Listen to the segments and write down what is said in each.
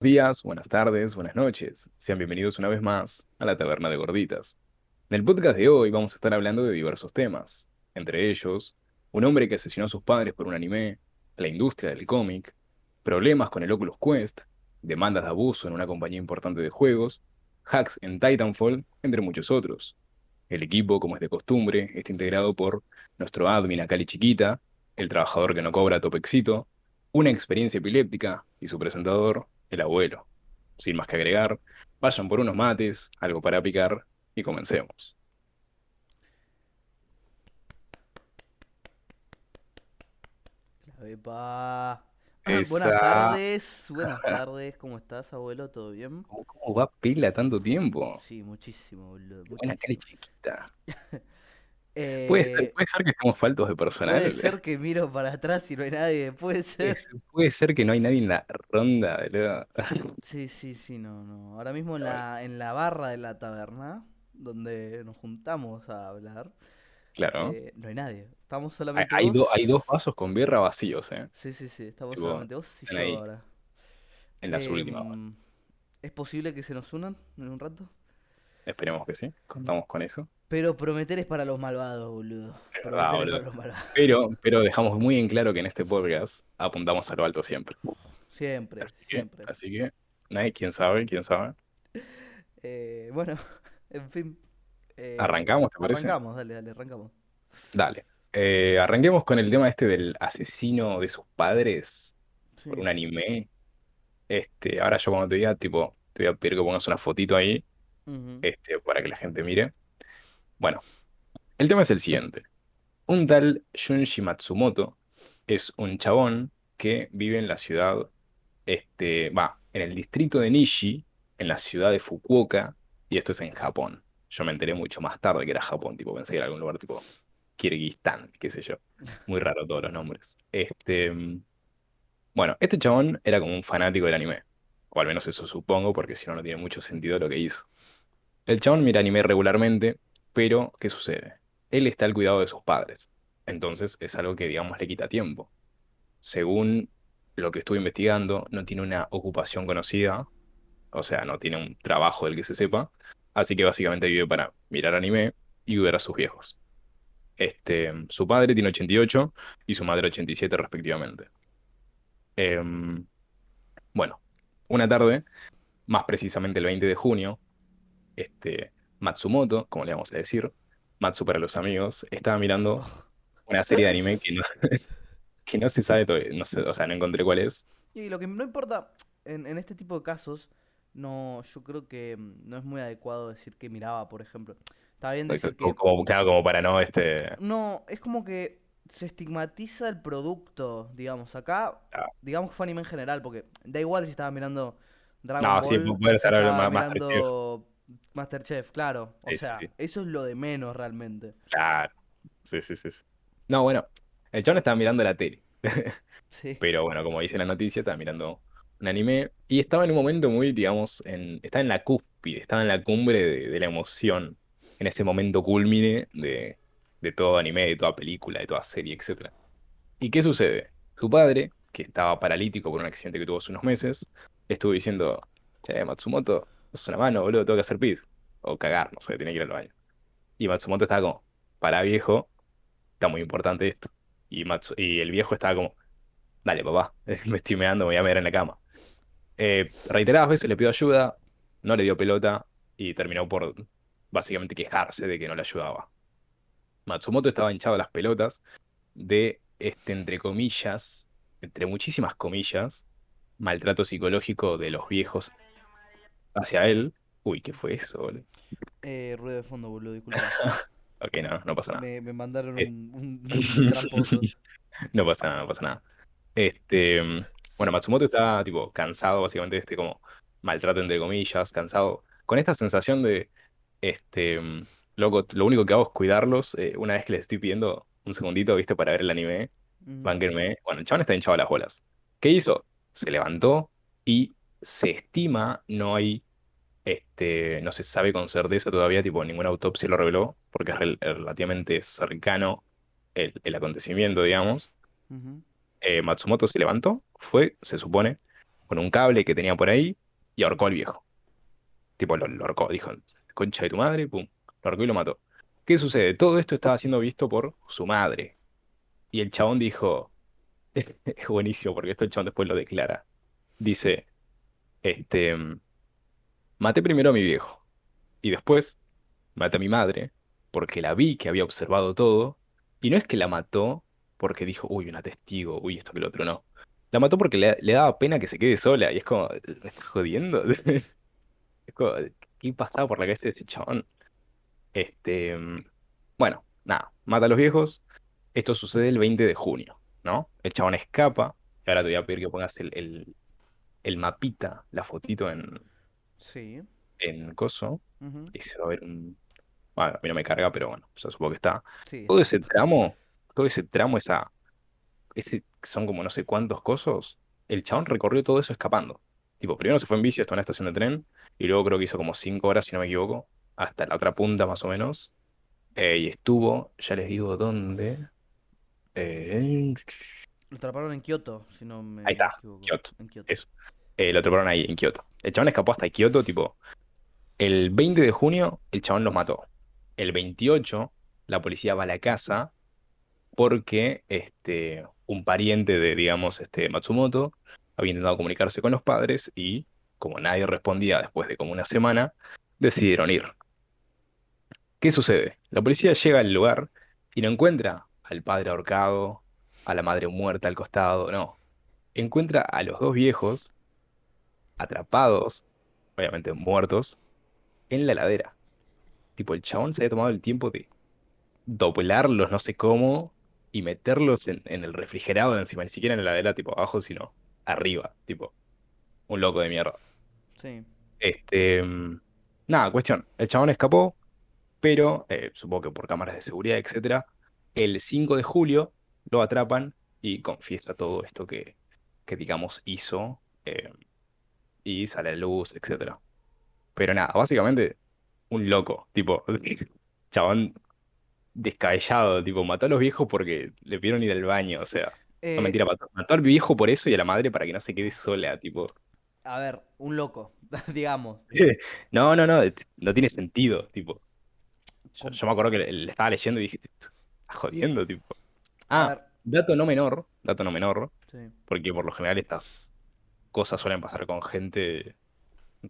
días, buenas tardes, buenas noches. Sean bienvenidos una vez más a la Taberna de Gorditas. En el podcast de hoy vamos a estar hablando de diversos temas, entre ellos, un hombre que asesinó a sus padres por un anime, la industria del cómic, problemas con el Oculus Quest, demandas de abuso en una compañía importante de juegos, hacks en Titanfall, entre muchos otros. El equipo, como es de costumbre, está integrado por nuestro admin Akali Chiquita, el trabajador que no cobra Topexito, una experiencia epiléptica y su presentador, el abuelo. Sin más que agregar, vayan por unos mates, algo para picar y comencemos. Epa. Esa. Buenas tardes, buenas tardes, ¿cómo estás, abuelo? ¿Todo bien? ¿Cómo, cómo va pila tanto tiempo? Sí, muchísimo, boludo. Buena Akali muchísimo. Chiquita. Puede ser, Eh, puede ser que estemos faltos de personal. puede ser que miro para atrás y no hay nadie, puede Puede ser. ser, puede ser que no hay nadie en la ronda, boludo. Sí, sí, sí, no, no. Ahora mismo en la, en la barra de la taberna, donde nos juntamos a hablar, Claro. eh, no hay nadie. Estamos Hay, solamente hay vos. hay dos vasos con birra vacíos, ¿eh? Sí, sí, sí, estamos solamente vos y están yo ahí. ahora. En las últimas. Em, ¿es posible que se nos unan en un rato? Esperemos que sí. Contamos con eso. Pero prometer es para los malvados, boludo. Es verdad, Prometer es para los malvados. Pero, pero dejamos muy en claro que en este podcast apuntamos a lo alto siempre. Siempre, Así que, siempre. así que, nadie, quién sabe, quién sabe. Eh, bueno, en fin. eh, Arrancamos, ¿te parece? arrancamos, dale, dale, arrancamos. Dale. Eh, arranquemos con el tema este del asesino de sus padres Sí. por un anime. Este, ahora yo cuando te diga, tipo, te voy a pedir que pongas una fotito ahí, este, para que la gente mire. Bueno, el tema es el siguiente. Un tal Junji Matsumoto es un chabón que vive en la ciudad, este, va, en el distrito de Nishi, en la ciudad de Fukuoka, y esto es en Japón. Yo me enteré mucho más tarde que era Japón, tipo, pensé que era algún lugar tipo Kirguistán, qué sé yo. Muy raro todos los nombres. Este, bueno, este chabón era como un fanático del anime, o al menos eso supongo, porque si no, no tiene mucho sentido lo que hizo. El chabón mira anime regularmente, pero ¿qué sucede? Él está al cuidado de sus padres, entonces es algo que, digamos, le quita tiempo. Según lo que estuve investigando, no tiene una ocupación conocida, o sea, no tiene un trabajo del que se sepa, así que básicamente vive para mirar anime y ver a sus viejos. Este, su padre tiene 88 y su madre 87 respectivamente. Em, bueno, una tarde, más precisamente el 20 de junio, este, Matsumoto, como le vamos a decir, Matsu para los amigos, estaba mirando una serie de anime que no, que no se sabe todavía, no sé, o sea, no encontré cuál es. Y lo que no importa, en, en este tipo de casos, no, yo creo que mm, no es muy adecuado decir que miraba, por ejemplo. Está bien decir Como, que. como- claro, como para no, este, No, es como que se estigmatiza el producto, digamos. Acá, Ah. digamos que fue anime en general, porque da igual si estaba mirando Dragon No, sí, Ball, puede o si estaba Masterchef. mirando Masterchef, claro. O Sí, sea, sí. eso es lo de menos realmente. claro, sí, sí, sí. sí. No, bueno, el chabón estaba mirando la tele, Sí. pero bueno, como dice la noticia, estaba mirando un anime y estaba en un momento muy, digamos, en, estaba en la cúspide, estaba en la cumbre de, de la emoción, en ese momento culmine de, de todo anime, de toda película, de toda serie, etc. ¿Y qué sucede? Su padre, que estaba paralítico por un accidente que tuvo hace unos meses, estuvo diciendo, che, Matsumoto, es una mano, boludo, tengo que hacer pis. O cagar, no sé, tiene que ir al baño. Y Matsumoto estaba como, para viejo, está muy importante esto. Y, Matsu- y el viejo estaba como, dale papá, me estoy meando, me voy a meter en la cama. Eh, reiteradas veces le pidió ayuda, no le dio pelota y terminó por básicamente quejarse de que no le ayudaba. Matsumoto estaba hinchado a las pelotas de este, entre comillas, entre muchísimas comillas, maltrato psicológico de los viejos hacia él. Uy, ¿qué fue eso, boludo? Eh, ruido de fondo, boludo, disculpa. Ok, no, no pasa nada. Me, me mandaron Eh. un, un, un tramposo. No pasa nada, no pasa nada. Este, mm, bueno. Matsumoto está tipo cansado básicamente de este como maltrato entre comillas, cansado, con esta sensación de, este, mm, loco, lo único que hago es cuidarlos. eh, una vez que les estoy pidiendo un segundito, viste, para ver el anime, Ujú. bánquenme. Bueno, el chabón está hinchado a las bolas. ¿Qué hizo? Se levantó y se estima, no hay, este, no se sabe con certeza todavía, tipo, ninguna autopsia lo reveló, porque es rel- relativamente cercano el, el acontecimiento, digamos. Eh, Matsumoto se levantó, fue, se supone, con un cable que tenía por ahí y ahorcó al viejo. Tipo, lo, lo ahorcó, dijo, concha de tu madre, pum, lo ahorcó y lo mató. ¿Qué sucede? Todo esto estaba siendo visto por su madre. Y el chabón dijo, es buenísimo porque esto el chabón después lo declara. Dice, este, maté primero a mi viejo y después maté a mi madre porque la vi que había observado todo y no es que la mató porque dijo, uy, una testigo, uy, esto que lo otro, no. La mató porque le, daba pena que se quede sola y es como, ¿me estás jodiendo? Es como, ¿qué pasaba por la cabeza de ese chabón? Este, bueno, nada, mata a los viejos. Esto sucede el 20 de junio, ¿no? El chabón escapa. Y ahora te voy a pedir que pongas el, el mapita, la fotito en, Sí. en coso. ujú, Y se va a ver un. Bueno, a mí no me carga, pero bueno, yo supongo que está. Sí, Todo ese tramo, todo ese tramo, esa, ese, son como no sé cuántos cosos. El chabón recorrió todo eso escapando. Tipo, primero se fue en bici hasta una estación de tren, y luego creo que hizo como cinco horas, si no me equivoco, hasta la otra punta más o menos. Eh, y estuvo, ya les digo dónde. Eh, Lo atraparon en Kioto, si no me ahí está, equivoco. Kioto. En Kioto. Eso. Eh, lo atraparon ahí en Kioto. El chabón escapó hasta Kioto, tipo, el 20 de junio el chabón los mató. El 28 la policía va a la casa porque este, un pariente de, digamos, este, Matsumoto había intentado comunicarse con los padres y como nadie respondía después de como una semana, decidieron ir. ¿Qué sucede? La policía llega al lugar y no encuentra al padre ahorcado, a la madre muerta al costado, no. Encuentra a los dos viejos atrapados, obviamente muertos, en la heladera. Tipo, el chabón se había tomado el tiempo de doblarlos, no sé cómo, y meterlos en, en el refrigerador encima, ni siquiera en la heladera, tipo abajo, sino arriba, tipo, un loco de mierda. Sí. Este, mm, nada, cuestión, el chabón escapó, pero eh, supongo que por cámaras de seguridad, etcétera, el 5 de julio lo atrapan y confiesa todo esto que, que digamos, hizo eh, y sale a la luz, etcétera. Pero nada, básicamente un loco, tipo, chabón descabellado, tipo, mató a los viejos porque le pidieron ir al baño, o sea, no Eh, mentira, mató, mató al viejo por eso y a la madre para que no se quede sola, tipo. a ver, un loco, digamos. No, no, no, no tiene sentido, tipo. Yo, me acuerdo que le, le estaba leyendo y dije, "Estás jodiendo, tipo. Ah, dato no menor, dato no menor, sí. porque por lo general estas cosas suelen pasar con gente.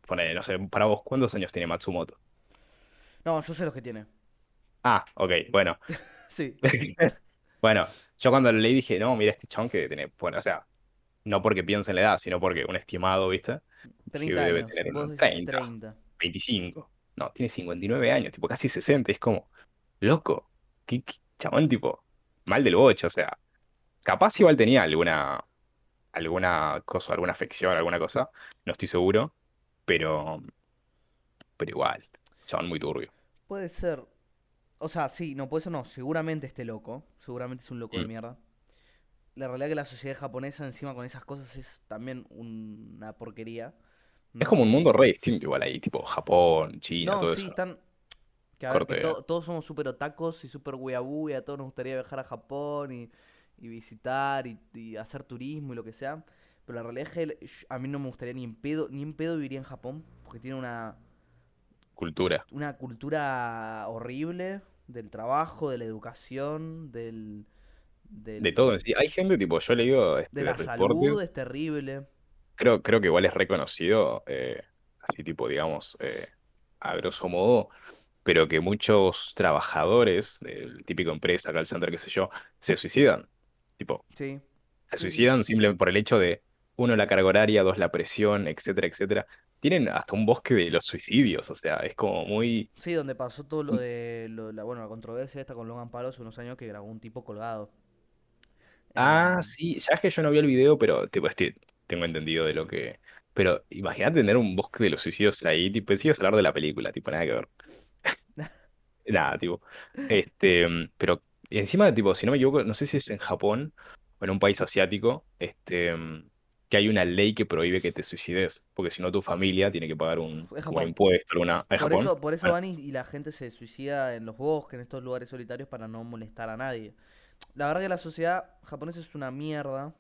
No sé, para vos, ¿cuántos años tiene Matsumoto? No, yo sé los que tiene. Ah, ok, bueno. Sí. Bueno, yo cuando lo leí dije, no, mira este chabón que tener, bueno, o sea, no porque piense en la edad, sino porque un estimado, ¿viste? Que 30 debe años. tener Vos unos decís 30. 30. 25. No, tiene 59 años, tipo casi 60. Es como, loco. ¿Qué, qué chabón, tipo, mal del bocho, o sea. Capaz igual tenía alguna, alguna cosa, alguna afección, alguna cosa. No estoy seguro. Pero, pero igual. Chabón muy turbio. Puede ser. O sea, sí, no puede ser, no. Seguramente esté loco. Seguramente es un loco de Mm. mierda. La realidad es que la sociedad japonesa encima con esas cosas es también una porquería. Es como un mundo re distinto igual ahí, tipo Japón, China, No, todo sí, eso. están. Que a ver, que to- todos somos súper otacos y súper weabú y a todos nos gustaría viajar a Japón y, y visitar y, y hacer turismo y lo que sea. Pero la realidad es que a mí no me gustaría ni en pedo, ni en pedo viviría en Japón porque tiene una, Cultura. una cultura horrible del trabajo, de la educación, del, De todo sí. Hay gente, tipo, yo he leído este, de la salud, es terrible. Creo, creo que igual es reconocido, eh, así tipo, digamos, eh, a grosso modo, pero que muchos trabajadores del típico empresa, call center, qué sé yo, se suicidan. Tipo, Sí. se suicidan simplemente por el hecho de, uno, la carga horaria, dos, la presión, etcétera, etcétera. Tienen hasta un bosque de los suicidios, o sea, es como muy... Sí, donde pasó todo lo de lo- la, bueno, la controversia esta con Logan Paul hace unos años que grabó un tipo colgado. Ah, Em, sí, ya es que yo no vi el video, pero tipo, este, tengo entendido de lo que... Pero imagínate tener un bosque de los suicidios ahí, tipo, decías hablar de la película, tipo, nada que ver. Nada, tipo. Este, pero encima, tipo, si no me equivoco, no sé si es en Japón o en un país asiático, este, que hay una ley que prohíbe que te suicides, porque si no tu familia tiene que pagar un, Es como un Japón. impuesto, alguna. ¿Es Por Japón? eso, por eso Bueno, van y, y la gente se suicida en los bosques, en estos lugares solitarios para no molestar a nadie. La verdad que la sociedad japonesa es una mierda.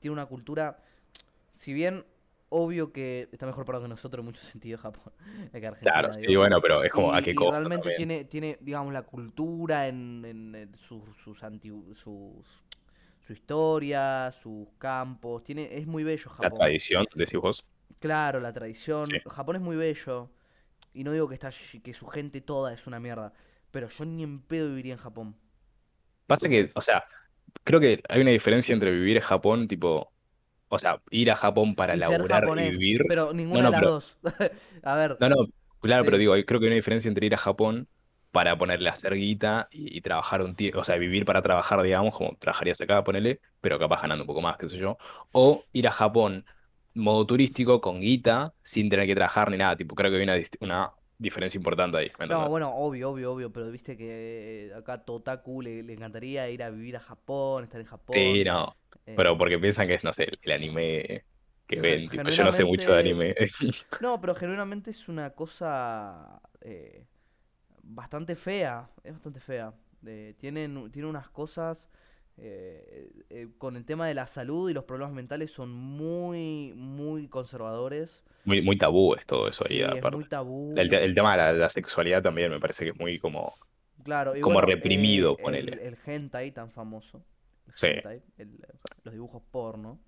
Tiene una cultura, si bien obvio que está mejor parado que nosotros en muchos sentidos Japón, que Claro, Argentina, sí, digo. bueno, pero es como a Y, qué y costo realmente también. tiene, tiene, digamos, la cultura en, en- en sus, sus, antigu- sus- su historia, sus campos. Tiene, es muy bello La Japón. tradición, decís vos. Claro, la tradición. Sí. Japón es muy bello. Y no digo que, está, que su gente toda es una mierda. Pero yo ni en pedo viviría en Japón. Pasa que, o sea, creo que hay una diferencia entre vivir en Japón, tipo, o sea, ir a Japón para Y laburar y vivir. Pero No, ninguna no, de las pero, dos. A ver, no, no, claro, pero sí. digo, creo que hay una diferencia entre ir a Japón para ponerle a hacer guita y, y trabajar un tiempo, o sea, vivir para trabajar, digamos, como trabajarías acá, ponele, pero capaz ganando un poco más, qué sé yo. O ir a Japón modo turístico con guita sin tener que trabajar ni nada. Tipo, creo que hay una, diferencia importante ahí, ¿me No, bueno, obvio, obvio, obvio, pero viste que acá a Totaku le, le encantaría ir a vivir a Japón, estar en Sí, Japón. no, eh, pero porque piensan que es, no sé, el, anime que ven, tipo, yo no sé mucho de anime. no, pero genuinamente es una cosa eh, bastante fea, es bastante fea. Eh, tienen, tiene unas cosas eh, eh, con el tema de la salud y los problemas mentales son muy, muy conservadores. Muy, muy tabú es todo eso ahí, Sí, es muy. El, tabú. el tema de la, la sexualidad también me parece que es muy como, Claro, y como bueno, reprimido, eh, el, el hentai tan famoso, Sí, hentai, el- los dibujos porno,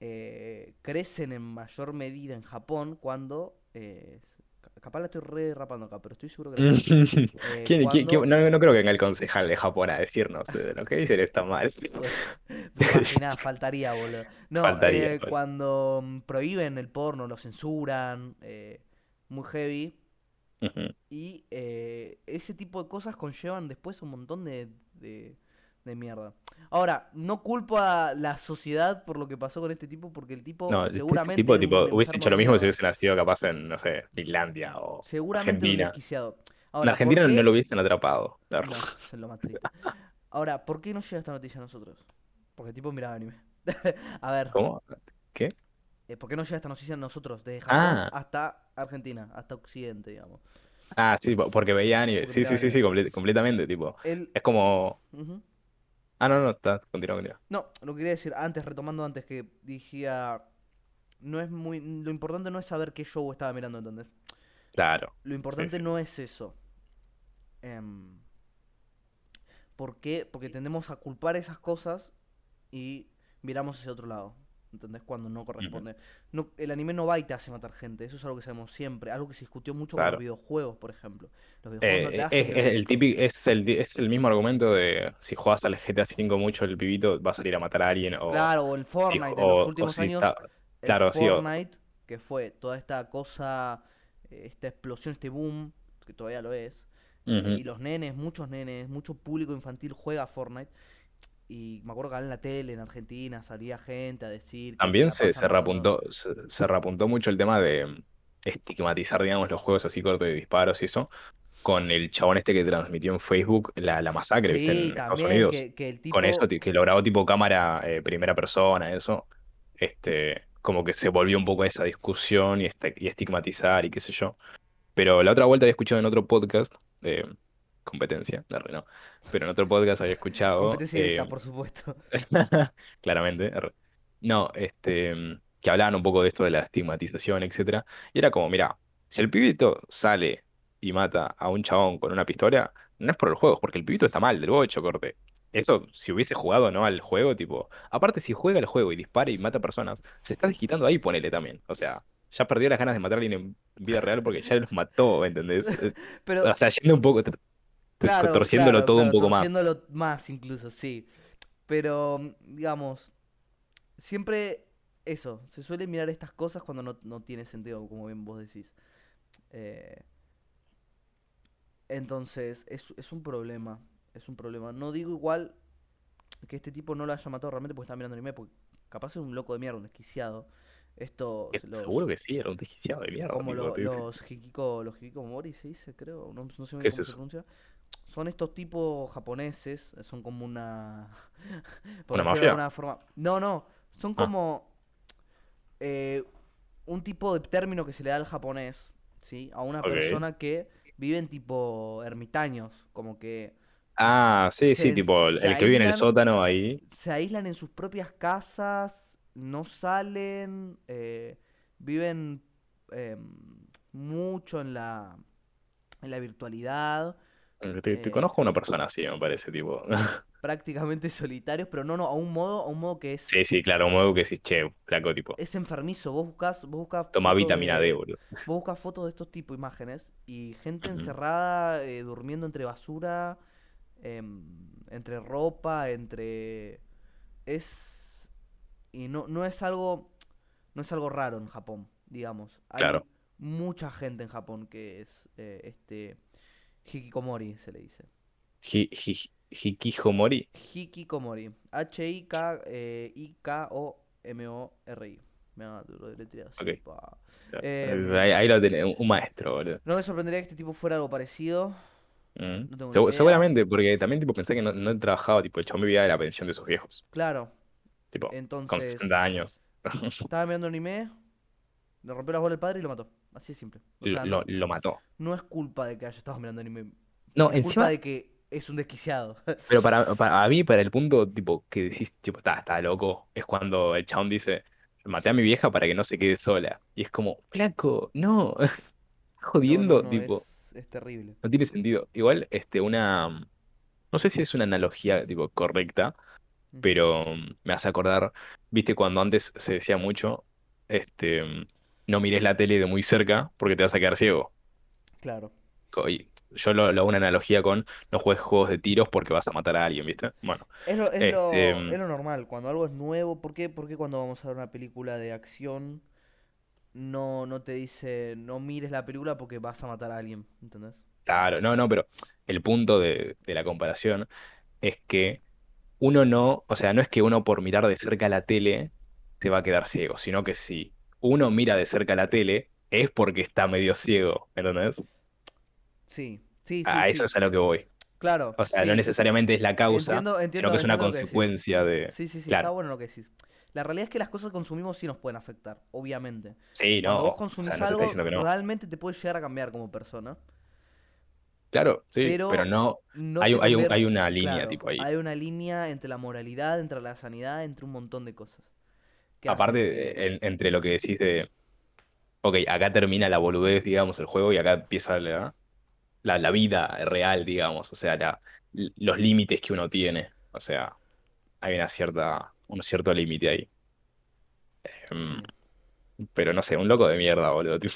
eh, crecen en mayor medida en Japón cuando, eh, ca- capaz la estoy re derrapando acá, pero estoy seguro que la eh, ¿Quién- quién- quién- cuando, no, no creo que venga el concejal de Japón a decirnos eh, lo que dicen está mal. pues, imaginás, faltaría, boludo. No, Faltaría. eh, boludo. cuando mm, prohíben el porno, lo censuran, muy heavy. Y ese tipo de cosas conllevan después un montón de, de, de mierda. Ahora, no culpo a la sociedad por lo que pasó con este tipo, porque el tipo No, este, este seguramente tipo, tipo, hubiese hecho lo mismo si hubiese nacido capaz en, no sé, Finlandia o Seguramente Argentina. En Ahora, ¿por Argentina no lo hubiesen atrapado, claro. No, es lo más triste. Ahora, ¿por qué no llega esta noticia a nosotros? Porque el tipo miraba anime. A ver, ¿Cómo? ¿Qué? eh, ¿por qué no llega esta noticia a nosotros? Desde Japón Ah, hasta Argentina, hasta Occidente, digamos. ah, sí, po- porque veía anime. Porque Sí, sí, sí, sí, comple- completamente, tipo. Es como. Ah, no, no, está, continúa, continúa. No, lo que quería decir antes, retomando antes que dijía, no es muy, lo importante no es saber qué show estaba mirando, ¿entendés? Claro, Lo importante sí. no es eso. Em, ¿por qué? Porque tendemos a culpar esas cosas y miramos hacia otro lado, ¿entendés? Cuando no corresponde. No, el anime no va y te hace matar gente, eso es algo que sabemos siempre, algo que se discutió mucho con los videojuegos, por ejemplo. Los videojuegos no te hacen es, el típico, es el, es el mismo argumento de si juegas al GTA V mucho, el pibito va a salir a matar a alguien, o Claro, o el Fortnite, en los últimos si años está. el Claro, sí, o, Fortnite, que fue toda esta cosa, esta explosión, este boom, que todavía lo es, y los nenes, muchos nenes, mucho público infantil juega a Fortnite. Y me acuerdo que en la tele en Argentina salía gente a decir que También se, se reapuntó, se, se reapuntó mucho el tema de mm, estigmatizar, digamos, los juegos así cortos de disparos y eso, con el chabón este que transmitió en Facebook la, la masacre, ¿viste? En Sí, Estados también, Unidos. que, que el Con eso, que lo grabó tipo cámara eh, primera persona, eso. Este, como que se volvió un poco a esa discusión y, este- y estigmatizar y qué sé yo. Pero la otra vuelta había escuchado en otro podcast, eh, competencia, arre, no. Pero en otro podcast había escuchado, competencia directa, eh, por supuesto. claramente, no, este, que hablaban un poco de esto de la estigmatización, etcétera. Y era como, mira, si el pibito sale y mata a un chabón con una pistola, no es por el juego, porque el pibito está mal del bocho, corte. Eso, si hubiese jugado no al juego, tipo, aparte si juega el juego y dispara y mata personas, se está desquitando ahí, ponele también. O sea, ya perdió las ganas de matar a alguien en vida real porque ya los mató, ¿entendés? Pero, O sea, yendo un poco, claro, torciéndolo claro, todo un poco más. torciéndolo más incluso, sí. Pero, digamos, siempre eso, se suele mirar estas cosas cuando no, no tiene sentido, como bien vos decís. Eh, entonces, es, es un problema, es un problema. No digo igual que este tipo no lo haya matado realmente porque está mirando anime, porque capaz es un loco de mierda, un desquiciado. Estos, Eh, los, Seguro que sí, era un desquiciado de mierda, como lo- los Hikiko, los Hikikomori se dice, creo, no, no sé muy ¿Qué bien es cómo se pronuncia. Son estos tipos japoneses, son como una, por ¿Una de mafia? alguna forma. No, no, son Ah, como eh, un tipo de término que se le da al japonés, ¿sí? A una persona que viven tipo ermitaños, como que Ah, sí, sí, tipo, el que vive en el sótano ahí. se aíslan en sus propias casas no salen, eh, viven em, mucho en la, en la virtualidad, Te, te eh, conozco a una persona así, me parece, tipo. prácticamente solitarios, pero no, no, a un modo, a un modo que Sí, es, sí, claro, un huevo que decís, che, flaco, tipo, es enfermizo. Vos buscas, vos buscas toma vitamina D, boludo. vos buscas fotos de estos tipos imágenes y gente encerrada, eh, durmiendo entre basura, em, entre ropa, entre es y no, no es algo no es algo raro en Japón, digamos. Hay Claro. mucha gente en Japón que es eh, este hikikomori se le dice. Hi, hi, Hikikomori. Hikikomori. H I K eh, I K O M O R I. Me lo pa. Eh, Em, Ahí, ahí lo tenés, un un maestro, boludo. no me sorprendería que este tipo fuera algo parecido. Mm. No Segu- idea. Seguramente, porque también tipo pensé que no, no trabajaba, tipo, el chabón vivía de la pensión de sus viejos. Claro. Tipo, con Entonces, 60 años. estaba mirando anime, le rompió las bolas al padre y lo mató. Así de simple. O Lo, sea, lo- no, lo mató. no es culpa de que haya estado mirando anime. No, Es culpa de que es un desquiciado. pero para, para mí, para el punto, tipo, que decís, tipo, está, está loco, es cuando el chabón dice, maté a mi vieja para que no se quede sola. Y es como, flaco, no, estás No, no, jodiendo, tipo, es, es terrible. no tiene sentido. Igual, este, una, no sé si es una analogía, tipo, correcta, pero mm, me hace acordar, viste, cuando antes se decía mucho, este, mm, no mires la tele de muy cerca porque te vas a quedar ciego. Claro. Yo lo, lo hago una analogía con no juegues juegos de tiros porque vas a matar a alguien, ¿viste? Bueno, Es lo, es este, lo, es mm, lo normal, cuando algo es nuevo, ¿por qué, por qué cuando vamos a ver una película de acción no, no te dice no mires la película porque vas a matar a alguien? ¿Entendés? claro, no, no, pero el punto de, de la comparación es que uno no, o sea, no es que uno por mirar de cerca la tele se va a quedar ciego, sino que si uno mira de cerca la tele es porque está medio ciego, ¿entendés? Sí, sí, sí, A eso sí. es a lo que voy. Claro, O sea, no necesariamente es la causa, Entiendo, sino entiendo, que es una consecuencia de... Sí, sí, sí, está Claro, bueno lo que decís. La realidad es que las cosas que consumimos sí nos pueden afectar, obviamente. sí, no, Cuando vos o sea, consumís no está algo, no. realmente te puede llegar a cambiar como persona, Claro, sí, pero pero no, no hay, una línea claro, tipo ahí. hay una línea entre la moralidad, entre la sanidad, entre un montón de cosas Aparte, que... en- entre lo que decís de, ok, acá termina la boludez, digamos, el juego y acá empieza la, la, la vida real, digamos, o sea, la- los límites que uno tiene, o sea, hay una cierta, un cierto límite ahí. Em, Sí, pero no sé, un loco de mierda, boludo. tipo.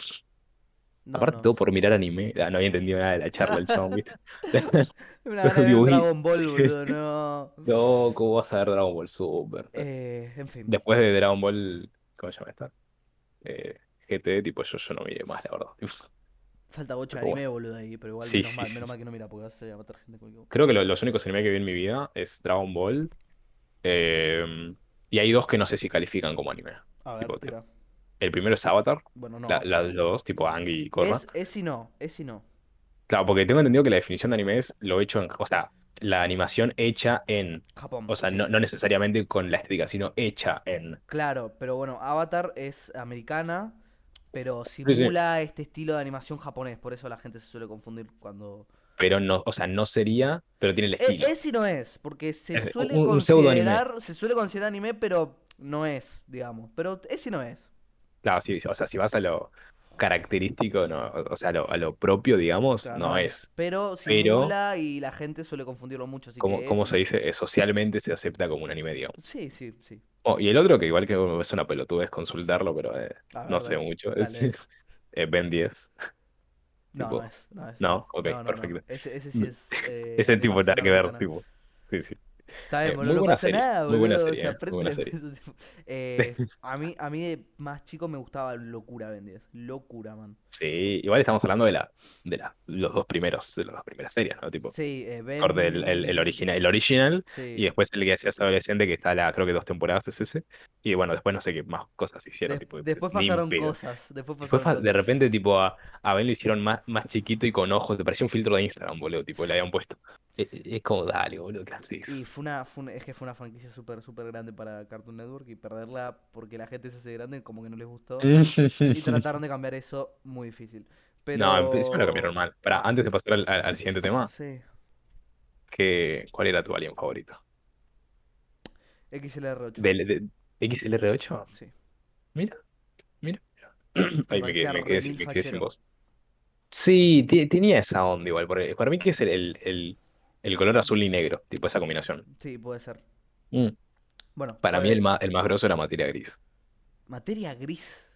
No, Aparte no. todo por mirar anime, ah, no había entendido nada de la charla del chabón, ¿viste? Una gana de ver Digo, "Uy, Dragon Ball, boludo, no. no, ¿cómo vas a ver Dragon Ball Super? Eh, en fin, Después de Dragon Ball, ¿cómo se llama esta? Eh, GT, tipo, yo, yo no miré más, la verdad. falta bocha de Pero anime, bueno, boludo, ahí, pero igual sí, menos sí, mal, menos sí. mal que no mira, porque a matar gente cualquier... Creo que lo- los únicos anime que vi en mi vida es Dragon Ball. eh, y hay dos que no sé si califican como anime. A ver, Tipo, tira. El primero es Avatar, Bueno, no. la- los dos, tipo Angie y Korra. Es, es y no, es y no. Claro, porque tengo entendido que la definición de anime es lo hecho en, o sea, la animación hecha en, Japón, o sea, sí. no, no necesariamente con la estética, sino hecha en. Claro, pero bueno, Avatar es americana, pero Sí, sí. simula este estilo de animación japonés, por eso la gente se suele confundir cuando... Pero no, o sea, no sería, pero tiene el E- estilo. Es y no es, porque se Es suele un, un considerar, se suele considerar anime, pero no es, digamos. Pero es y no es. Claro, sí, o sea, si vas a lo característico, no, o sea, a lo, a lo propio, digamos, Claro, no es. es. Pero Pero, simula y la gente suele confundirlo mucho, así como, que es ¿cómo se dice? Eh, Socialmente se acepta como un anime, digamos. Sí, sí, sí. Oh, y el otro, que igual que es una pelotudez consultarlo, pero eh, A no sé mucho, es eh, Ben 10. No, Tipo, no es, no es, no no, es. perfecto. Ese, ese sí es eh, Ese tipo nada que ver, tipo. Sí, sí. Está bien, Eh, boludo, muy no buena pasa serie, nada, muy buena boludo. serie, Se eh, muy aprende. buena serie. Eh, a mí, a mí de más chico me gustaba Locura Ben 10. Locura, man. Sí, igual estamos hablando de la, de la, los dos primeros, de las dos primeras series, ¿no? Tipo, Sí, eh, corte el, el, el Ben. original, el original, y después el que hacías adolescente, que está la, creo que dos temporadas es ese. Y bueno, después no sé qué más cosas hicieron, tipo, después pasaron cosas. Después pasaron de repente, tipo, a, a Ben lo hicieron más, más chiquito y con ojos, te parecía un filtro de Instagram, boludo, tipo, le habían puesto. Es, es como, dale, boludo, ¿qué Y haces? fue una, fue una- es que fue una franquicia súper, súper grande para Cartoon Network y perderla porque la gente se hace grande como que no les gustó. Y trataron de cambiar eso muy difícil. No, en principio lo cambiaron Pero... mal. Para, ah, antes de pasar al, al- al siguiente tema, sí, ¿qué, cuál era tu alien favorito? XLR8. Del- de- XLR8. Sí. Mira, mira. Me Ahí me quedé, parecía me quedé, remil sin- me quedé sin fachero. voz. Sí, tenía esa onda igual. porque para mí que es el, el, el, el color azul y negro, tipo esa combinación. Sí, puede ser. Mm. Bueno, Para mí el más, el más grosso era materia gris. materia gris.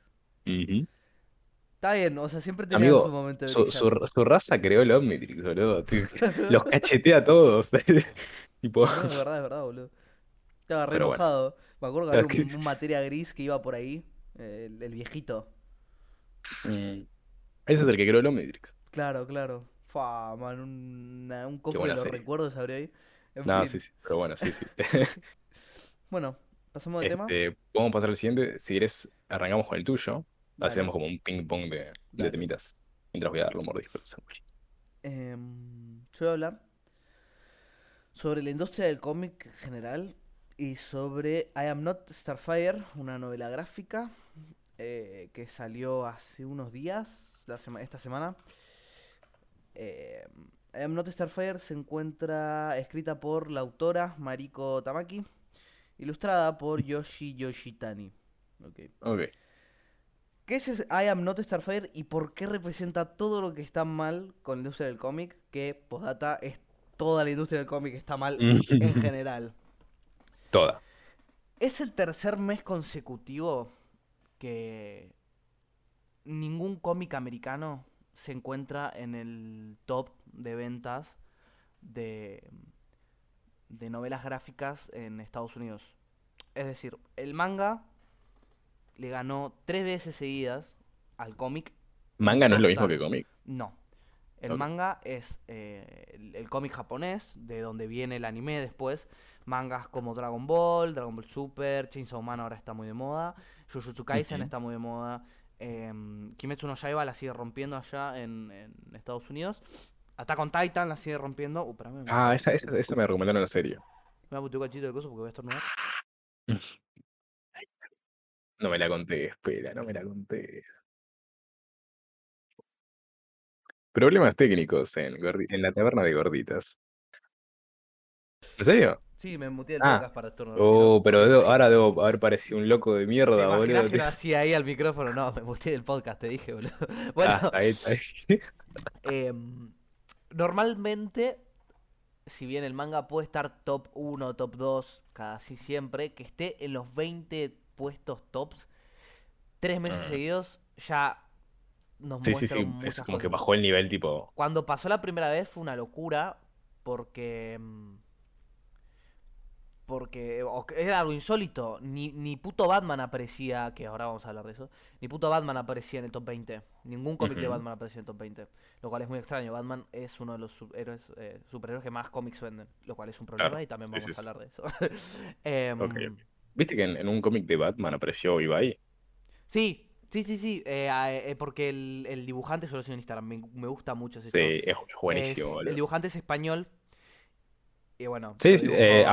Está bien, o sea, siempre tenían su Amigo, momento de su, su, su raza creó el Omnitrix, boludo. Los cachetea a todos. Tipo, No, es verdad, es verdad, boludo. Estaba re pero bueno. enojado. Me acuerdo que había un, un materia gris que iba por ahí. eh, El, el viejito. Mm. Ese es el que creó el Omnitrix. Claro, claro. Fa, man, una- un cofre de los serie. recuerdos abrió ahí. En No, fin. sí, sí. Pero bueno, sí, sí. Bueno, pasamos de tema. Este, podemos pasar al siguiente. Si quieres, arrancamos con el tuyo. Dale. Hacemos como un ping pong de, temitas. Mientras voy a darle un mordisco al sándwich. Em, yo voy a hablar sobre la industria del cómic en general y sobre I Am Not Starfire, una novela gráfica eh, que salió hace unos días, la sema- esta semana. Eh, I Am Not Starfire se encuentra escrita por la autora Mariko Tamaki, ilustrada por Yoshi Yoshitani. Ok. Ok. ¿Qué es I Am Not Starfire y por qué representa todo lo que está mal con la industria del cómic? Que, postdata, es toda la industria del cómic está mal en general. Toda. Es el tercer mes consecutivo que ningún cómic americano se encuentra en el top de ventas de, de novelas gráficas en Estados Unidos. Es decir, el manga le ganó tres veces seguidas al cómic. Manga no es lo mismo que cómic. No. El manga es eh, el, el cómic japonés, de donde viene el anime después. Mangas como Dragon Ball, Dragon Ball Super, Chainsaw Man ahora está muy de moda. Jujutsu Kaisen está muy de moda. Em, Kimetsu no Yaiba la sigue rompiendo allá en, en Estados Unidos. Attack on Titan la sigue rompiendo. Uh, Ah, esa, esa, esa me recomendaron en serio. me voy a un cachito de coso porque voy a estornudar. No me la conté, espera, no me la conté. Problemas técnicos en, en la taberna de gorditas. ¿En serio? Sí, me muteé el Ah. podcast para estornudar. Oh, pero debo- ahora debo haber parecido un loco de ¿Te mierda, imaginas boludo. que hacía ahí al micrófono? No, me muteé el podcast, te dije, boludo. Bueno, Ah, ahí, ahí. Em, normalmente, si bien el manga puede estar top 1, top 2, casi siempre, que esté en los 20 puestos tops, tres meses Ah. seguidos ya nos Sí, sí, sí. Es como que bajó el nivel, tipo. Cuando pasó la primera vez fue una locura, porque... Porque que era algo insólito. Ni, ni puto Batman aparecía, que ahora vamos a hablar de eso. Ni puto Batman aparecía en el top 20. Ningún cómic de. Batman aparecía en el top 20. Lo cual es muy extraño. Batman es uno de los superhéroes, eh, superhéroes que más cómics venden. Lo cual es un problema Claro, y también vamos sí, a hablar de eso. Ok. ¿Viste que en, en un cómic de Batman apareció Ibai? Sí, sí, sí, sí. eh, eh, porque el, el dibujante, yo lo sigo en Instagram, me, me gusta mucho ese Sí, es, es buenísimo, Es- el dibujante es español. Y bueno, Sí, sí, eh,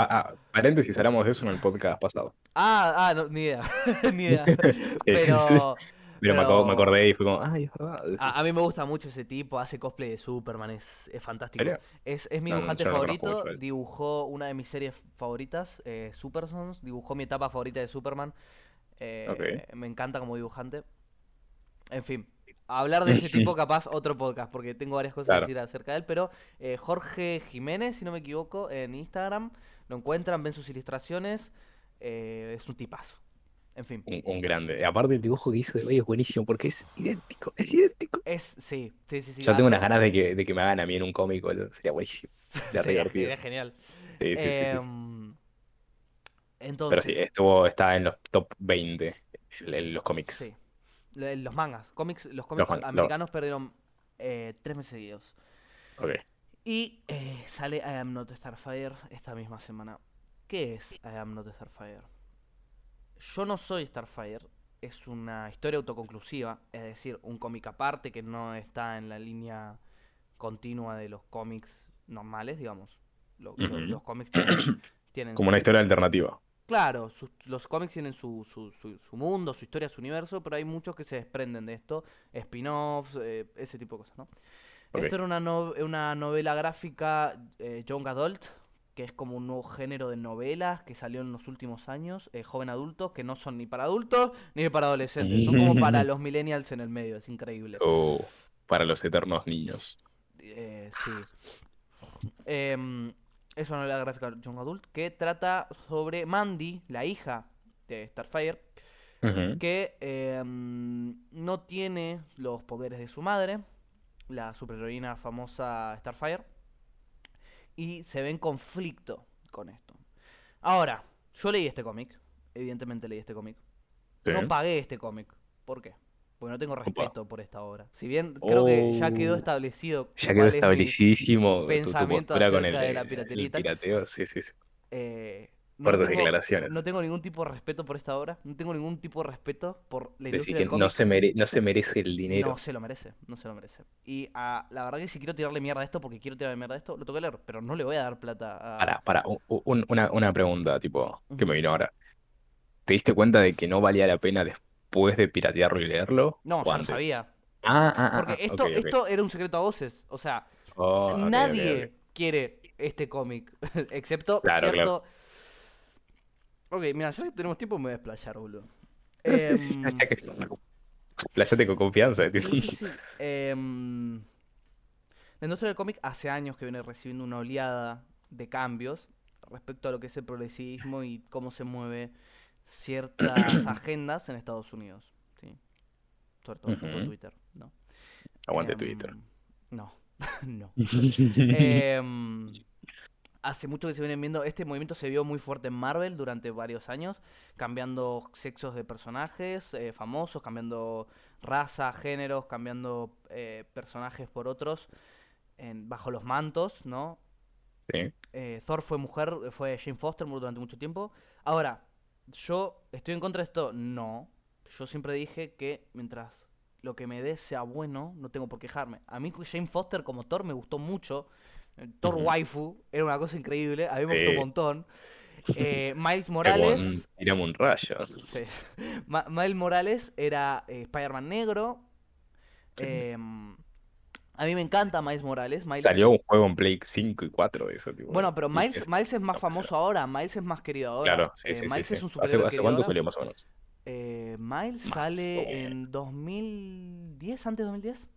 paréntesis, hablamos de eso en el podcast pasado. Ah, ah, no, ni idea. ni idea. Sí. Pero. Pero me, pero- acordé y fue como, ay, es verdad. A, a mí me gusta mucho ese tipo, hace cosplay de Superman, es, es fantástico. Es, es mi No, dibujante no favorito, mucho dibujó una de mis series favoritas, eh, Super Sons, dibujó mi etapa favorita de Superman. eh, Me encanta como dibujante. En fin, hablar de ese tipo capaz otro podcast, porque tengo varias cosas Claro. que decir acerca de él, pero eh, Jorge Jiménez, si no me equivoco, en Instagram, lo encuentran, ven sus ilustraciones, eh, es un tipazo. En fin. Un, un grande. Aparte, el dibujo que hizo de Ibai es buenísimo porque es idéntico, es idéntico. Es, sí, sí, sí, sí. Yo tengo unas ganas de que, de que me hagan a mí en un cómic. Sería buenísimo. Sería Sería, genial. Sí, sí, sí, sí. Em, Pero entonces, sí, estuvo, está en los top 20 en, en los cómics. sí. Lo- Los mangas, cómics, los cómics americanos perdieron eh, tres meses seguidos. Ok. Y eh, sale I Am Not Starfire esta misma semana. ¿Qué es I Am Not Starfire? Yo no soy Starfire. Es una historia autoconclusiva, es decir, un cómic aparte que no está en la línea continua de los cómics normales, digamos. Los cómics tienen, tienen Como una historia alternativa. Claro, sus- los cómics tienen su, su, su, su mundo, su historia, su universo, pero hay muchos que se desprenden de esto, spin-offs, eh, ese tipo de cosas, ¿no? Esto era una, no- una novela gráfica eh, young adult, que es como un nuevo género de novelas que salió en los últimos años, eh, joven adulto, que no son ni para adultos ni para adolescentes, son como para los millennials en el medio, es increíble. O para los eternos niños. Eh, sí. Em, es una novela gráfica Young Adult que trata sobre Mandy, la hija de Starfire, que em, no tiene los poderes de su madre, la superheroína famosa Starfire, y se ve en conflicto con esto. Ahora, yo leí este cómic, evidentemente leí este cómic. Sí. No pagué este cómic. ¿Por qué? Porque no tengo respeto por esta obra. Si bien creo que ya quedó Oh. establecido Ya quedó es establecidísimo tu- tu, pensamiento postura con el, acerca de la piratería el pirateo. Sí, sí, sí. eh, no Fuertes tengo- declaraciones. No tengo ningún tipo de respeto por esta obra. No tengo ningún tipo de respeto por la Decís industria que del no se, mere- no se merece el dinero. No se lo merece, no se lo merece. Y ah, la verdad que si quiero tirarle mierda a esto, porque quiero tirarle mierda a esto, lo tengo que leer, pero no le voy a dar plata a... Para, para, un- un- una, una pregunta, tipo, que me vino ahora. ¿Te diste cuenta de que no valía la pena después de piratearlo y leerlo? No, ¿O ya lo antes? sabía. Ah, ah, ah, Porque ah, esto, esto era un secreto a voces. O sea, Oh, nadie quiere este cómic, excepto Claro, cierto... Ok, mira, ya que tenemos tiempo me voy a explayar, boludo. No sé si ya, Em, ya que con confianza. tipo. Sí, sí, sí. Em, la industria del cómic hace años que viene recibiendo una oleada de cambios respecto a lo que es el progresismo y cómo se mueve ciertas agendas en Estados Unidos. ¿sí? Sobre todo tipo Ujú. Twitter, ¿no? Aguante Em, Twitter. No, no. Em, hace mucho que se vienen viendo, este movimiento se vio muy fuerte en Marvel durante varios años, cambiando sexos de personajes eh, famosos, cambiando raza, géneros, cambiando eh, personajes por otros en- bajo los mantos, ¿no? Sí. Eh, Thor fue mujer, fue Jane Foster durante mucho tiempo. Ahora, ¿yo estoy en contra de esto? No. Yo siempre dije que mientras lo que me dé sea bueno, no tengo por quejarme. A mí Jane Foster como Thor me gustó mucho. Thor waifu era una cosa increíble, a mí me gustó un montón. Eh, Miles Morales, tirame un rayo. sí. Miles Morales era eh, Spider-Man negro. Sí. A mí me encanta Miles Morales. Miles Salió un juego en Play 5 y 4 de eso, tipo. Bueno, pero Miles, es- Miles es más no, famoso será. ahora, Miles es más querido ahora. Claro, sí, Eh, sí, Miles sí. es un ¿Hace, superhéroe hace querido cuánto ahora. salió más o menos? Eh, Miles Más sale o en 2010, antes de 2010.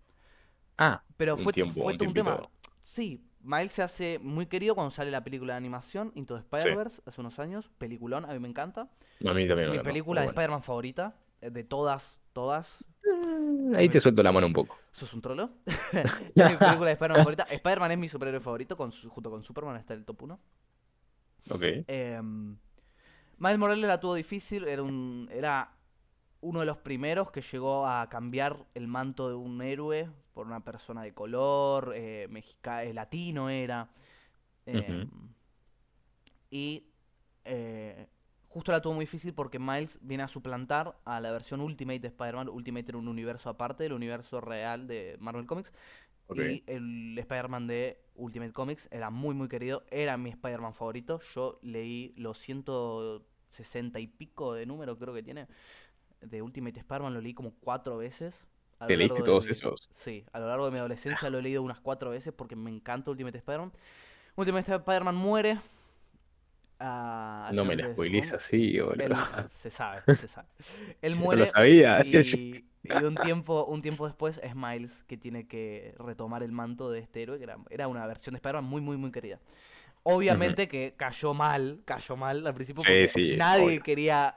Ah, Pero un fue, tiempo, fue un todo un tema. Sí, Miles se hace muy querido cuando sale la película de animación Into the Spider-Verse hace unos años. Peliculón, a mí me encanta. A mí también me Mi película de bueno. Spider-Man favorita, eh, de todas, todas. Mm, Ahí te suelto la mano un poco. ¿Sos un trolo? es mi película de Spider-Man favorita. Spider-Man es mi superhéroe favorito, con junto con Superman está en el top 1. Ok. Em, Miles Morales la tuvo difícil, era, un, era uno de los primeros que llegó a cambiar el manto de un héroe por una persona de color, eh, mexica- eh, latino era. em, y eh, justo la tuvo muy difícil porque Miles viene a suplantar a la versión Ultimate de Spider-Man. Ultimate era un universo aparte del universo real de Marvel Comics. Ok. Y el Spider-Man de Ultimate Comics era muy, muy querido. Era mi Spider-Man favorito. Yo leí los 160 y pico de número, creo que tiene, de Ultimate Spider-Man. Lo leí como cuatro veces. a ¿Te leíste todos mi- esos? Sí, a lo largo de mi adolescencia lo he leído unas cuatro veces porque me encanta Ultimate Spider-Man. Ultimate Spider-Man muere. No me la mundo. así, boludo. se sabe, se sabe. Él no muere lo sabía. y, y un tiempo, un tiempo después es Miles que tiene que retomar el manto de este héroe, que era, era una versión de Spider-Man muy, muy, muy querida. Obviamente que cayó mal, cayó mal al principio porque sí, nadie obvio. quería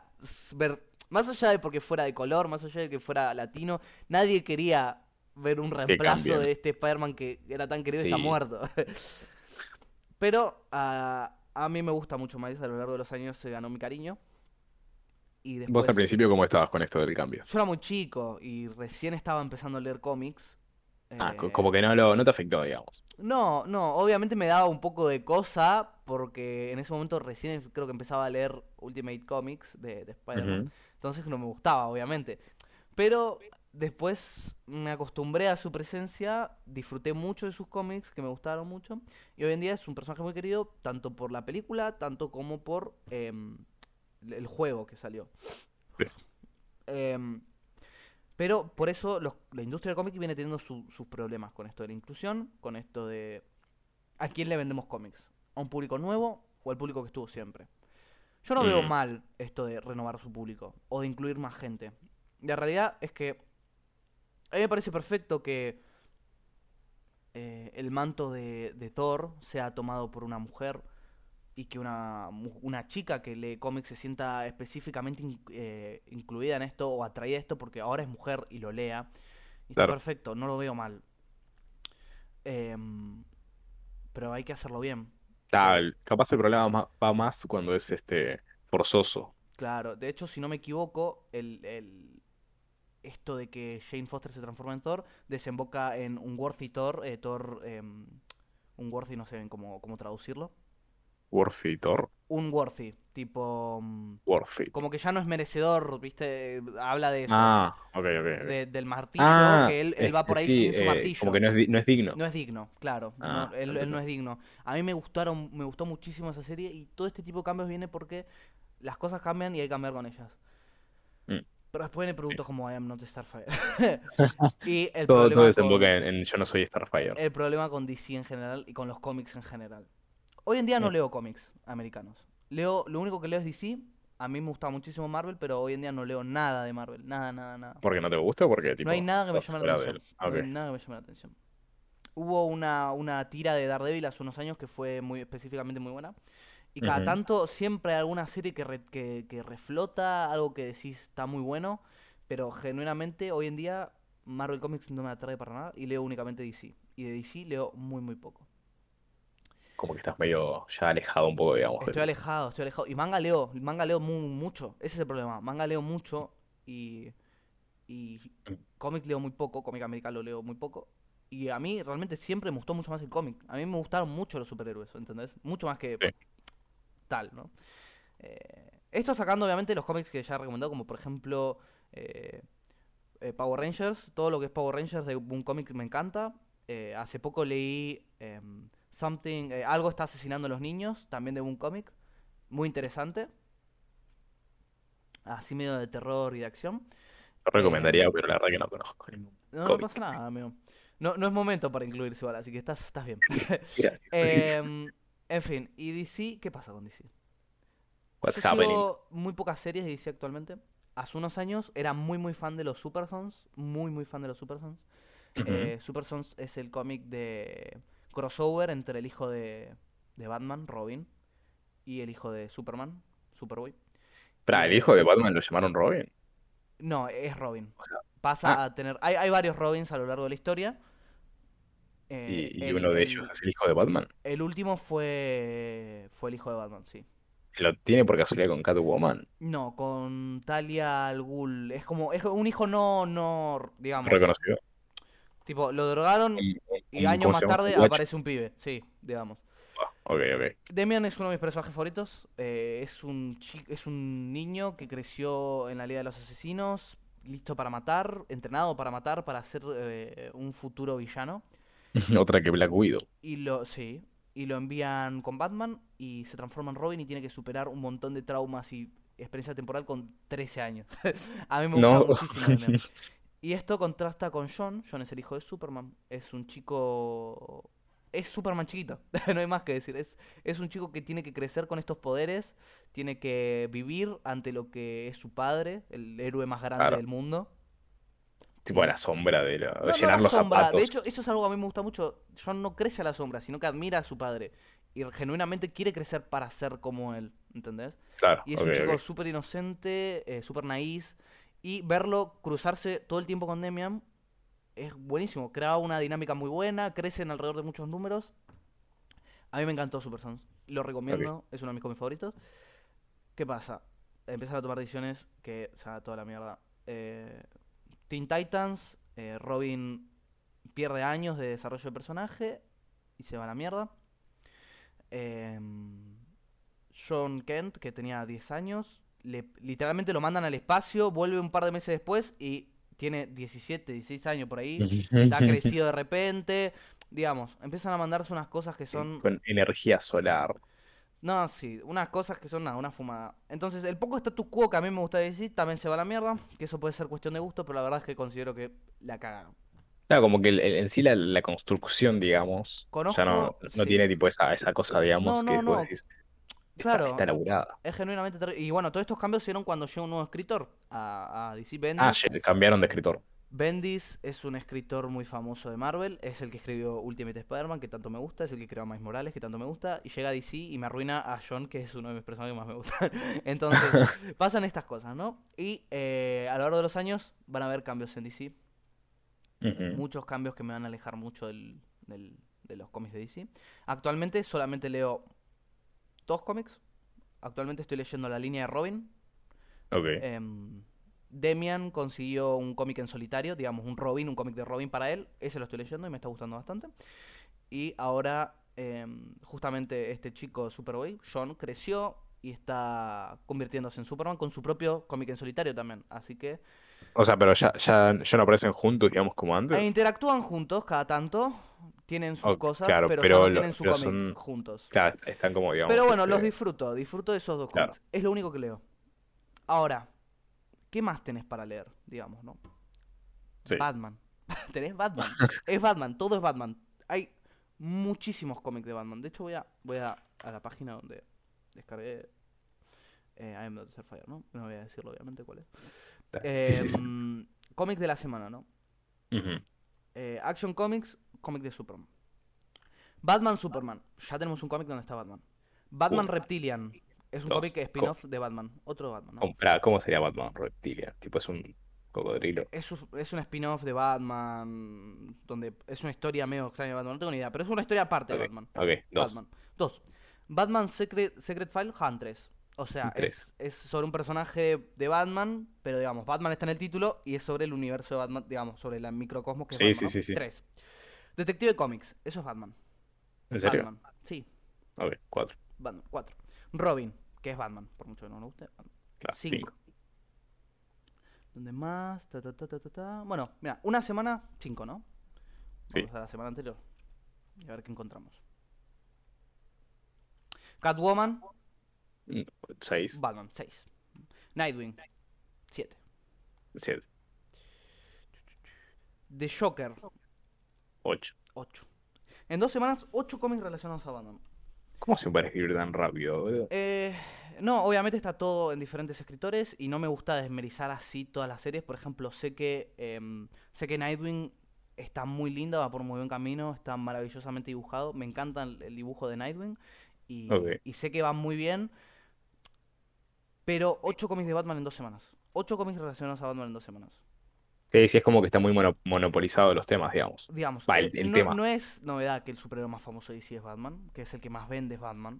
ver, más allá de porque fuera de color, más allá de que fuera latino, nadie quería ver un reemplazo de este Spider-Man que era tan querido y está muerto. Pero ah, a mí me gusta mucho Miles, a lo largo de los años se ganó mi cariño. Y Vos al principio, ¿cómo estabas con esto del cambio? Yo era muy chico y recién estaba empezando a leer cómics. Ah, Eh, como que no, lo, no te afectó, digamos. No, no, obviamente me daba un poco de cosa porque en ese momento recién creo que empezaba a leer Ultimate Comics de, de Spider-Man. Entonces no me gustaba, obviamente. Pero después me acostumbré a su presencia, disfruté mucho de sus cómics, que me gustaron mucho. Y hoy en día es un personaje muy querido, tanto por la película, tanto como por em, el juego que salió. Sí. Em, pero por eso los- la industria del cómic viene teniendo su- sus problemas con esto de la inclusión, con esto de a quién le vendemos cómics. a un público nuevo o al público que estuvo siempre. Yo no veo Mm. mal esto de renovar su público o de incluir más gente. La realidad es que a mí me parece perfecto que eh, el manto de, de Thor sea tomado por una mujer y que una, una chica que lee cómics se sienta específicamente in- eh, incluida en esto o atraída a esto porque ahora es mujer y lo lea. Y está perfecto, no lo veo mal. Em, pero hay que hacerlo bien. El- capaz el problema ma- va más cuando es este forzoso. Claro, de hecho, si no me equivoco, el, el- esto de que Jane Foster se transforma en Thor desemboca en un worthy Thor, eh, Thor, em, un worthy, no sé bien cómo, cómo traducirlo. Worthy Thor. Un worthy, tipo, mm, Worthy. como que ya no es merecedor, ¿viste? Habla de eso, Ah, ok, ok. ok. de- del martillo, Ah, que él, él va por ahí sí, sin su eh, martillo. como que no es, no es digno. No es digno, claro. no, Ah, él, no es digno. A mí me gustaron, me gustó muchísimo esa serie y todo este tipo de cambios viene porque las cosas cambian y hay que cambiar con ellas. Mm. Pero después viene productos como I am not Starfire. y el Todo, problema todo desemboca con, en, en Yo no soy Starfire. el problema con DC en general y con los cómics en general. Hoy en día no leo cómics americanos. Leo, lo único que leo es DC. A mí me gusta muchísimo Marvel, pero hoy en día no leo nada de Marvel. Nada, nada, nada. ¿Porque no te gusta o porque tipo, No hay nada que me estás llame la fuera atención. del- No hay nada que me llame la atención. Hubo una, una tira de Daredevil hace unos años que fue muy específicamente muy buena. Y cada tanto siempre hay alguna serie que, re- que, que reflota algo que decís está muy bueno. Pero genuinamente hoy en día Marvel Comics no me atrae para nada y leo únicamente DC. Y de DC leo muy muy poco. Como que estás medio ya alejado un poco, digamos. Estoy alejado, estoy alejado. Y manga leo, manga leo mu- mucho. Ese es el problema. Manga leo mucho y, y cómic leo muy poco, cómic americano leo muy poco. Y a mí realmente siempre me gustó mucho más el cómic. A mí me gustaron mucho los superhéroes, ¿entendés? Mucho más que Sí. Tal, ¿no? Eh, esto sacando obviamente los cómics que ya he recomendado, como por ejemplo eh, eh, Power Rangers. Todo lo que es Power Rangers de un cómic me encanta. Hace poco leí em, Something, algo está asesinando a los niños, también de un cómic. Muy interesante. Así medio de terror y de acción. Lo recomendaría, pero la verdad que no conozco ningún No, no pasa nada, amigo. No, no es momento para incluirse igual, así que estás, estás bien. Gracias. Em, en fin, ¿y DC? ¿Qué pasa con DC? What's Yo happening? sigo muy pocas series de DC actualmente. Hace unos años era muy muy fan de los Super Sons. Muy muy fan de los Super Sons. Eh, Super Sons es el cómic de crossover entre el hijo de, de Batman, Robin, y el hijo de Superman, Superboy. Espera, ¿el hijo de Batman lo llamaron Robin? No, es Robin. O sea, Pasa ah. a tener... Hay, hay varios Robins a lo largo de la historia. Eh, y, y el- uno de el- ellos es el hijo de Batman. El último fue fue el hijo de Batman, sí. Lo tiene por casualidad con Catwoman. No, con Talia al Ghul. Es como es un hijo no no digamos, Reconocido. tipo lo drogaron y un- años ¿cómo más tarde aparece un pibe, sí, digamos. Ah, Ok, ok. Demian es uno de mis personajes favoritos. eh, es un es un niño que creció en la Liga de los Asesinos, listo para matar, entrenado para matar, para ser eh, un futuro villano. Otra que Black Widow. Y lo, sí, y lo envían con Batman y se transforma en Robin y tiene que superar un montón de traumas y experiencia temporal con 13 años. A mí me gusta No. muchísimo. Y esto contrasta con John. John es el hijo de Superman. Es un chico... Es Superman chiquito. no hay más que decir. Es, es un chico que tiene que crecer con estos poderes. Tiene que vivir ante lo que es su padre, el héroe más grande Claro. del mundo. Tipo a la sombra de, la- no llenar los sombra. zapatos. De hecho, eso es algo que a mí me gusta mucho. John no crece a la sombra, sino que admira a su padre. Y genuinamente quiere crecer para ser como él. ¿Entendés? Claro, Y es un chico ok. súper inocente, eh, súper naíz. Y verlo cruzarse todo el tiempo con Demian es buenísimo. Crea una dinámica muy buena, crecen alrededor de muchos números. A mí me encantó Super Sons. Lo recomiendo, es uno de mis cómics favoritos. ¿Qué pasa? Empiezan a tomar decisiones que se va toda la mierda. Eh, Teen Titans, eh, Robin pierde años de desarrollo de personaje y se va a la mierda. Em, John Kent, que tenía 10 años, le- literalmente lo mandan al espacio, vuelve un par de meses después y tiene 17, 16 años por ahí. Está crecido de repente. Digamos, empiezan a mandarse unas cosas que son... Con energía solar. No, sí, unas cosas que son nada, una fumada. Entonces, el poco status quo que a mí me gusta decir también se va a la mierda. Que eso puede ser cuestión de gusto, pero la verdad es que considero que la cagaron. Claro, como que el- el- en sí la, la construcción, digamos, ya no, no sí. tiene tipo esa, esa cosa, digamos, no, que vos decís, está, está Claro, elaborada. es genuinamente terrible. Y bueno, todos estos cambios se dieron cuando llegó un nuevo escritor a, a DC Ah, Bendis. cambiaron de escritor. Bendis es un escritor muy famoso de Marvel, es el que escribió Ultimate Spider-Man, que tanto me gusta, es el que creó a Miles Morales, que tanto me gusta, y llega a DC y me arruina a John, que es uno de mis personajes que más me gustan. Entonces, pasan estas cosas, ¿no? Y eh, a lo largo de los años van a haber cambios en DC, muchos cambios que me van a alejar mucho del, del- de los cómics de DC. Actualmente solamente leo dos cómics, actualmente estoy leyendo la línea de Robin, Ok. Em, Demian consiguió un cómic en solitario, digamos, un Robin, un cómic de Robin para él. Ese lo estoy leyendo y me está gustando bastante. Y ahora, em, justamente este chico Superboy, John, creció y está convirtiéndose en Superman con su propio cómic en solitario también. Así que O sea, pero ya, ya, ya no aparecen juntos, digamos, como e antes. interactúan juntos cada tanto. Tienen sus cosas, claro, pero, pero lo- tienen su cómic son- juntos. Claro, están como, digamos. Pero bueno, los este, disfruto, disfruto de esos dos Claro. cómics. Es lo único que leo. Ahora, ¿qué más tenés para leer, digamos, no? sí. Batman. ¿Tenés Batman? es Batman, todo es Batman. Hay muchísimos cómics de Batman. De hecho, voy a, voy a, a la página donde descargué eh, I Am Not Starfire, ¿no? No voy a decirlo, obviamente, cuál es. Sí. Em, cómic de la semana, ¿no? Eh, Action Comics, cómic de Superman. Batman Superman. Ya tenemos un cómic donde está Batman. Batman. Reptilian. Es un cómic spin-off de Batman. Otro Batman, ¿no? ¿Cómo, pará, ¿cómo sería Batman Reptilia? Tipo, es un cocodrilo. Es, un- es un spin-off de Batman. Donde es una historia medio extraña de Batman. No tengo ni idea. Pero es una historia aparte de Batman. ok, dos. Batman. Dos. Batman Secret, Secret File Huntress. O sea, es, es sobre un personaje de Batman, pero digamos, Batman está en el título y es sobre el universo de Batman, digamos, sobre la microcosmos que es Sí, Batman. sí, ¿no? sí, sí. Tres. Detective Comics, eso es Batman. ¿En serio? Batman. Sí, Ok, cuatro. Batman. Cuatro. Robin, que es Batman, por mucho que no nos guste. Claro, Cinco. cinco. ¿Dónde más? Ta, ta, ta. Bueno, mira, una semana, cinco, ¿no? Sí. Vamos a la semana anterior. Y a ver qué encontramos. Catwoman, Mm, Seis. Batman, 6. Nightwing, 7. Siete. The Joker, Ocho. 8. En dos semanas, 8 cómics relacionados a Batman. ¿Cómo se puede escribir tan rápido, boludo? Eh, no, obviamente está todo en diferentes escritores y no me gusta desmerizar así todas las series. Por ejemplo, sé que em, sé que Nightwing está muy linda, va por muy buen camino, está maravillosamente dibujado. Me encanta el, dibujo de Nightwing y, y sé que va muy bien. Pero 8 cómics de Batman en dos semanas. 8 cómics relacionados a Batman en dos semanas. Sí, sí, es como que está muy mono- monopolizado los temas, digamos. Digamos, Va, el- eh, el no, tema. no es novedad que el superhéroe más famoso de DC es Batman, que es el que más vende es Batman.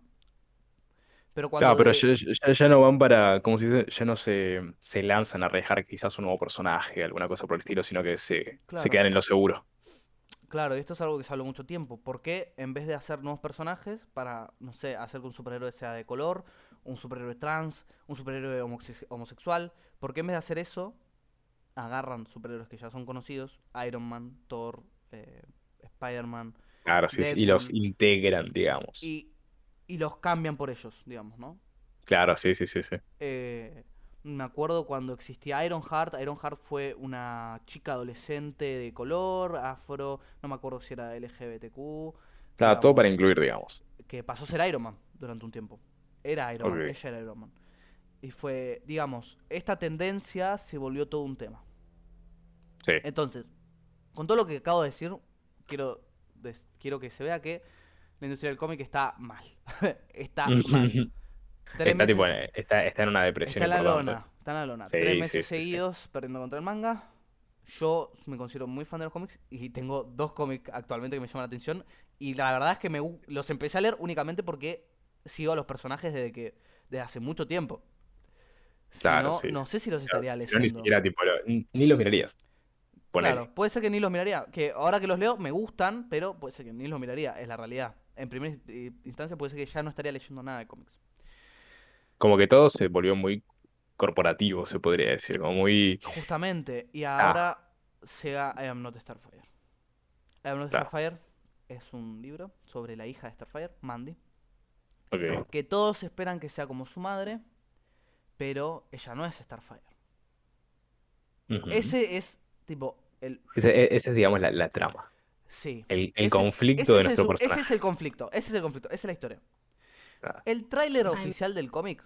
Pero cuando Claro, pero de- ya, ya- ya no van para, como se dice, ya no se, se lanzan a arriesgar quizás un nuevo personaje, alguna cosa por el estilo, sino que se, se quedan en lo seguro. Claro, y esto es algo que se habló mucho tiempo. ¿Por qué en vez de hacer nuevos personajes para, no sé, hacer que un superhéroe sea de color, un superhéroe trans, un superhéroe homosexual, ¿por qué en vez de hacer eso agarran superhéroes que ya son conocidos, Iron Man, Thor, eh, Spider-Man, Claro, sí, y los integran, digamos. y, y los cambian por ellos, digamos, ¿no? Claro, sí, sí, sí, sí. Eh, me acuerdo cuando existía Ironheart. Ironheart fue una chica adolescente de color, afro, no me acuerdo si era LGBTQ. Claro, todo para incluir, digamos. que pasó a ser Iron Man durante un tiempo. Era Iron Man, ella era Iron Man. Y fue, digamos, esta tendencia se volvió todo un tema. Sí. Entonces, con todo lo que acabo de decir, quiero, des- quiero que se vea que la industria del cómic está mal. está mal. Tres Está, tipo, meses- está, está en una depresión Está en la lona, está en la lona. Sí, Tres meses sí, seguidos perdiendo contra el manga. Yo me considero muy fan de los cómics y tengo dos cómics actualmente que me llaman la atención. Y la verdad es que me, los empecé a leer únicamente porque sigo a los personajes desde que desde hace mucho tiempo. Si no, sí. no sé si los estaría si no, ni leyendo. siquiera, tipo, lo- ni ni los mirarías. Ponele. Claro, puede ser que ni los miraría. Que ahora que los leo me gustan, pero puede ser que ni los miraría, es la realidad. En primera eh, instancia puede ser que ya no estaría leyendo nada de cómics. Como que todo se volvió muy corporativo, se podría decir. Como muy. Justamente, y Ah. ahora llega I Am Not Starfire. I Am Not Claro. Starfire es un libro sobre la hija de Starfire, Mandy, que todos esperan que sea como su madre, pero ella no es Starfire. Ese es, tipo, El, Ese, e- esa es, digamos, la, la trama. sí. El, el Ese es- conflicto ese de es nuestro Ese personaje. es el conflicto, ese es el conflicto, esa es la historia. Ah. El tráiler oficial del cómic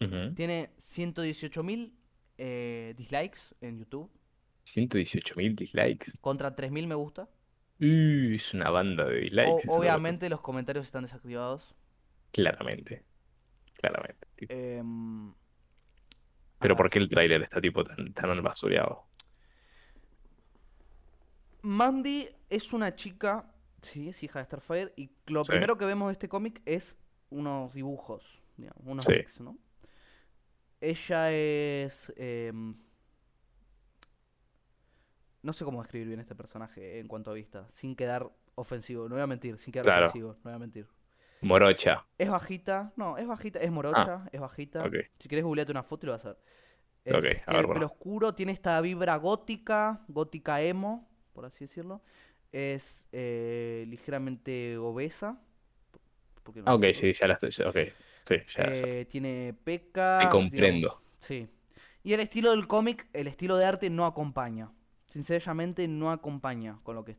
Ujú. tiene 118.000 eh, dislikes en YouTube 118.000 dislikes. contra 3.000 me gusta. Uh, es una banda de dislikes. ese obviamente los comentarios están desactivados. Claramente. Claramente. Em, Pero ¿por qué el tráiler está tipo tan, tan basureado? Mandy es una chica, sí, es hija de Starfire, y lo Sí. primero que vemos de este cómic es unos dibujos, digamos, unos Sí. ¿no? Ella es... em, no sé cómo describir bien este personaje en cuanto a vista, sin quedar ofensivo, no voy a mentir, sin quedar Claro. ofensivo, no voy a mentir. Morocha. Es bajita, no, es bajita, es morocha, es bajita. Si querés googleate una foto y lo vas a ver. Es- tiene ver, el pelo bueno. oscuro, tiene esta vibra gótica, gótica emo, por así decirlo. Es eh, ligeramente obesa. porque no Ah, ok, sé, sí, ya la estoy. sí, ya. ya. eh, tiene pecas. comprendo. digamos, sí. Y el estilo del cómic, el estilo de arte no acompaña. Sinceramente no acompaña con lo que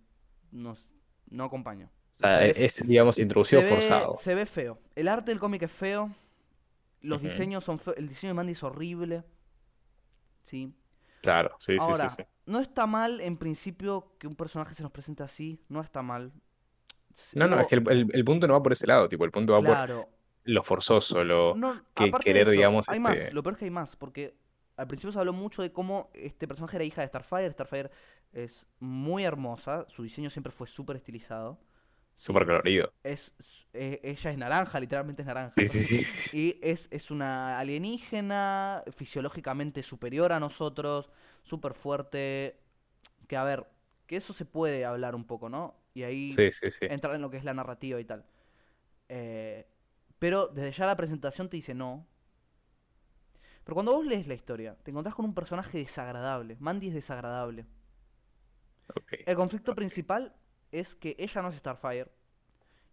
nos no acompaña. O sea, Se ve- es, digamos, introducido se ve- forzado. Se ve feo. El arte del cómic es feo. Los diseños son feos. El diseño de Mandy es horrible. Sí. Claro, sí, sí, Ahora, sí, sí. no está mal en principio que un personaje se nos presente así. No está mal. No, no, es que el, el- el punto no va por ese lado, tipo, el punto va por Claro. lo forzoso, lo No, que querer, eso, digamos, hay más. este- Lo peor es que hay más. Porque al principio se habló mucho de cómo este personaje era hija de Starfire. Starfire es muy hermosa. Su diseño siempre fue súper estilizado. Súper colorido. Es, eh, ella es naranja, literalmente es naranja. Sí, sí, sí. Y es, es una alienígena fisiológicamente superior a nosotros, súper fuerte. Que a ver, que eso se puede hablar un poco, ¿no? Y ahí Sí, sí, sí. entrar en lo que es la narrativa y tal. Eh, pero desde ya la presentación te dice no. Pero cuando vos lees la historia, te encontrás con un personaje desagradable. Mandy es desagradable. El conflicto principal es que ella no es Starfire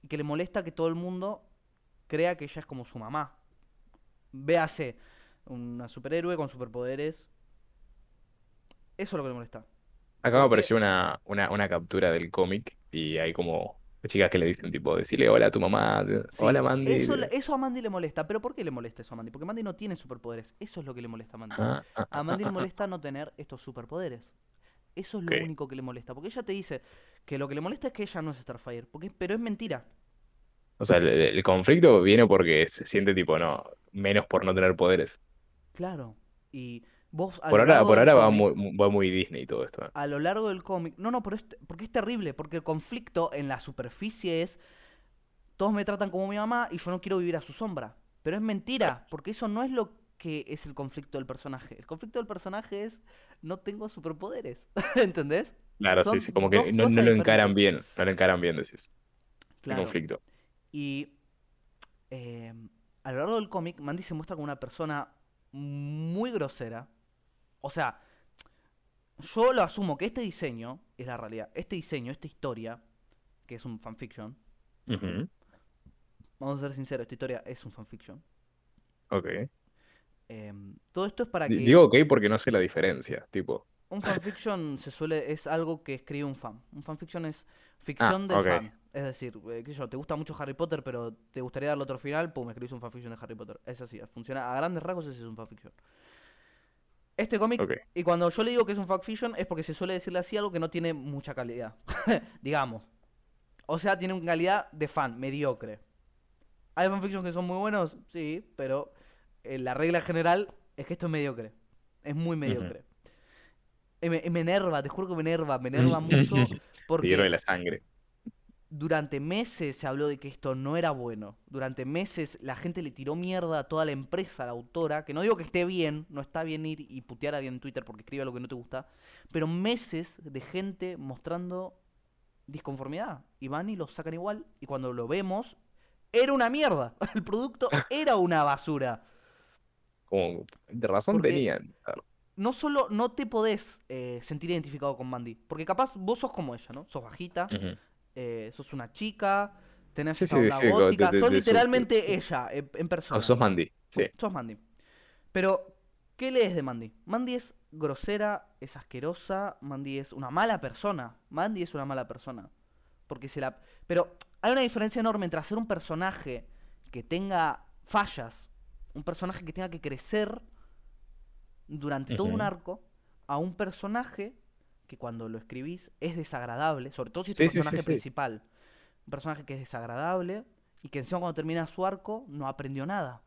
y que le molesta que todo el mundo crea que ella es como su mamá. Véase, una superhéroe con superpoderes. Eso es lo que le molesta. Acá me apareció una, una, una captura del cómic y hay como chicas que le dicen, tipo, decirle hola a tu mamá, Sí, hola Mandy. Eso, le- eso a Mandy le molesta. ¿Pero por qué le molesta eso a Mandy? Porque Mandy no tiene superpoderes. Eso es lo que le molesta a Mandy. Ah, ah, A Mandy le ah, ah. molesta no tener estos superpoderes. Eso es lo único que le molesta. Porque ella te dice que lo que le molesta es que ella no es Starfire. Porque, pero es mentira. O sea, el, el conflicto viene porque se siente tipo, no, menos por no tener poderes. Claro. Y vos Por ahora, por ahora va cómic- muy, va muy Disney todo esto. ¿eh? a lo largo del cómic. No, no, pero es, porque es terrible. Porque el conflicto en la superficie es. Todos me tratan como mi mamá y yo no quiero vivir a su sombra. Pero es mentira, porque eso no es lo que es el conflicto del personaje. El conflicto del personaje es. No tengo superpoderes. ¿Entendés? Claro, Son sí, sí, como que no, lo encaran bien, no lo encaran bien, decís, el Claro. conflicto. Y. eh, a lo largo del cómic, Mandy se muestra como una persona muy grosera. O sea, yo lo asumo que este diseño es la realidad. Este diseño, esta historia, que es un fanfiction. Ujú, Vamos a ser sinceros, esta historia es un fanfiction. Ok. Em, todo esto es para que. Digo ok porque no sé la diferencia, tipo. Un fanfiction se suele. es algo que escribe un fan. Un fanfiction es ficción del ok. fan. Es decir, eh, qué sé yo, te gusta mucho Harry Potter, pero te gustaría darle otro final, pum, escribís un fanfiction de Harry Potter. Es así, funciona a grandes rasgos, ese es un fanfiction. Este cómic, y cuando yo le digo que es un fanfiction, es porque se suele decirle así algo que no tiene mucha calidad. Digamos. O sea, tiene una calidad de fan, mediocre. ¿Hay fanfictions que son muy buenos? Sí, pero eh, la regla general es que esto es mediocre. Es muy mediocre. Y me, y me enerva, te juro que me enerva, me enerva mucho Te porque hierve la sangre. durante meses se habló de que esto no era bueno. Durante meses la gente le tiró mierda a toda la empresa, a la autora, que no digo que esté bien, no está bien ir y putear a alguien en Twitter porque escribe algo que no te gusta, pero meses de gente mostrando disconformidad. Y van y lo sacan igual, y cuando lo vemos, era una mierda. El producto era una basura. Como, de razón Porque- tenían. No solo no te podés eh, sentir identificado con Mandy, porque capaz vos sos como ella, ¿no? Sos bajita, eh, sos una chica, tenés Sí, esa sí, co- gótica, de- de- sos de literalmente ella en persona. Sos Mandy, sí. Sos Mandy. Pero, ¿qué lees de Mandy? Mandy es grosera, es asquerosa, Mandy es una mala persona. Mandy es una mala persona. Porque se la... Pero hay una diferencia enorme entre hacer un personaje que tenga fallas, un personaje que tenga que crecer durante todo un arco, a un personaje que cuando lo escribís es desagradable, sobre todo si es Sí, personaje sí. principal. Un personaje que es desagradable y que encima cuando termina su arco no aprendió nada.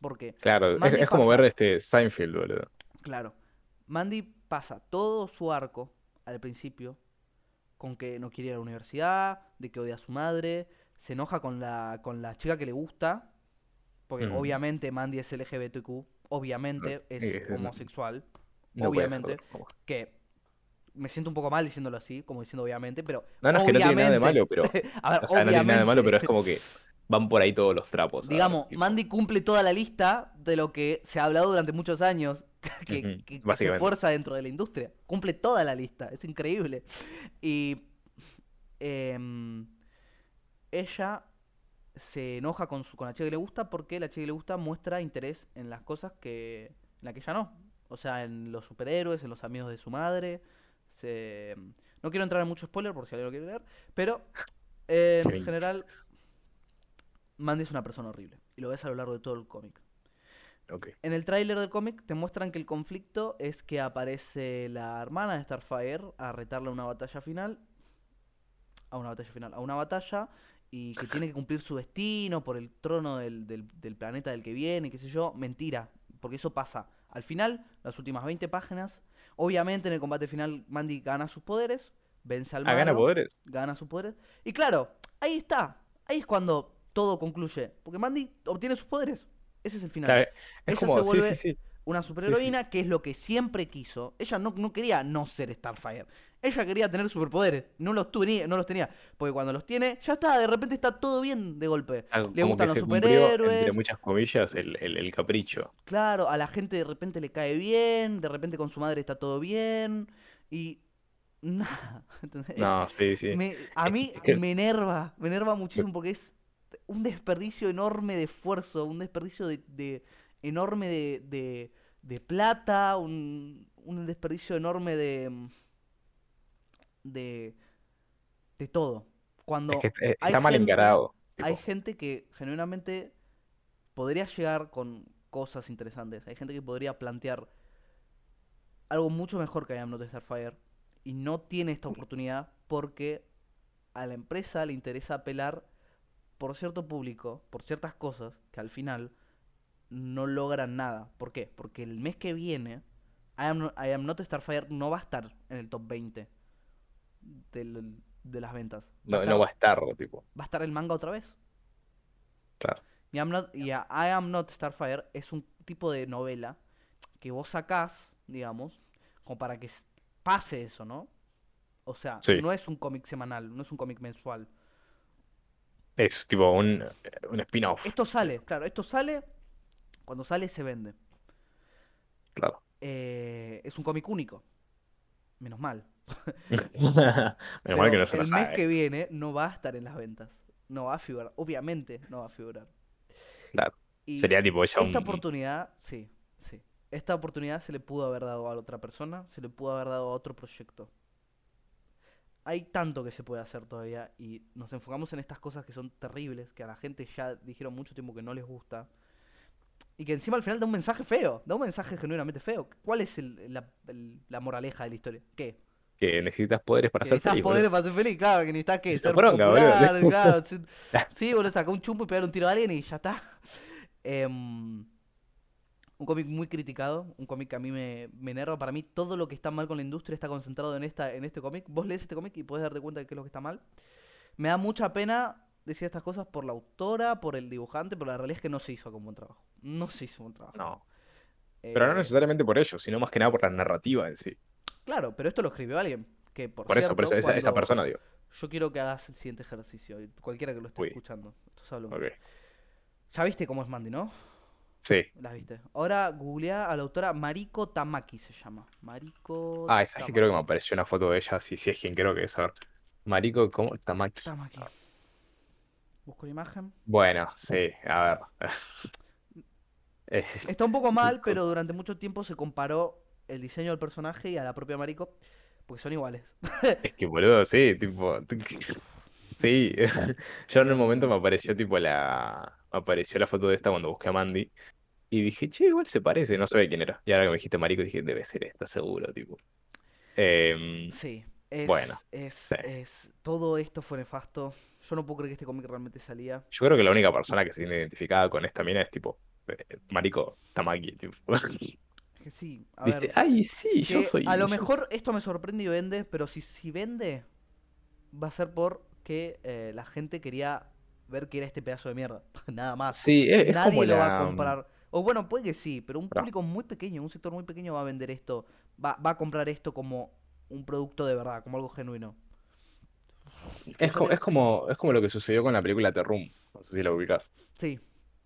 Porque Claro, es, Mandy es como pasa- ver este Seinfeld, boludo. Claro. Mandy pasa todo su arco al principio con que no quiere ir a la universidad, de que odia a su madre, se enoja con la, con la chica que le gusta, porque Mm. obviamente Mandy es LGBTQ, obviamente es homosexual, No obviamente, que me siento un poco mal diciéndolo así, como diciendo obviamente, pero No, no, es que no tiene nada de malo, pero. a ver, O sea, no tiene nada de malo, pero es como que van por ahí todos los trapos. Digamos. Mandy cumple toda la lista de lo que se ha hablado durante muchos años, que, que- que se esfuerza dentro de la industria. Cumple toda la lista, es increíble. Y em, ella se enoja con, su, con la chica que le gusta porque la chica que le gusta muestra interés en las cosas que, en la que ella no. O sea, en los superhéroes, en los amigos de su madre. Se... No quiero entrar en mucho spoiler por si alguien lo quiere leer, pero en Sí. general Mandy es una persona horrible. Y lo ves a lo largo de todo el cómic. En el tráiler del cómic te muestran que el conflicto es que aparece la hermana de Starfire a retarle a una batalla final. A una batalla final, a una batalla. Y que tiene que cumplir su destino por el trono del, del- del planeta del que viene, qué sé yo. Mentira, porque eso pasa. Al final, las últimas 20 páginas. Obviamente en el combate final Mandy gana sus poderes, vence al Ah, gana malo, poderes. gana sus poderes. Y claro, ahí está. Ahí es cuando todo concluye. Porque Mandy obtiene sus poderes. Ese es el final Claro, es Ella como, se sí, vuelve- sí, sí. una superheroína que es lo que siempre quiso. Ella no, no quería no ser Starfire. Ella quería tener superpoderes. No los, tenía, no los tenía. Porque cuando los tiene, ya está, de repente está todo bien de golpe. Ah, Le gustan los superhéroes. entre muchas comillas, el, el, el capricho. Claro, a la gente de repente le cae bien. De repente con su madre está todo bien. Y. Nada. No, sí, sí. Me- a mí me enerva, me enerva muchísimo porque es un desperdicio enorme de esfuerzo, un desperdicio de, de- enorme de, de, de plata, un, un desperdicio enorme de, mm, de, de todo. Cuando Es que eh, hay está mal gente- encarado. hay gente que genuinamente podría llegar con cosas interesantes, hay gente que podría plantear algo mucho mejor que I Am Not Starfire y no tiene esta oportunidad porque a la empresa le interesa apelar por cierto público, por ciertas cosas que al final no logran nada. ¿Por qué? Porque el mes que viene I Am I Am Not Starfire no va a estar en el top 20 del- de las ventas. Va a No, estar- no va a estar, tipo. va a estar el manga otra vez. Claro. Y, I'm not- y a- I Am Not Starfire es un tipo de novela que vos sacás, digamos, como para que pase eso, ¿no? O sea, Sí. no es un cómic semanal, no es un cómic mensual. Es tipo un, un spin-off. Esto sale, claro, esto sale, cuando sale se vende. Claro. Eh, es un cómic único. Menos mal. Mal que no una el mes que viene no va a estar en las ventas. No va a figurar. Obviamente no va a figurar. Claro. Y Sería tipo ya esta un. oportunidad, sí, sí. Esta oportunidad se le pudo haber dado a otra persona, se le pudo haber dado a otro proyecto. Hay tanto que se puede hacer todavía y nos enfocamos en estas cosas que son terribles, que a la gente ya dijeron mucho tiempo que no les gusta. Y que encima al final da un mensaje feo, da un mensaje genuinamente feo. ¿Cuál es el- la, el- la moraleja de la historia? ¿Qué? Que necesitas poderes para ser necesitas feliz. poderes boludo. para ser feliz, claro, que necesitas que ser bronca, boludo. popular, claro. sí, boludo, saca un chumpo y pegar un tiro a alguien y ya está. Em, un cómic muy criticado, un cómic que a mí me, me enerva. Para mí todo lo que está mal con la industria está concentrado en, esta, en este cómic. Vos lees este cómic y puedes darte cuenta de qué es lo que está mal. Me da mucha pena decir estas cosas por la autora, por el dibujante, pero la realidad es que no se hizo con buen trabajo. No se hizo un buen trabajo. No. Pero no Eh, necesariamente por ello, sino más que nada por la narrativa en sí. Claro, pero esto lo escribió alguien. Que por, Por eso, por eso, cierto, esa, persona, digo. Yo quiero que hagas el siguiente ejercicio. Cualquiera que lo esté Uy. escuchando. Esto se habla mucho. Ok. Ya viste cómo es Mandy, ¿no? Sí. La viste. Ahora googlea a la autora Mariko Tamaki se llama. Mariko Ah, esa que creo que me apareció una foto de ella, si, si es quien creo que es. A ver. Marico, ¿cómo? Tamaki. Tamaki. Busco la imagen. Bueno, sí, a ver. Es- Está un poco mal, pero durante mucho tiempo se comparó el diseño del personaje y a la propia Mariko, porque son iguales. Es que, boludo, sí, tipo. Sí. Yo en un momento me apareció tipo la. Me apareció la foto de esta cuando busqué a Mandy. Y dije, che, igual se parece, no sabía quién era. Y ahora que me dijiste marico, dije, debe ser esta, seguro, tipo. Em, Sí, es, bueno, es, sí. es, todo esto fue nefasto. Yo no puedo creer que este cómic realmente salía. Yo creo que la única persona que se tiene identificada con esta mina es tipo. eh, Marico Tamaki, tipo. Es que sí, a Dice, ver, ay, sí, yo soy. a lo yo mejor esto me sorprende y vende, pero si, si vende, va a ser porque eh, la gente quería ver que era este pedazo de mierda. Nada más. Sí, es, es Nadie como lo va a la. comprar. O bueno, puede que sí, pero un público muy pequeño, un sector muy pequeño va a vender esto, va, va a comprar esto como un producto de verdad, como algo genuino. Es, co- es como, es como lo que sucedió con la película The Room. No sé si la ubicas. Sí,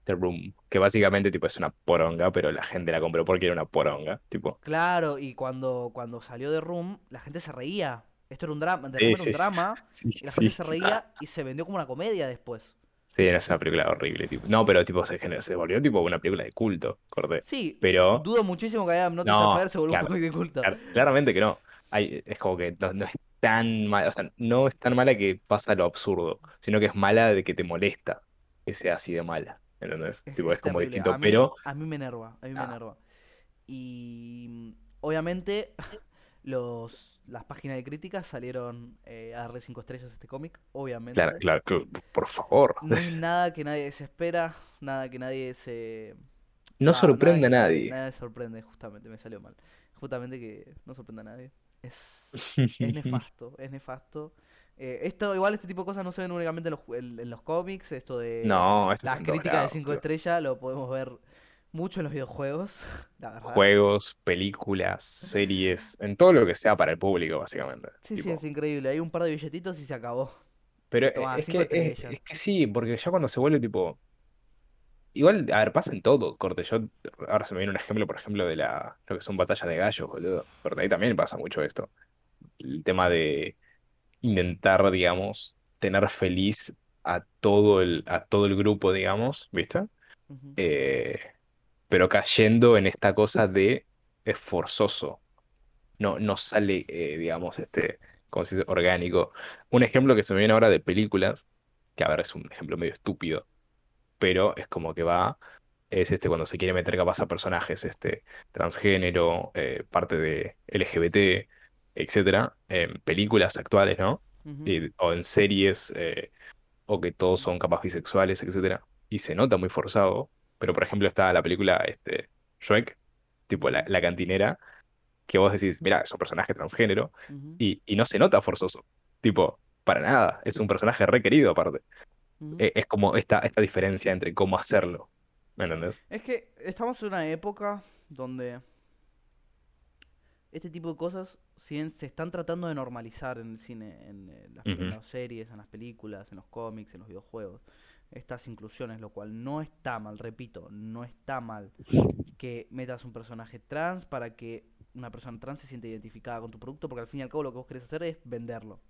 The Room. Que básicamente tipo es una poronga, pero la gente la compró porque era una poronga. Tipo. claro, y cuando, cuando salió de Room, la gente se reía. Esto era un drama, The Sí, era un sí, drama, sí, y la gente se reía y se vendió como una comedia después. Sí, no, es una película horrible, tipo. No, pero tipo se, gener- se volvió tipo una película de culto, corté. Sí, Pero dudo muchísimo que haya Not No, Starfire se volvió un claro, cómic de culto. clar- claramente que no. Hay, es como que no, no es tan mala, o sea, no es tan mala que pasa lo absurdo, sino que es mala de que te molesta que sea así de mala. ¿Entendés? Es, Tipo, es es como terrible. distinto, A mí, pero a mí me enerva, a mí me Ah. enerva. Y obviamente los, las páginas de críticas salieron eh, a darle 5 estrellas a este cómic, obviamente. claro, claro, por favor. No hay nada que nadie se espera, nada que nadie se... No Ah, sorprende a nada que nadie. Nadie sorprende, justamente, me salió mal. Justamente que no sorprende a nadie. Es, es nefasto, es nefasto. Eh, esto, igual este tipo de cosas no se ven únicamente en los, en, en los cómics, esto de No, esto las críticas de lados, 5 boludo. estrellas lo podemos ver mucho en los videojuegos, la verdad. Juegos, películas, series, en todo lo que sea para el público, básicamente. Sí, sí, es increíble. Hay un par de billetitos y se acabó. Pero es 5 que, es que sí, porque ya cuando se vuelve tipo. Igual, a ver, pasa en todo, corte. Yo ahora se me viene un ejemplo, por ejemplo, de la, lo que son batallas de gallos, boludo. Porque ahí también pasa mucho esto. El tema de intentar, digamos, tener feliz a todo el, a todo el grupo, digamos, ¿viste? Eh, pero cayendo en esta cosa de es forzoso. No, no sale, eh, digamos, este, como se dice, orgánico. Un ejemplo que se me viene ahora de películas, que a ver, es un ejemplo medio estúpido, pero es como que va, es este cuando se quiere meter capaz a personajes este, transgénero, eh, parte de LGBT, etcétera, en películas actuales, ¿no? Y- o en series, eh, o que todos son capaz bisexuales, etcétera. Y se nota muy forzado, pero por ejemplo está la película este, Shrek, tipo la, la cantinera, que vos decís, mira, es un personaje transgénero, y, y no se nota forzoso, tipo, para nada, es un personaje requerido aparte. E- Es como esta, esta diferencia entre cómo hacerlo, ¿me entendés? Es que estamos en una época donde este tipo de cosas, si se están tratando de normalizar en el cine, en, eh, las, en las series, en las películas, en los cómics, en los videojuegos, estas inclusiones, lo cual no está mal, repito, no está mal que metas un personaje trans para que una persona trans se sienta identificada con tu producto, porque al fin y al cabo lo que vos querés hacer es venderlo.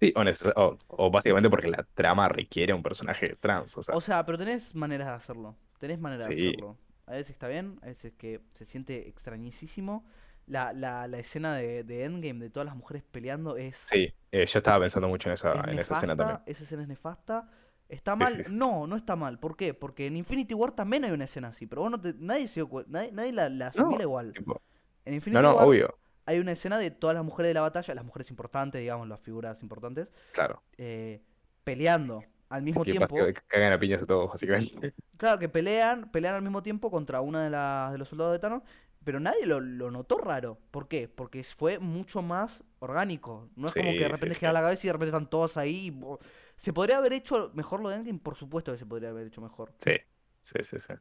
Sí, o, o, o básicamente porque la trama requiere un personaje trans, o sea, O sea, pero tenés maneras de hacerlo. Tenés maneras de hacerlo. A veces está bien, a veces que se siente extrañísimo. La, la, la escena de, de Endgame de todas las mujeres peleando es, sí, eh, yo estaba pensando mucho en esa, es en esa escena también. Esa escena es nefasta. ¿Está mal? sí, sí. No, no está mal. ¿Por qué? Porque en Infinity War también hay una escena así, pero vos no te- nadie se nadie, nadie la, la No, igual. tipo, En no, Infinity no, War obvio, hay una escena de todas las mujeres de la batalla, las mujeres importantes, digamos, las figuras importantes, claro. eh, peleando al mismo Que, tiempo. cagan a piñas a todos, básicamente. Claro, que pelean, pelean al mismo tiempo contra una de las de los soldados de Thanos, pero nadie lo, lo notó raro. ¿Por qué? Porque fue mucho más orgánico. No es como que de sí, repente sí. la cabeza y de repente están todos ahí. ¿Se podría haber hecho mejor lo de Endgame? Por supuesto que se podría haber hecho mejor. Sí, sí, sí, sí.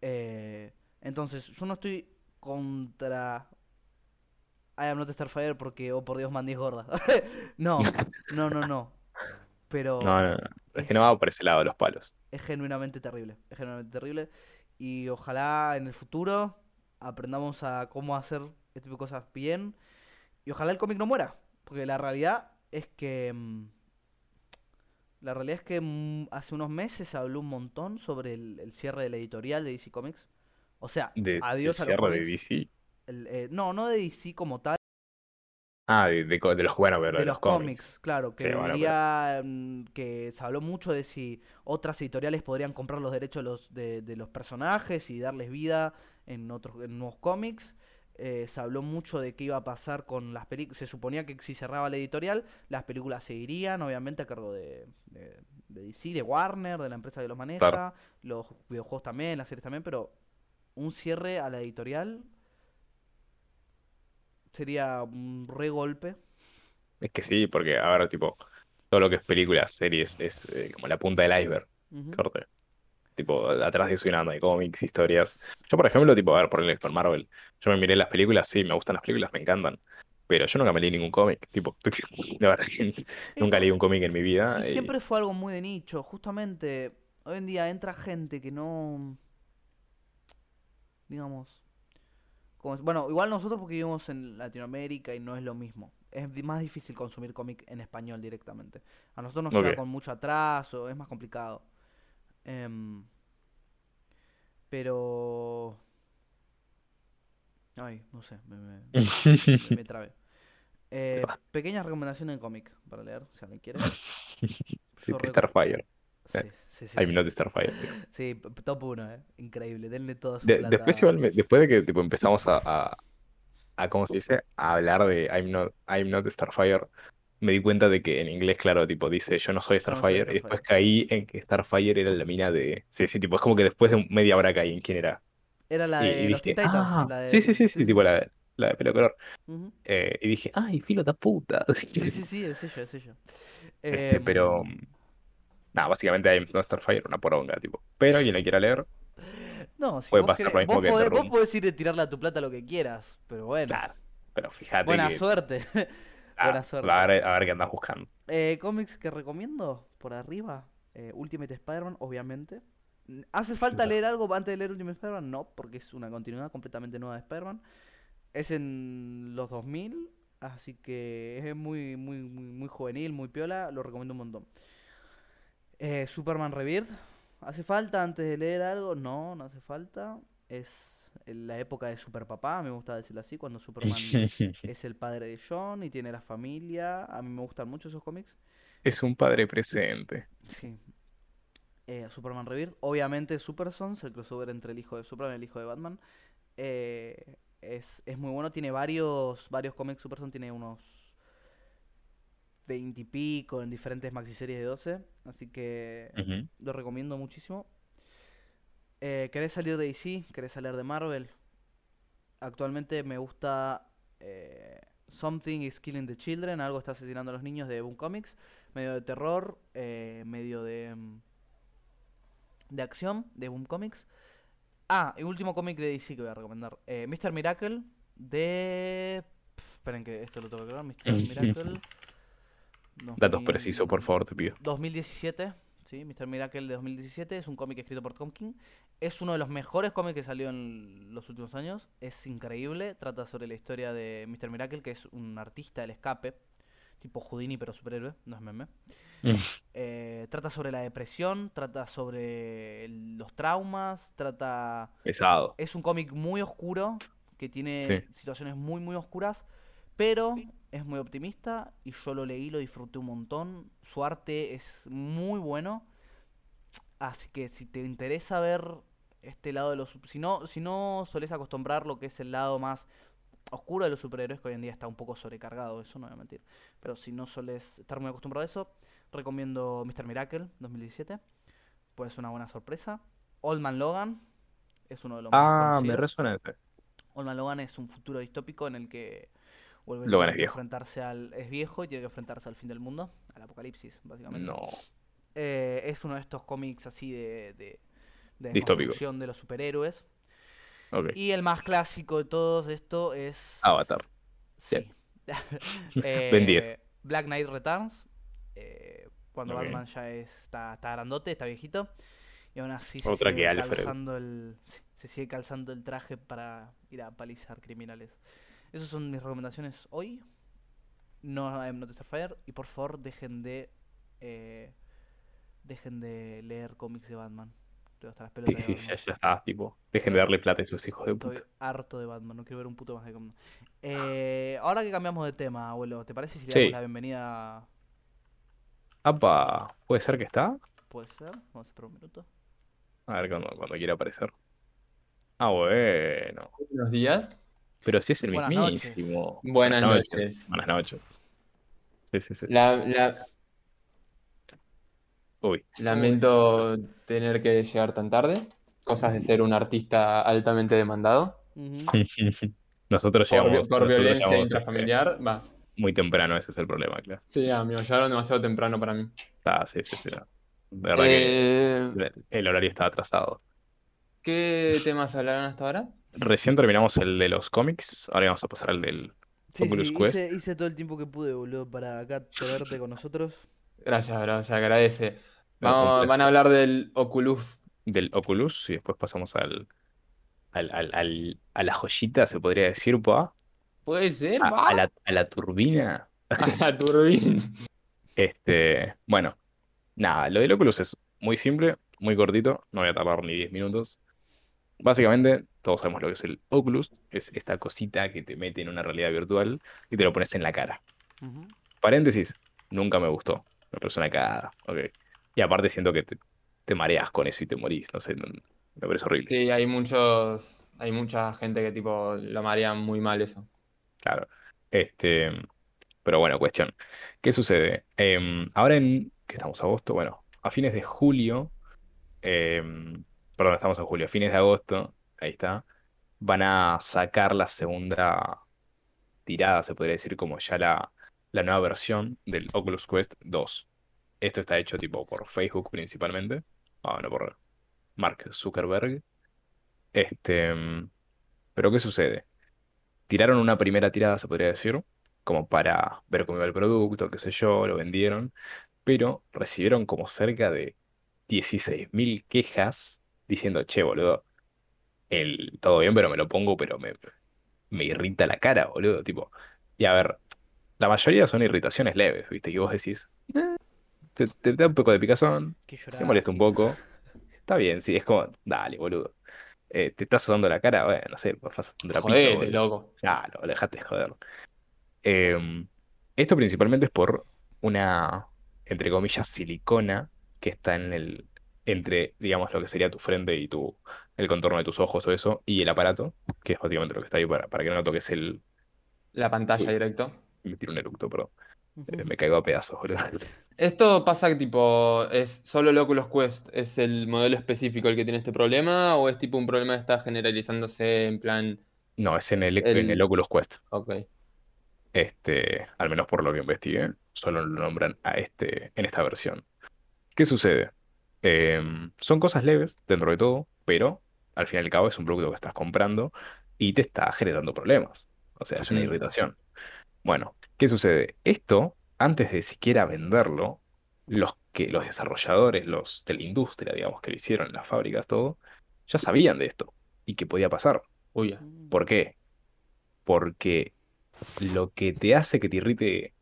Eh, entonces, yo no estoy contra I am not Starfire porque, oh por Dios, Mandy es gorda. no, no, no, no. Pero No, no, no. Es que es- no va por ese lado los palos. es genuinamente terrible. Es genuinamente terrible. Y ojalá en el futuro aprendamos a cómo hacer este tipo de cosas bien. Y ojalá el cómic no muera. Porque la realidad es que. mm, La realidad es que mm, hace unos meses se habló un montón sobre el, el cierre de la editorial de DC Comics. O sea, De, adiós del a los cierre de. DC. El, eh, no, no de DC como tal, Ah, de, de los, bueno, pero de los cómics, claro, que Sí, bueno, pero- debería, mm, que se habló mucho de si otras editoriales podrían comprar los derechos de los, de, de los personajes y darles vida en otros en nuevos cómics. Eh, se habló mucho de qué iba a pasar con las películas. Se suponía que si cerraba la editorial, las películas seguirían, obviamente, a cargo de, de, de DC, de Warner, de la empresa que los maneja, los videojuegos también, las series también, pero un cierre a la editorial sería un re golpe. Es que sí, porque ahora, tipo, todo lo que es películas, series, es eh, como la punta del iceberg, corte. Tipo, atrás de eso hay cómics, historias. Yo, por ejemplo, tipo, a ver, por ejemplo, Marvel. Yo me miré las películas, sí, me gustan las películas, me encantan. Pero yo nunca me leí ningún cómic. Tipo, de verdad que nunca leí un cómic en mi vida. Y y- siempre fue algo muy de nicho. Justamente, hoy en día entra gente que no. Digamos. Como bueno, igual nosotros porque vivimos en Latinoamérica y no es lo mismo. Es más difícil consumir cómic en español directamente. A nosotros nos llega Ok. con mucho atraso, es más complicado. Em, pero. Ay, no sé, me, me- me- me trabé. Eh, pequeñas recomendaciones de cómic para leer, si alguien quiere. Yo Starfire. Sí, sí, sí, I'm sí. not Starfire. tío. Sí, top 1, eh. Increíble. Denle toda su De- plata. después igual, me- después de que tipo, empezamos a, a, a, ¿cómo se dice? A hablar de I'm not, I'm not Starfire, me di cuenta de que en inglés, claro, tipo, dice yo no soy Yo no soy Starfire, y después caí en que Starfire era la mina de... Sí, sí, tipo, es como que después de media hora caí en quién era. Era la Y, de y los dije, Titans. ah, la de- sí, sí, sí, sí, tipo la, la de pelo color. Eh, y dije, ay, filo de puta. Sí, sí, sí, es ella, es ella. Este, Em, pero... Nada, básicamente I'm not Starfire, una poronga, tipo. Pero quien la quiera leer, No, si puede vos, pasar querés- lo mismo vos que en The podés, vos Room. podés ir a tirarle a tu plata lo que quieras. Pero bueno. claro. Pero fíjate Buena que... suerte. ah, Buena suerte. A ver, a ver qué andas buscando. Eh, cómics que recomiendo por arriba. eh, Ultimate Spider-Man, obviamente. ¿Hace falta leer algo antes de leer Ultimate Spider-Man? No, porque es una continuidad completamente nueva de Spider-Man. Es en los 2000, así que es muy, muy, muy, muy juvenil, muy piola. Lo recomiendo un montón. Eh, Superman Rebirth. ¿Hace falta antes de leer algo? No, no hace falta. Es la época de Super Papá, me gusta decirlo así, cuando Superman es el padre de John y tiene la familia. A mí me gustan mucho esos cómics. Es un padre presente. Sí. Eh, Superman Rebirth. Obviamente Super Sons, el crossover entre el hijo de Superman y el hijo de Batman. eh, es, es muy bueno. Tiene varios, varios cómics. Super Sons tiene unos 20 y pico en diferentes maxiseries de 12. Así que lo recomiendo muchísimo. Eh, ¿Querés salir de DC? ¿Querés salir de Marvel? Actualmente me gusta eh, Something is Killing the Children, algo está asesinando a los niños de Boom Comics, medio de terror, eh, medio de mm, de acción de Boom Comics. Ah, y último cómic de DC que voy a recomendar, eh, Mr. Miracle de Pff, esperen que esto lo tengo que ver, Mr. Miracle. Datos precisos, por 2000 favor, te pido. 2017, sí, Mr. Miracle de 2017, es un cómic escrito por Tom King. Es uno de los mejores cómics que salió en los últimos años. Es increíble. Trata sobre la historia de Mr. Miracle, que es un artista del escape, tipo Houdini, pero superhéroe, no es meme. Mm. Eh, trata sobre la depresión, trata sobre los traumas, trata Pesado. es un cómic muy oscuro, que tiene Sí. situaciones muy, muy oscuras, pero es muy optimista y yo lo leí, lo disfruté un montón. Su arte es muy bueno. Así que si te interesa ver este lado de los... Si no, si no solés acostumbrar lo que es el lado más oscuro de los superhéroes, que hoy en día está un poco sobrecargado, eso no voy a mentir. Pero si no solés estar muy acostumbrado a eso, recomiendo Mr. Miracle 2017. Puede ser una buena sorpresa. Old Man Logan es uno de los más Ah, me resuena ese. Old Man Logan es un futuro distópico en el que Logan es viejo. enfrentarse al es viejo y tiene que enfrentarse al fin del mundo, al apocalipsis, básicamente. No. Eh, es uno de estos cómics así de, de, de construcción de los superhéroes. Y el más clásico de todos esto es Avatar. Sí. Eh, Ben 10. Black Knight Returns. eh, cuando. Batman ya está, está grandote, está viejito. Y aún así se Otra sigue que calzando el. se sigue calzando el traje para ir a palizar criminales. Esas son mis recomendaciones hoy. No I'm Not Starfire. Y por favor dejen de. eh, dejen de leer cómics de Batman. Estoy hasta las Sí, pelotas de sí, ya, ya está, tipo. Dejen de Estoy, darle plata a esos hijos de estoy puta. harto de Batman, no quiero ver un puto más de Batman. Eh, ahora que cambiamos de tema, abuelo, ¿te parece si le damos Sí. la bienvenida? Apa, ¿puede ser que está? Puede ser, vamos a esperar un minuto. A ver cuando, cuando quiera aparecer. Ah, bueno. Buenos días. Pero sí es el Buenas noches. mismísimo. Buenas noches. Buenas noches. Sí, sí, sí. La- la- Uy. lamento tener que llegar tan tarde. Cosas de ser un artista altamente demandado. Nosotros Por, llegamos, por nosotros violencia llegamos, este, intrafamiliar. Va. muy temprano, ese es el problema, claro. Sí, amigo, llegaron demasiado temprano para mí. Ah, sí, sí, sí. no. De verdad Eh, que el- el horario estaba atrasado. ¿qué temas hablaron hasta ahora? Recién terminamos el de los cómics, ahora vamos a pasar al del Sí, Oculus sí, Quest. hice, hice todo el tiempo que pude, boludo, para acá tenerte con nosotros. Gracias, bro, se agradece. No, Vamos, van a hablar del Oculus. del Oculus y después pasamos al, al, al- al- a la joyita, se podría decir, pa, ¿Puede ser? a, va? a la, a la turbina. A la turbina. Este, bueno, nada, lo del Oculus es muy simple, muy cortito, no voy a tardar ni 10 minutos. Básicamente, todos sabemos lo que es el Oculus, es esta cosita que te mete en una realidad virtual y te lo pones en la cara. Paréntesis, nunca me gustó, me pareció una cagada, ok. Y aparte siento que te, te mareas con eso y te morís, no sé, no- me parece horrible. Sí, hay muchos. Hay mucha gente que tipo lo marea muy mal eso. Claro. Este, pero bueno, cuestión. ¿Qué sucede? Em, ahora en, que estamos a agosto, bueno, a fines de julio, em, perdón, estamos en julio, fines de agosto, ahí está, van a sacar la segunda tirada, se podría decir, como ya la, la nueva versión del Oculus Quest 2. Esto está hecho tipo por Facebook principalmente, ah, no por Mark Zuckerberg. Este, pero ¿qué sucede? tiraron una primera tirada, se podría decir, como para ver cómo iba el producto, qué sé yo, lo vendieron, pero recibieron como cerca de 16.000 quejas diciendo, che, boludo, el, todo bien, pero me lo pongo, pero me, me irrita la cara, boludo, tipo. Y a ver, la mayoría son irritaciones leves, ¿viste? Que vos decís, "Eh, te, te da un poco de picazón, te molesta un poco, está bien, sí, es como, dale, boludo. Eh, te estás sudando la cara, bueno, no sé, pues pasas un trapito, Jodete, loco. Claro, dejate de joder. Em, esto principalmente es por una, entre comillas, silicona que está en el, entre, digamos, lo que sería tu frente y tu, el contorno de tus ojos o eso, y el aparato, que es básicamente lo que está ahí para, para que no toques el, La pantalla Uy. directo. me tiro un eructo, perdón. Eh, me caigo a pedazos, boludo. Esto pasa que tipo, ¿es solo el Oculus Quest? ¿Es el modelo específico el que tiene este problema? ¿O es tipo un problema que está generalizándose en plan, No, es en el, en El- el Oculus Quest. ok, Este, al menos por lo que investigué, solo lo nombran a este, en esta versión. ¿Qué sucede? Em, son cosas leves dentro de todo, pero al fin y al cabo es un producto que estás comprando y te está generando problemas. O sea, es una irritación. Bueno, ¿qué sucede? Esto, antes de siquiera venderlo, los que, los desarrolladores, los de la industria, digamos, que lo hicieron las fábricas, todo, ya sabían de esto y que podía pasar. uy, ya. Mm. ¿Por qué? Porque lo que te hace que te irrite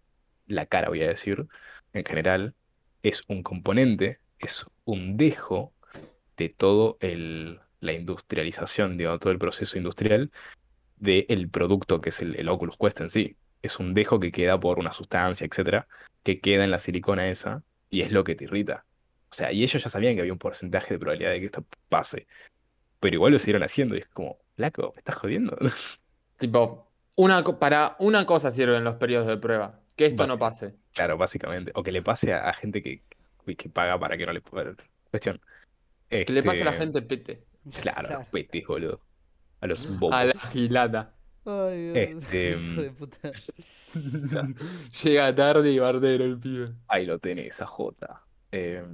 la cara, voy a decir, en general, es un componente, es un dejo de todo el, la industrialización, de todo el proceso industrial del producto que es el, el Oculus Quest en sí. Es un dejo que queda por una sustancia, etcétera, que queda en la silicona esa y es lo que te irrita. O sea, y ellos ya sabían que había un porcentaje de probabilidad de que esto pase, pero igual lo siguieron haciendo y es como, flaco, ¿me estás jodiendo? Tipo, una, para una cosa sirven los periodos de prueba, que esto no pase. Claro, básicamente. O que le pase a, a gente que, que paga para que no le pueda. Cuestión. Que le pase a la Este, gente pete, Claro, a Claro. los petis, boludo. A los a bobos. la gilada. Ay, Dios, Este, hijo de puta. Llega tarde y bardero el pibe. Ahí lo tenés, a Jota. Eh,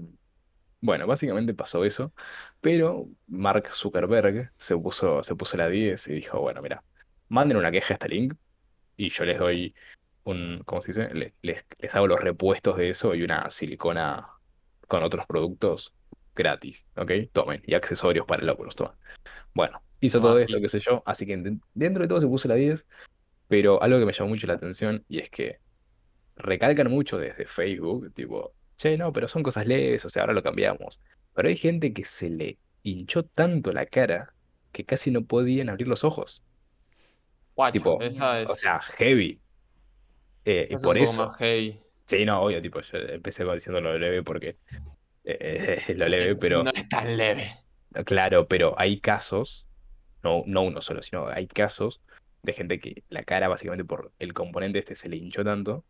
bueno, básicamente pasó eso. Pero Mark Zuckerberg se puso, se puso la 10 y dijo: Bueno, mira, manden una queja a este link y yo les doy un. ¿Cómo se dice? Le- Les, les hago los repuestos de eso y una silicona con otros productos gratis, ¿ok? Tomen, y accesorios para el Oculus, tomen. Bueno, hizo todo esto, qué sé yo, así que de- dentro de todo se puso la 10, pero algo que me llamó mucho la atención y es que recalcan mucho desde Facebook, tipo, che, no, pero son cosas leves, o sea, ahora lo cambiamos. Pero hay gente que se le hinchó tanto la cara que casi no podían abrir los ojos. Guacho, Tipo, esa es, O sea, heavy. Eh, y por eso, más heavy. Sí, no, obvio, tipo, yo empecé diciendo lo leve porque eh, lo leve, pero No es tan leve. claro, pero hay casos, no, no uno solo, sino hay casos de gente que la cara, básicamente por el componente este, se le hinchó tanto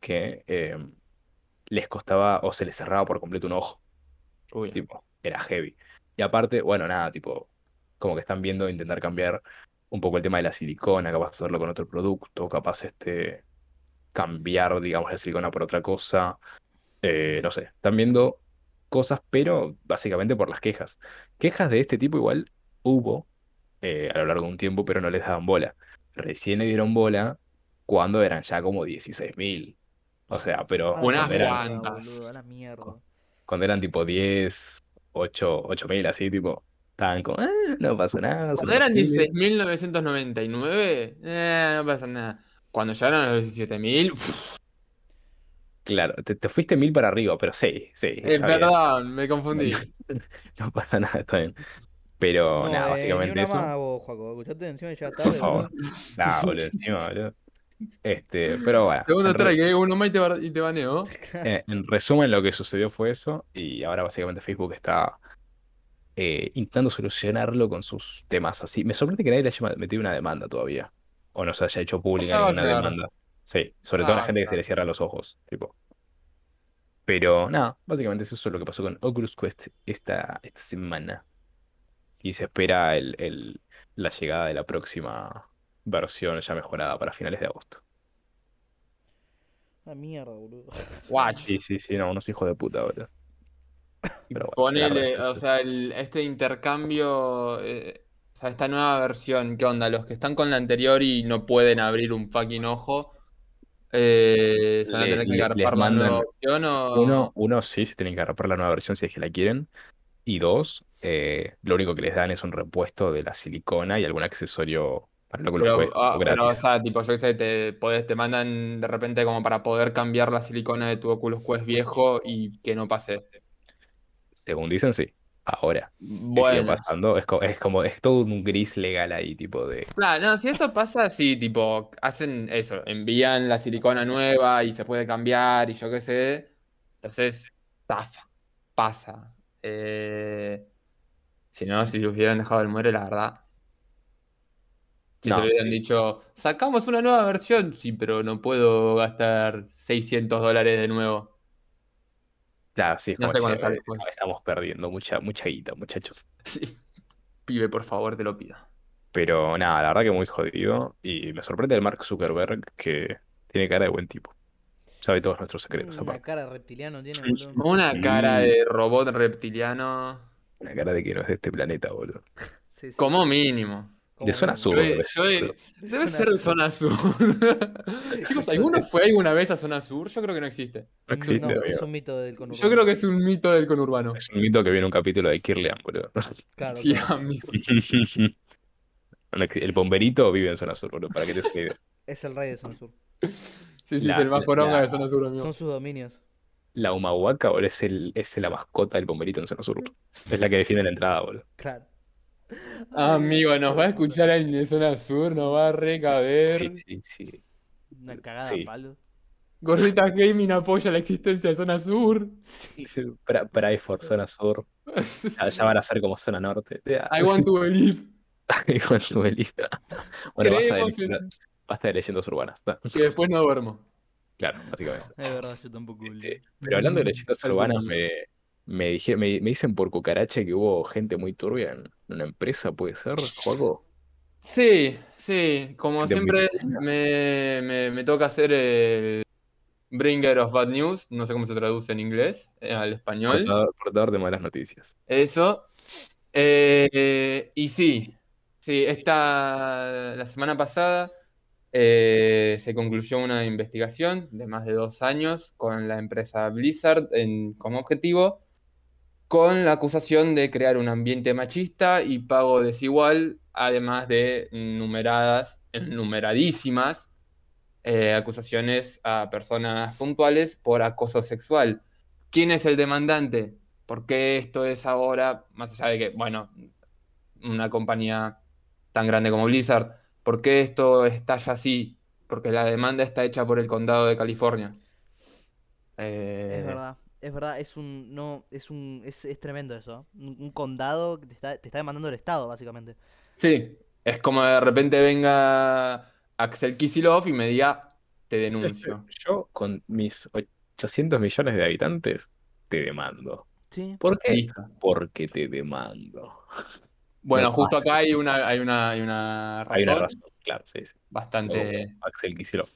que eh, les costaba o se les cerraba por completo un ojo. Uy. Tipo, era heavy. Y aparte, bueno, nada, tipo, como que están viendo intentar cambiar un poco el tema de la silicona, capaz de hacerlo con otro producto, capaz este cambiar, digamos, la silicona por otra cosa. Eh, no sé, están viendo cosas, pero básicamente por las quejas. Quejas de este tipo igual hubo eh, a lo largo de un tiempo, pero no les daban bola. Recién le dieron bola cuando eran ya como 16.000. O sea, pero A la Unas cuando eran, mierda, cuantas. cuando eran tipo 10, 8, 8.000 así, tipo, estaban como, "Ah, no pasa nada. Cuando eran unos pibes". 16.999, eh, no pasa nada. Cuando llegaron a los 17.000, uff, Claro, te, te fuiste mil para arriba, pero sí, sí, eh, bien. perdón, me confundí. No pasa nada, está bien. Pero No, nada, eh, básicamente eso. más vos. Escuchate encima ya tarde. Nah, boludo, encima, boludo. Este, pero bueno, Segundo re- track, eh, uno más y te, y te baneo. eh, en resumen lo que sucedió fue eso y ahora básicamente Facebook está eh, intentando solucionarlo con sus temas así. Me sorprende que nadie le haya metido una demanda todavía o no se haya hecho pública a ninguna demanda. Sí, sobre todo va la a gente que se le cierra los ojos, tipo. Pero nada, básicamente eso es lo que pasó con Oculus Quest esta, esta semana. Y se espera el, el- la llegada de la próxima versión ya mejorada para finales de agosto. La mierda, boludo. Watch. Sí, sí, sí, no, unos hijos de puta, boludo. Pero bueno, Ponele, o sea, el- este intercambio, eh, o sea, esta nueva versión, ¿qué onda? Los que están con la anterior y no pueden abrir un fucking ojo, eh, ¿se van a tener que agarpar la nueva versión o...? uno, uno sí se tienen que agarrar la nueva versión si es que la quieren. Y dos, eh, lo único que les dan es un repuesto de la silicona y algún accesorio para el Oculus Pero, Quest, ah, pero, o sea, tipo, yo sé, te, podés- te mandan de repente como para poder cambiar la silicona de tu Oculus Quest viejo y que no pase. Según dicen, sí. Ahora, Bueno, pasando, es, co- es como, es todo un gris legal ahí, tipo de... claro, no, si eso pasa, sí, tipo, hacen eso, envían la silicona nueva y se puede cambiar y yo qué sé, entonces, zafa, pasa. Eh, si no, si lo hubieran dejado el muere, la verdad. Si se No, hubieran sí. dicho, sacamos una nueva versión, sí, pero no puedo gastar 600 dólares de nuevo. Claro, sí, es No como, sé che, cuánto está el eh, estamos perdiendo mucha, mucha guita, muchachos. Sí. Pibe, por favor, te lo pido. Pero nada, la verdad que muy jodido. Y me sorprende el Mark Zuckerberg que tiene cara de buen tipo. Sabe todos nuestros secretos, Una aparte. cara de reptiliano tiene, boludo. Una Sí. cara de robot reptiliano, Una cara de que no es de este planeta, boludo. Sí, sí. como mínimo. De zona sur, debe ser, boludo. debe Zona ser de zona sur. Chicos, ¿alguno fue alguna vez a zona sur? Yo creo que no existe. No existe, No, es un mito del conurbano. Yo creo que es un mito del conurbano. Es un mito que viene un capítulo de Kirlian, boludo. Claro, Sí, claro. amigo. No exi- El bomberito vive en zona sur, boludo, para que te se Es el rey de zona sur. Sí, sí, La- es el más poronga de zona sur, amigo. Son sus dominios. La Humahuaca, boludo, es, el, es la mascota del bomberito en zona sur. Es la que defiende la entrada, boludo. Claro. Amigo, nos va a escuchar alguien de zona sur, nos va a recaber. Sí, sí, sí. Una cagada Sí. a palo. Gordita Gaming apoya la existencia de zona sur. Pra- Pride for zona sur. Ya, ya van a ser como zona norte. I want to believe. Igual tu belief. Bueno, basta de, Creemos en- basta de leyendas urbanas. ¿no? Que después no duermo. Claro, básicamente. Es verdad, yo tampoco. Eh, Pero hablando de leyendas urbanas, me, me, dije, me, me dicen por cucaracha que hubo gente muy turbia en una empresa, ¿puede ser, Juaco? Sí, sí, como siempre me, me, me toca hacer el bringer of bad news, no sé cómo se traduce en inglés, eh, al español. Portador, portador de malas noticias. Eso. Eh, y sí, sí, esta, la semana pasada eh, se concluyó una investigación de más de dos años con la empresa Blizzard en- como objetivo, con la acusación de crear un ambiente machista y pago desigual, además de numeradas, numeradísimas eh, acusaciones a personas puntuales por acoso sexual. ¿Quién es el demandante? ¿Por qué esto es ahora? Más allá de que, bueno, una compañía tan grande como Blizzard, ¿por qué esto estalla así? Porque la demanda está hecha por el condado de California. Eh, Es verdad, es verdad, es un, no, es un, es, es tremendo eso. Un, un condado que te está, te está demandando el Estado, básicamente. Sí, es como de repente venga Axel Kisilov y me diga, te denuncio. Yo, con mis 800 millones de habitantes, te demando. Sí. ¿Por qué? Listo. Porque te demando. Bueno, No, justo acá hay una, hay una, hay una Hay una razón razón, claro, sí, sí. bastante. Axel Kicillof.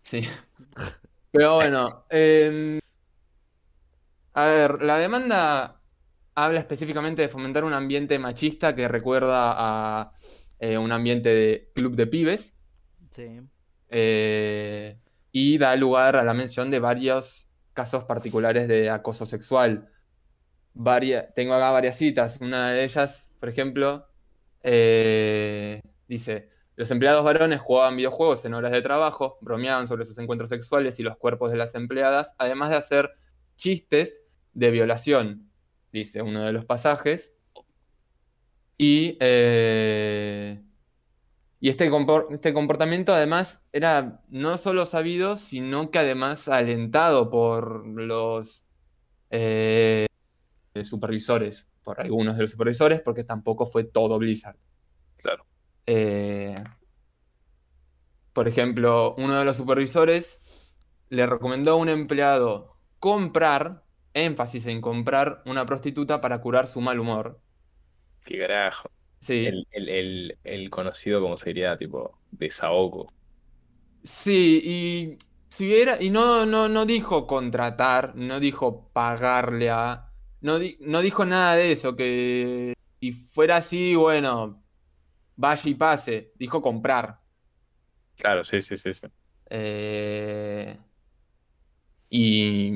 Sí. Pero bueno, em, a ver, la demanda habla específicamente de fomentar un ambiente machista que recuerda a eh, un ambiente de club de pibes Sí. eh, y da lugar a la mención de varios casos particulares de acoso sexual. Varia- tengo acá varias citas. Una de ellas, por ejemplo, eh, dice, los empleados varones jugaban videojuegos en horas de trabajo, bromeaban sobre sus encuentros sexuales y los cuerpos de las empleadas, además de hacer chistes de violación, dice uno de los pasajes. Y, eh, y este, compor- este comportamiento además era no solo sabido, sino que además alentado por los eh, supervisores, por algunos de los supervisores, porque tampoco fue todo Blizzard. Claro. Eh, por ejemplo, uno de los supervisores le recomendó a un empleado comprar, énfasis en comprar, una prostituta para curar su mal humor. Qué carajo. Sí, El, el, el, el conocido como sería tipo desahogo. sí, y si hubiera, y no, no, no dijo contratar, no dijo pagarle a, no, di- no dijo nada de eso, que si fuera así, bueno, vaya y pase, dijo comprar. Claro, sí, sí, sí, sí. Eh, y,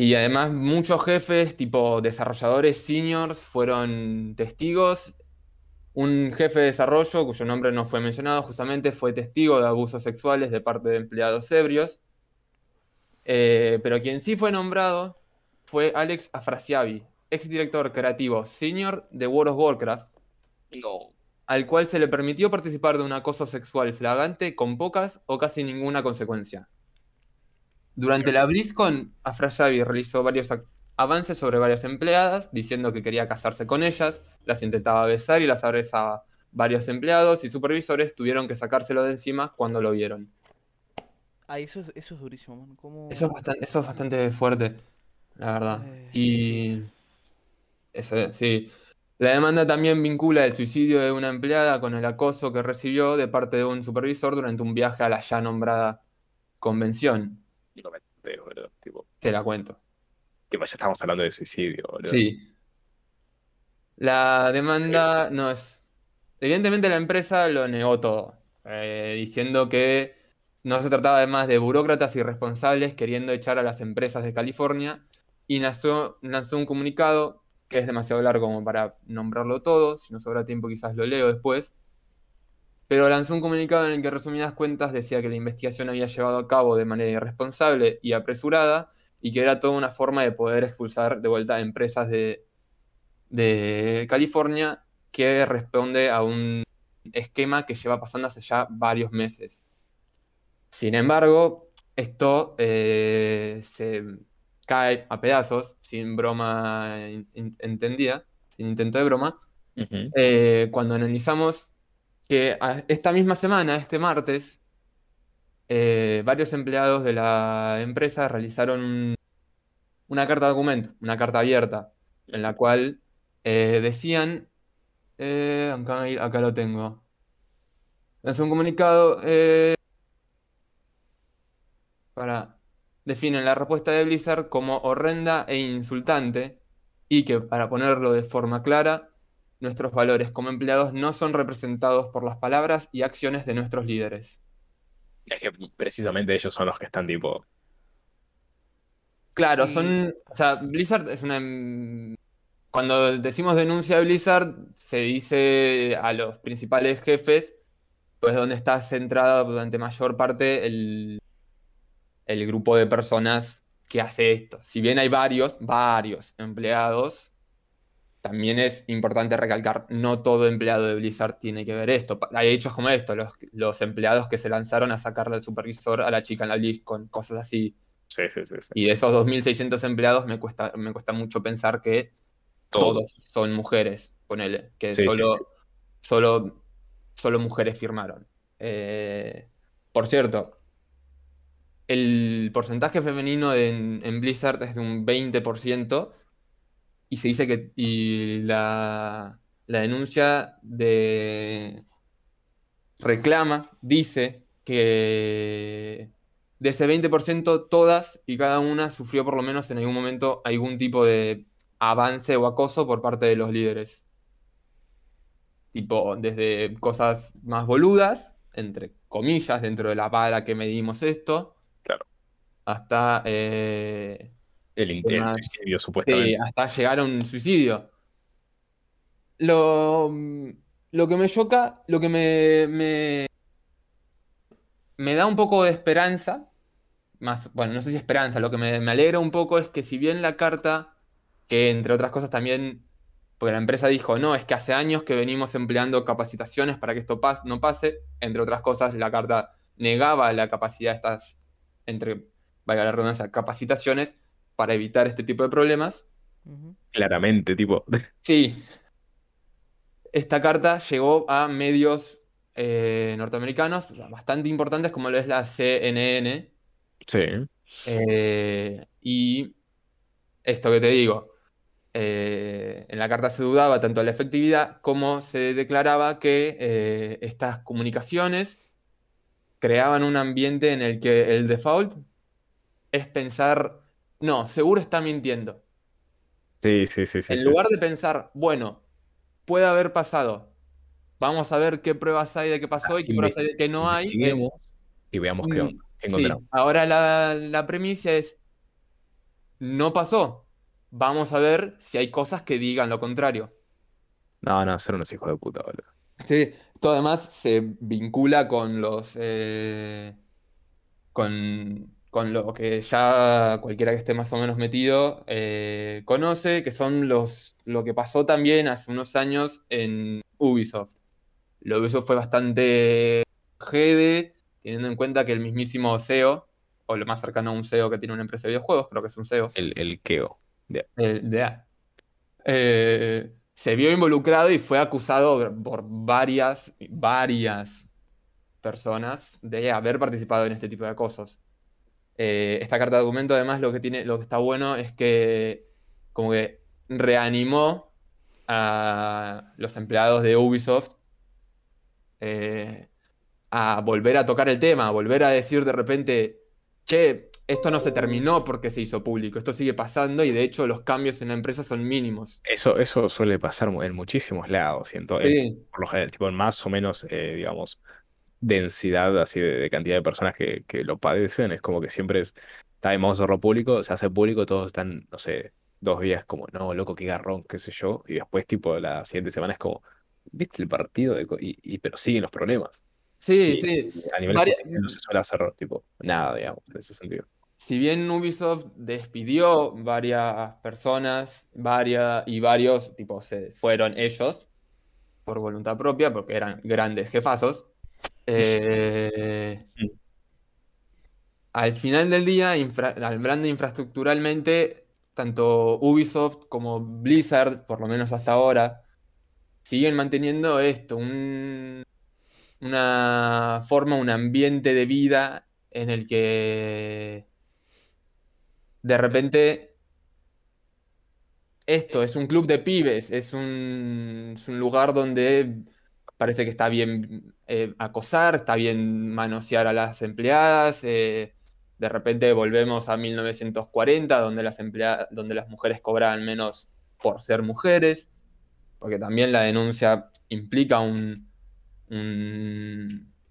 y además muchos jefes, tipo desarrolladores seniors, fueron testigos. Un jefe de desarrollo, cuyo nombre no fue mencionado, justamente fue testigo de abusos sexuales de parte de empleados ebrios. Eh, pero quien sí fue nombrado fue Alex Afrasiabi, ex director creativo senior de World of Warcraft, No. al cual se le permitió participar de un acoso sexual flagrante con pocas o casi ninguna consecuencia. Durante la BlizzCon, Afrasiabi realizó varios avances sobre varias empleadas, diciendo que quería casarse con ellas, las intentaba besar y las abrazaba. Varios empleados y supervisores tuvieron que sacárselo de encima cuando lo vieron. Ah, eso, es- eso es durísimo, man. ¿Cómo... Eso es bastante, eso es bastante fuerte, la verdad. Eh, Y eso, es, sí. La demanda también vincula el suicidio de una empleada con el acoso que recibió de parte de un supervisor durante un viaje a la ya nombrada convención. Y no me entero, boludo. Tipo, Te la cuento. tipo, ya estamos hablando de suicidio, boludo. Sí. La demanda no es. Evidentemente la empresa lo negó todo, eh, diciendo que no se trataba además de burócratas irresponsables queriendo echar a las empresas de California y lanzó, lanzó un comunicado que es demasiado largo como para nombrarlo todo, si no sobra tiempo quizás lo leo después, pero lanzó un comunicado en el que resumidas cuentas decía que la investigación había llevado a cabo de manera irresponsable y apresurada y que era toda una forma de poder expulsar de vuelta a empresas de, de California que responde a un esquema que lleva pasando hace ya varios meses. Sin embargo, esto eh, se cae a pedazos, sin broma in- in- entendida, sin intento de broma, eh, cuando analizamos que esta misma semana, este martes, eh, varios empleados de la empresa realizaron un- una carta de documento, una carta abierta, en la cual eh, decían, eh, acá, acá lo tengo, es un comunicado eh, para definen la respuesta de Blizzard como horrenda e insultante y que, para ponerlo de forma clara, nuestros valores como empleados no son representados por las palabras y acciones de nuestros líderes. Es que precisamente ellos son los que están tipo. Claro, son, o sea, Blizzard es una... em, Cuando decimos denuncia de Blizzard, se dice a los principales jefes, pues donde está centrada durante mayor parte el, el grupo de personas que hace esto. Si bien hay varios, varios empleados, también es importante recalcar, no todo empleado de Blizzard tiene que ver esto. Hay hechos como esto, los, los empleados que se lanzaron a sacarle al supervisor a la chica en la list con cosas así. Sí, sí, sí. Y de esos 2.600 empleados me cuesta, me cuesta mucho pensar que todos son mujeres, ponele, que solo. Solo, solo mujeres firmaron. Eh, por cierto, el porcentaje femenino en, en Blizzard es de un 20% y se dice que y la, la denuncia de reclama, dice que de ese 20% todas y cada una sufrió por lo menos en algún momento algún tipo de avance o acoso por parte de los líderes. Tipo, desde cosas más boludas, entre comillas, dentro de la vara que medimos esto, Claro. hasta, eh, El, in- ¿Qué el más? suicidio, sí, supuestamente. hasta llegar a un suicidio. Lo, lo que me choca, lo que me, me, me da un poco de esperanza, más, bueno, no sé si esperanza, lo que me, me alegra un poco es que si bien la carta, que entre otras cosas también, porque la empresa dijo, no, es que hace años que venimos empleando capacitaciones para que esto pas- no pase, entre otras cosas, la carta negaba la capacidad de estas, entre, valga la redundancia, capacitaciones para evitar este tipo de problemas. Claramente, tipo. Sí. Esta carta llegó a medios eh, norteamericanos bastante importantes como lo es la CNN. Sí. eh, y esto que te digo, eh, en la carta se dudaba tanto de la efectividad como se declaraba que eh, estas comunicaciones creaban un ambiente en el que el default es pensar, no, seguro está mintiendo. Sí, sí, sí, sí. En sí. lugar de pensar, bueno, puede haber pasado. Vamos a ver qué pruebas hay de que pasó y qué pruebas hay de que no hay. es- y veamos qué Mm, qué encontramos. ahora la, la premisa es, no pasó. Vamos a ver si hay cosas que digan lo contrario. No, no, ser unos hijos de puta, boludo. Sí, esto además se vincula con los eh, con, con lo que ya cualquiera que esté más o menos metido eh, conoce, que son los lo que pasó también hace unos años en Ubisoft. Lo Ubisoft fue bastante jede, teniendo en cuenta que el mismísimo CEO, o lo más cercano a un CEO que tiene una empresa de videojuegos, creo que es un CEO, El, el Keo. de A. Eh, se vio involucrado y fue acusado por varias, varias personas de haber participado en este tipo de acosos. Eh, esta carta de documento, además, lo que tiene, lo que está bueno es que como que reanimó a los empleados de Ubisoft eh, a volver a tocar el tema, a volver a decir de repente, che, esto no se terminó porque se hizo público, esto sigue pasando y de hecho los cambios en la empresa son mínimos. Eso, eso suele pasar en muchísimos lados, siento. en- Sí, por lo general, tipo, más o menos, eh, digamos, densidad así de, de cantidad de personas que, que lo padecen, es como que siempre es, está de modo cerro público, se hace público, todos están, no sé, dos días como, no, loco, qué garrón, qué sé yo, y después, tipo, la siguiente semana es como, ¿viste el partido? de co-?" y, y- pero siguen los problemas. sí, Y- sí. a nivel judicial no se suele hacer, tipo, nada, digamos, en ese sentido. Si bien Ubisoft despidió varias personas, varias y varios, tipo, se fueron ellos por voluntad propia, porque eran grandes jefazos. Eh, al final del día, infra- infraestructuralmente, tanto Ubisoft como Blizzard, por lo menos hasta ahora, siguen manteniendo esto, un- una forma, un ambiente de vida en el que de repente esto es un club de pibes, es un lugar donde parece que está bien eh, acosar, está bien manosear a las empleadas. eh, de repente volvemos a 1940, donde las emplea- donde las mujeres cobraban menos por ser mujeres, porque también la denuncia implica un,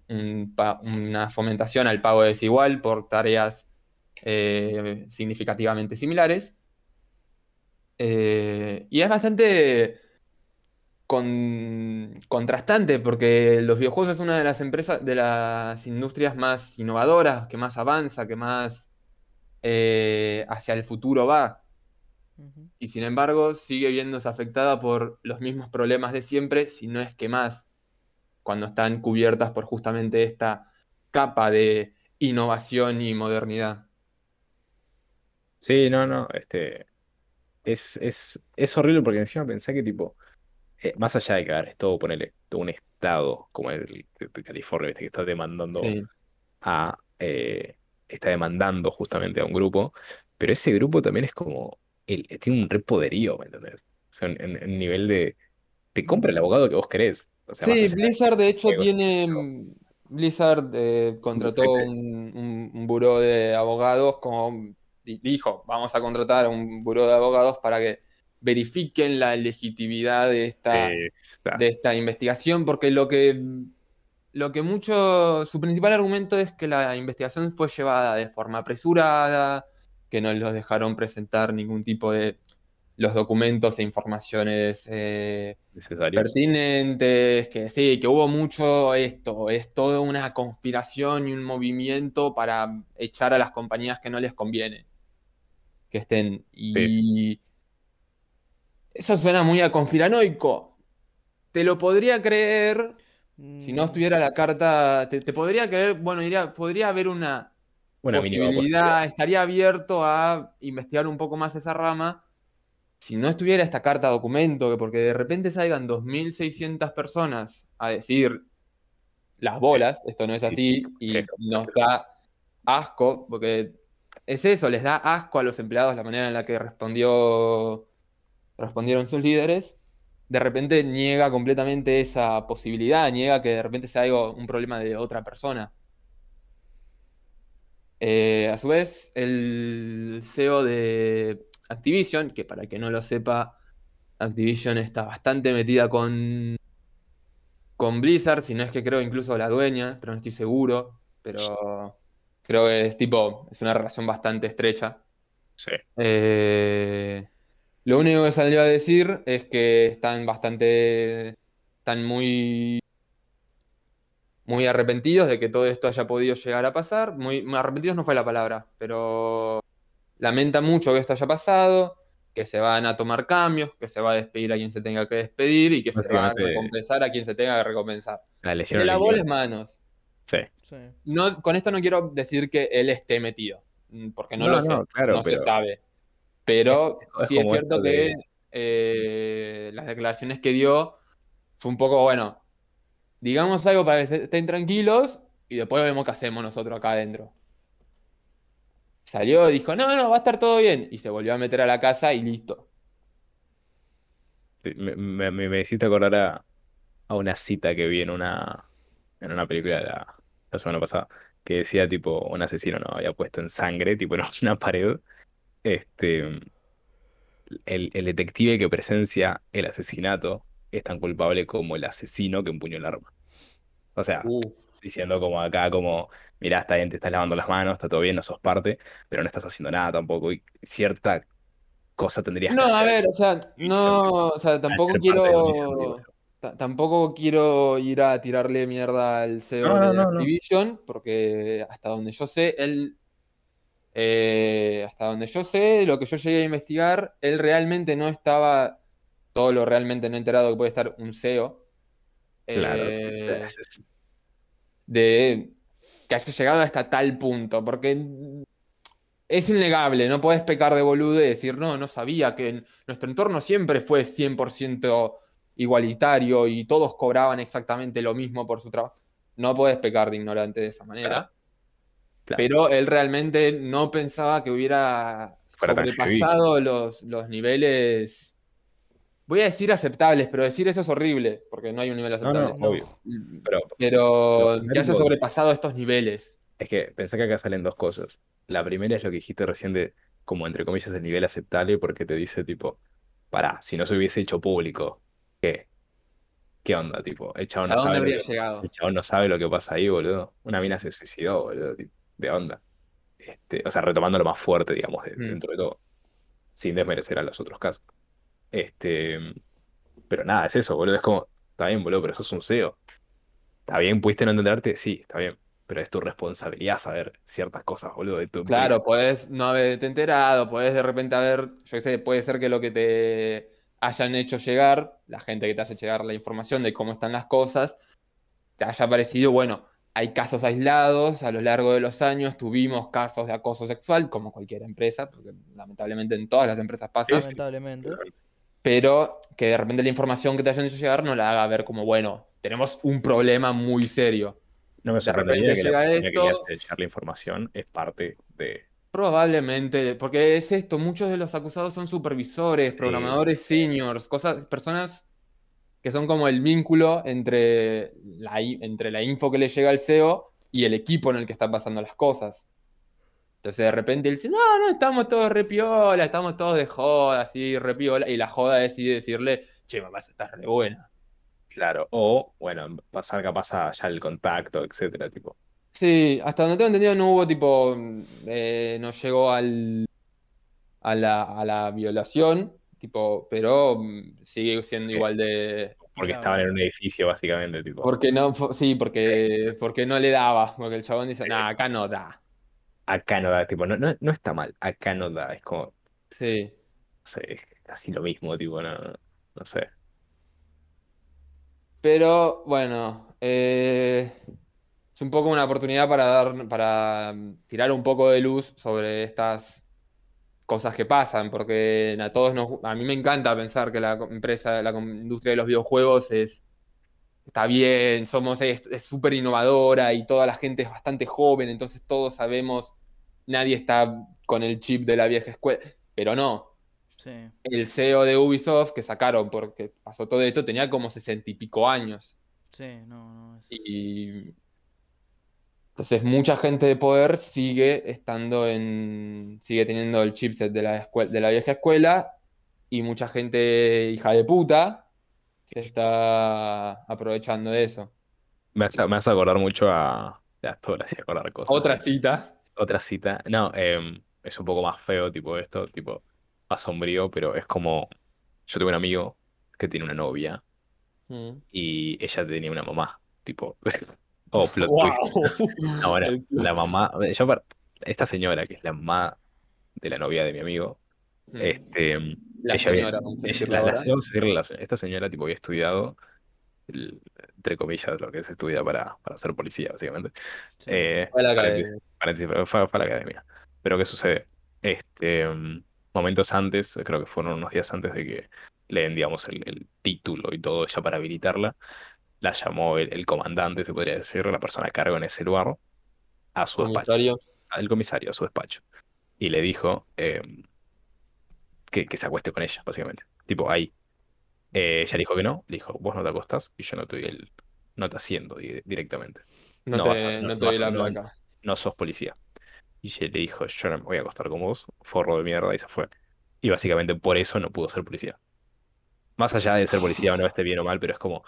una fomentación al pago desigual por tareas eh, significativamente similares. Y es bastante con- contrastante porque los videojuegos es una de las empresas, de las industrias más innovadoras, que más avanza, que más eh, hacia el futuro va. Y sin embargo, sigue viéndose afectada por los mismos problemas de siempre, si no es que más, cuando están cubiertas por justamente esta capa de innovación y modernidad. Sí, no, no, este, es, es, es horrible porque encima pensé que tipo, eh, más allá de que a ver, es todo, ponele, todo un estado como el de, California, ¿viste? que está demandando Sí. a, eh, está demandando justamente a un grupo, pero ese grupo también es como, el, tiene un re poderío, ¿me entendés? O sea, en, en- nivel de, te compra el abogado que vos querés. O sea, Sí, Blizzard de hecho tiene. Blizzard eh, contrató un, un, un buró de abogados, como di- dijo, vamos a contratar a un buró de abogados para que verifiquen la legitimidad de esta, de esta investigación, porque lo que, lo que mucho, su principal argumento es que la investigación fue llevada de forma apresurada, que no los dejaron presentar ningún tipo de los documentos e informaciones eh, pertinentes, que sí, que hubo mucho esto, es toda una conspiración y un movimiento para echar a las compañías que no les conviene que estén. Y eso suena muy a conspiranoico. Te lo podría creer si no Mm, estuviera la carta, te, te podría creer, bueno, podría haber una Una posibilidad, estaría abierto a investigar un poco más esa rama. Si no estuviera esta carta documento, que porque de repente salgan 2.600 personas a decir las bolas, esto no es así, y nos da asco, porque es eso, les da asco a los empleados la manera en la que respondió, respondieron sus líderes. De repente niega completamente esa posibilidad, niega que de repente sea algo, un problema de otra persona. Eh, a su vez, el CEO de Activision, que para el que no lo sepa, Activision está bastante metida con, con Blizzard, si no es que creo incluso la dueña, pero no estoy seguro. Pero creo que es tipo, es una relación bastante estrecha. Sí. Eh, lo único que salió a decir es que están bastante, están muy, muy arrepentidos de que todo esto haya podido llegar a pasar. Muy, muy arrepentidos no fue la palabra, pero lamenta mucho que esto haya pasado, que se van a tomar cambios, que se va a despedir a quien se tenga que despedir y que se va a recompensar a quien se tenga que recompensar. La leyeron la bola manos. Sí. sí. No, con esto no quiero decir que él esté metido, mm, porque no, No, lo sé, no, claro, no pero- se sabe. Pero Es- sí es cierto que eh, las declaraciones que dio fue un poco, bueno, digamos algo para que estén tranquilos y después vemos qué hacemos nosotros acá adentro. Salió, dijo, no, no, va a estar todo bien. Y se volvió a meter a la casa y listo. Me, me- me hiciste acordar a, a una cita que vi en una, en una película la, la semana pasada, que decía tipo, un asesino no había puesto en sangre, tipo en una pared, este, el, el detective que presencia el asesinato es tan culpable como el asesino que empuñó el arma. O sea, Uh, diciendo como acá, como, mirá, está bien, te estás lavando las manos, está todo bien, no sos parte, pero no estás haciendo nada tampoco, y cierta cosa tendrías No, que a hacer. ver, o sea, no, o sea, tampoco quiero, tampoco quiero ir a tirarle mierda al CEO No, no, de no, no. Activision, porque hasta donde yo sé, él, eh, hasta donde yo sé, lo que yo llegué a investigar, él realmente no estaba, todo lo realmente no enterado que puede estar un CEO, Claro. eh, de que haya llegado hasta tal punto, porque es innegable, no puedes pecar de boludo y decir, no, no sabía que en- nuestro entorno siempre fue 100% igualitario y todos cobraban exactamente lo mismo por su trabajo. No puedes pecar de ignorante de esa manera. Claro. Pero él realmente no pensaba que hubiera sobrepasado los, los niveles, voy a decir aceptables, pero decir eso es horrible, porque no hay un nivel aceptable. no, obvio. Pero que haya primero- sobrepasado estos niveles. es que pensé que acá salen dos cosas. La primera es lo que dijiste recién de, como entre comillas, el nivel aceptable, porque te dice tipo, pará, si no se hubiese hecho público, ¿qué? ¿Qué onda? Tipo, el chabón ¿A no sabe lo que, el chabón no sabe lo que pasa ahí, boludo. Una mina se suicidó, boludo, tipo, de onda. Este, o sea, retomando lo más fuerte, digamos, de- Mm. dentro de todo. Sin desmerecer a los otros casos. Este, pero nada, es eso, boludo. Es como, está bien, boludo, pero sos un CEO. ¿Está bien? ¿Pudiste no entenderte? Sí, está bien. pero es tu responsabilidad saber ciertas cosas, boludo, de tu Claro, empresa. podés no haberte enterado, podés de repente haber, yo qué sé, puede ser que lo que te hayan hecho llegar, la gente que te haya llegar la información de cómo están las cosas, te haya parecido, bueno, hay casos aislados, a lo largo de los años tuvimos casos de acoso sexual, como cualquier empresa, porque lamentablemente en todas las empresas pasa, Lamentablemente. pero que de repente la información que te hayan hecho llegar no la haga ver como, bueno, tenemos un problema muy serio. No me de sorprendería que la que esto- hace llegar la información es parte de... Probablemente, porque es esto, muchos de los acusados son supervisores, programadores seniors, cosas, personas que son como el vínculo entre la, entre la info que le llega al CEO y el equipo en el que están pasando las cosas. Entonces de repente él dice, no, no, estamos todos repiola, estamos todos de joda, así, repiola, y la joda decide decirle, che, mamá, estás re buena. Claro, o, bueno, pasar capaz ya el contacto, etcétera, tipo. Sí, hasta donde tengo entendido no hubo tipo, eh, no llegó al, a la, a la violación, tipo, pero mm, sigue siendo Sí. igual de... Porque estaban en un edificio, básicamente, tipo. Porque no, sí, porque, porque no le daba, porque el chabón dice, nah, acá no da. Acá no da, tipo, no, no, no está mal, acá no da, es como, Sí. no sé, es casi lo mismo, tipo, no, no sé. Pero bueno, eh, es un poco una oportunidad para dar, para mm, tirar un poco de luz sobre estas cosas que pasan, porque a todos nos, a mí me encanta pensar que la empresa, la industria de los videojuegos es, está bien, somos, es es súper innovadora y toda la gente es bastante joven, entonces todos sabemos, nadie está con el chip de la vieja escuela, pero no, Sí. el CEO de Ubisoft que sacaron porque pasó todo esto tenía como sesenta y pico años. Sí, no, no. es- Y entonces mucha gente de poder sigue estando en, sigue teniendo el chipset de la escue- de la vieja escuela y mucha gente hija de puta se está aprovechando de eso. Me hace, me hace acordar mucho a. Ya, todo le hacía acordar cosas. Otra cita. Otra cita. No, em, es un poco más feo, tipo esto, tipo, más sombrío, pero es como. Yo tengo un amigo que tiene una novia Mm. y ella tenía una mamá, tipo. Oh, plot Wow. twist. Plot la mamá. Yo, esta señora, que es la mamá de la novia de mi amigo, Mm. este. La ella había- señora, ella- la- la- ahora. esta señora, tipo, había estudiado, el- entre comillas, lo que se estudia para, para ser policía, básicamente. sí. Eh, Fue a la academia. pero fue, fue a la academia. Pero ¿qué sucede? Este, mm, momentos antes, creo que fueron unos días antes de que le den, digamos, el, el título y todo ya para habilitarla, la llamó el, el comandante, se podría decir, la persona a cargo en ese lugar, a su despacho, Comisario. al comisario, a su despacho. Y le dijo eh, que, que se acueste con ella, básicamente. Tipo, ahí. Eh, ella dijo que no, le dijo, vos no te acostás y yo no te doy el, no te haciendo di- directamente. No No te, a- no- te doy la placa. no sos policía. Y ella le dijo, yo no me voy a acostar con vos, forro de mierda, y se fue. Y básicamente por eso no pudo ser policía. Más allá de ser policía o no esté bien o mal, pero es como,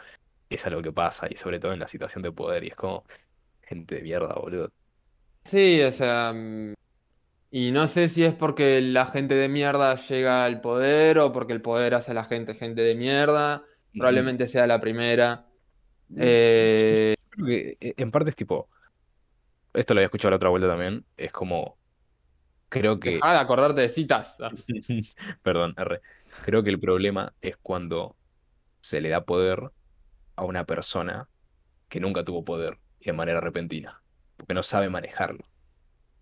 es algo que pasa, y sobre todo en la situación de poder, y es como, gente de mierda, boludo. Sí, o sea, mm, y no sé si es porque la gente de mierda llega al poder o porque el poder hace a la gente gente de mierda. Probablemente sea la primera. Eh, Creo que eh, en parte es tipo, esto lo había escuchado la otra vuelta también, es como, creo que... dejá de acordarte de citas. Ah, Perdón, R. Creo que el problema es cuando se le da poder a una persona que nunca tuvo poder y de manera repentina, porque no sabe manejarlo.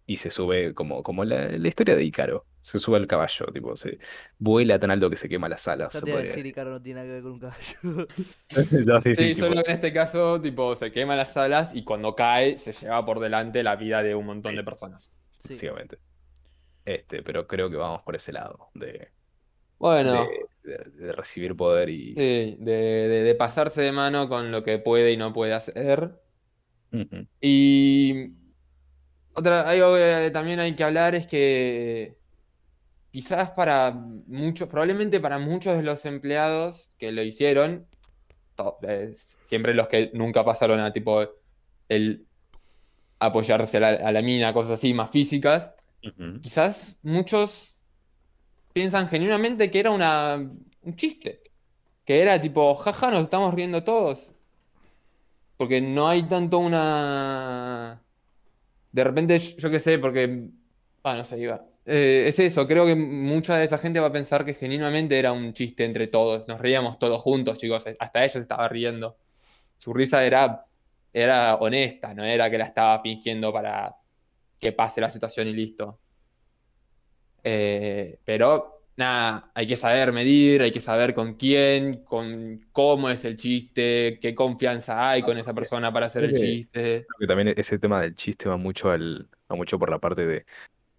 Y se sube como, como la, la historia de Ícaro, se sube al caballo, tipo, se vuela tan alto que se quema las alas. Se te decir, Icaro no tiene nada que ver con un caballo. No, sí, Sí, sí, solo que en este caso, tipo, se quema las alas y cuando cae se lleva por delante la vida de un montón Sí. de personas. Sí. básicamente. Este, pero creo que vamos por ese lado, de, Bueno, de, de- de recibir poder y... sí, de, de- pasarse de mano con lo que puede y no puede hacer. Y otra, algo que también hay que hablar es que quizás para muchos, probablemente para muchos de los empleados que lo hicieron, eh, siempre los que nunca pasaron a tipo el apoyarse a la, a la mina, cosas así más físicas, quizás muchos piensan genuinamente que era una, un chiste, que era tipo, jaja, nos estamos riendo todos. Porque no hay tanto una de repente, yo qué sé, porque. Ah, no sé, iba. Eh, es eso, creo que mucha de esa gente va a pensar que genuinamente era un chiste entre todos. Nos reíamos todos juntos, chicos. Hasta ella se estaba riendo. Su risa era, era honesta, no era que la estaba fingiendo para que pase la situación y listo. Eh, pero nada, hay que saber medir, hay que saber con quién, con cómo es el chiste, qué confianza hay con esa persona para hacer el chiste. Creo que también ese tema del chiste va mucho al, va mucho por la parte de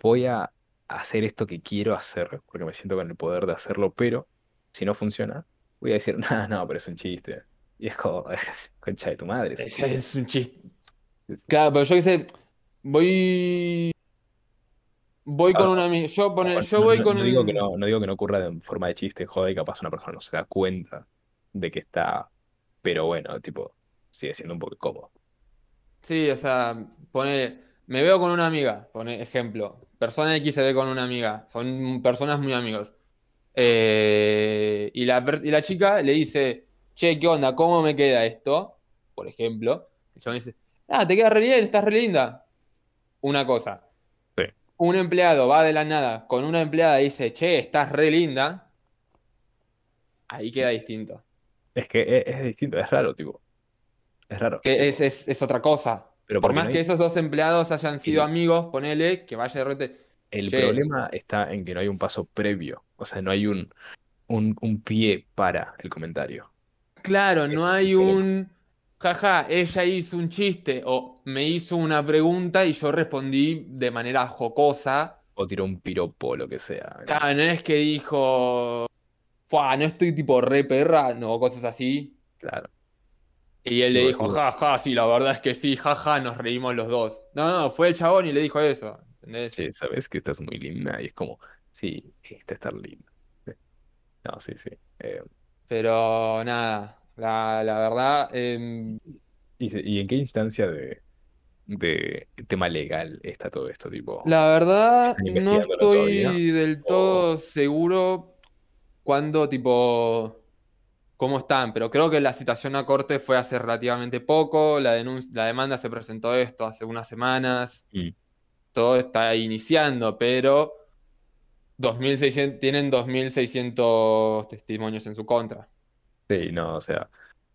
voy a hacer esto que quiero hacer, porque me siento con el poder de hacerlo, pero si no funciona, voy a decir, no, no, pero es un chiste. Y es como, concha de tu madre. es un Es, chiste". es un chiste. Claro, pero yo qué sé, voy. Voy con un amigo. Yo, pone- No, yo voy no- con no digo que un. no, no digo que no ocurra de forma de chiste, joder, y capaz una persona no se da cuenta de que está, pero bueno, tipo, sigue siendo un poco cómodo. Sí, o sea, pone. Me veo con una amiga, pone ejemplo. Persona X se ve con una amiga. Son personas muy amigos. Eh, y, la, y la chica le dice, che, ¿qué onda? ¿Cómo me queda esto? Por ejemplo. Y yo me dice, ah, te queda re bien, estás re linda. Una cosa. Un empleado va de la nada con una empleada y dice, che, estás re linda. Ahí queda distinto. Es que es, es distinto, es raro, tipo, es raro. Que es, es, es otra cosa. Pero Por más no que esos dos empleados hayan sido Sí. amigos, ponele, que vaya de repente. El Che. problema está en que no hay un paso previo, o sea, no hay un, un, un pie para el comentario. Claro, no hay un. Jaja, ella hizo un chiste o me hizo una pregunta y yo respondí de manera jocosa. O tiró un piropo, lo que sea. Claro, no es que dijo. Fua, no estoy tipo re perra, no, cosas así. Claro. Y él le dijo, jaja, sí, la verdad es que sí, jaja, nos reímos los dos. No, no, fue el chabón y le dijo eso. ¿Entendés? Sí, sabes que estás muy linda y es como, sí, está estar linda. No, sí, sí. Eh, Pero nada, la, la verdad, em, ¿y, en qué instancia de, de tema legal está todo esto? Tipo, La verdad, ¿Están no estoy todavía? del todo seguro cuándo, tipo, cómo están, pero creo que la citación a corte fue hace relativamente poco, la la demanda se presentó esto hace unas semanas, Mm. todo está iniciando, pero 2600, tienen 2600 testimonios en su contra. Sí, no, o sea,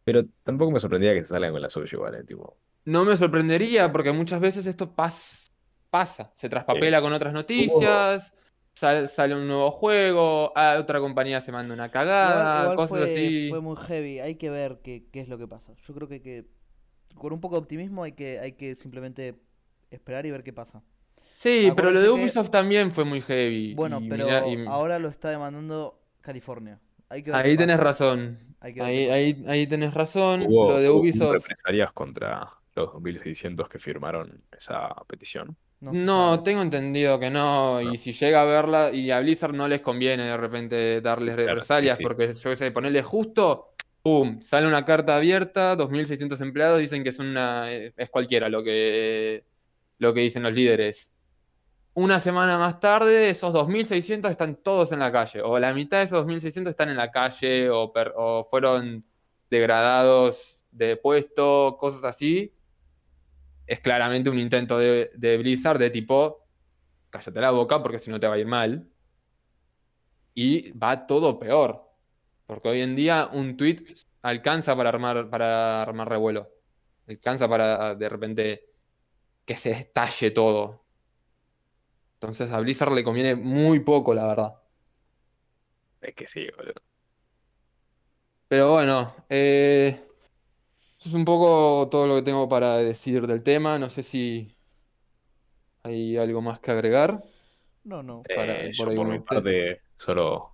pero tampoco me sorprendía que se salgan con la suya, ¿vale? Tipo, No me sorprendería porque muchas veces esto pas- pasa, se traspapela con otras noticias, sal- sale un nuevo juego, a otra compañía se manda una Igual, cagada, igual cosas fue, así. fue muy heavy. Hay que ver qué, qué es lo que pasa. Yo creo que, que con un poco de optimismo hay que, hay que simplemente esperar y ver qué pasa. Sí, pero lo de que- Ubisoft también fue muy heavy. Bueno, y pero mirá- y- ahora lo está demandando California. Hay que ver ahí tenés pasa. razón. Hay que ver Ahí, ahí, ahí tenés razón. hubo, Lo de Ubisoft. represalias contra los 2.600 que firmaron esa petición. No tengo entendido que no. Y si llega a verla, y a Blizzard no les conviene de repente darles Claro, represalias, sí, sí. porque yo sé, ponerle justo, ¡pum! Sale una carta abierta, 2.600 empleados dicen que es una, es cualquiera lo que, lo que dicen los líderes. Una semana más tarde, esos 2.600 están todos en la calle, o la mitad de esos 2.600 están en la calle, o, fueron degradados de puesto, cosas así es claramente un intento de, de Blizzard de tipo, cállate la boca porque si no te va a ir mal. Y va todo peor. Porque hoy en día un tweet alcanza para armar, para armar revuelo. Alcanza para de repente que se estalle todo. Entonces a Blizzard le conviene muy poco, la verdad. Es que sí, boludo. Pero bueno, eh, eso es un poco todo lo que tengo para decir del tema. No sé si hay algo más que agregar. No, no. Para- Eh, por yo por mi parte solo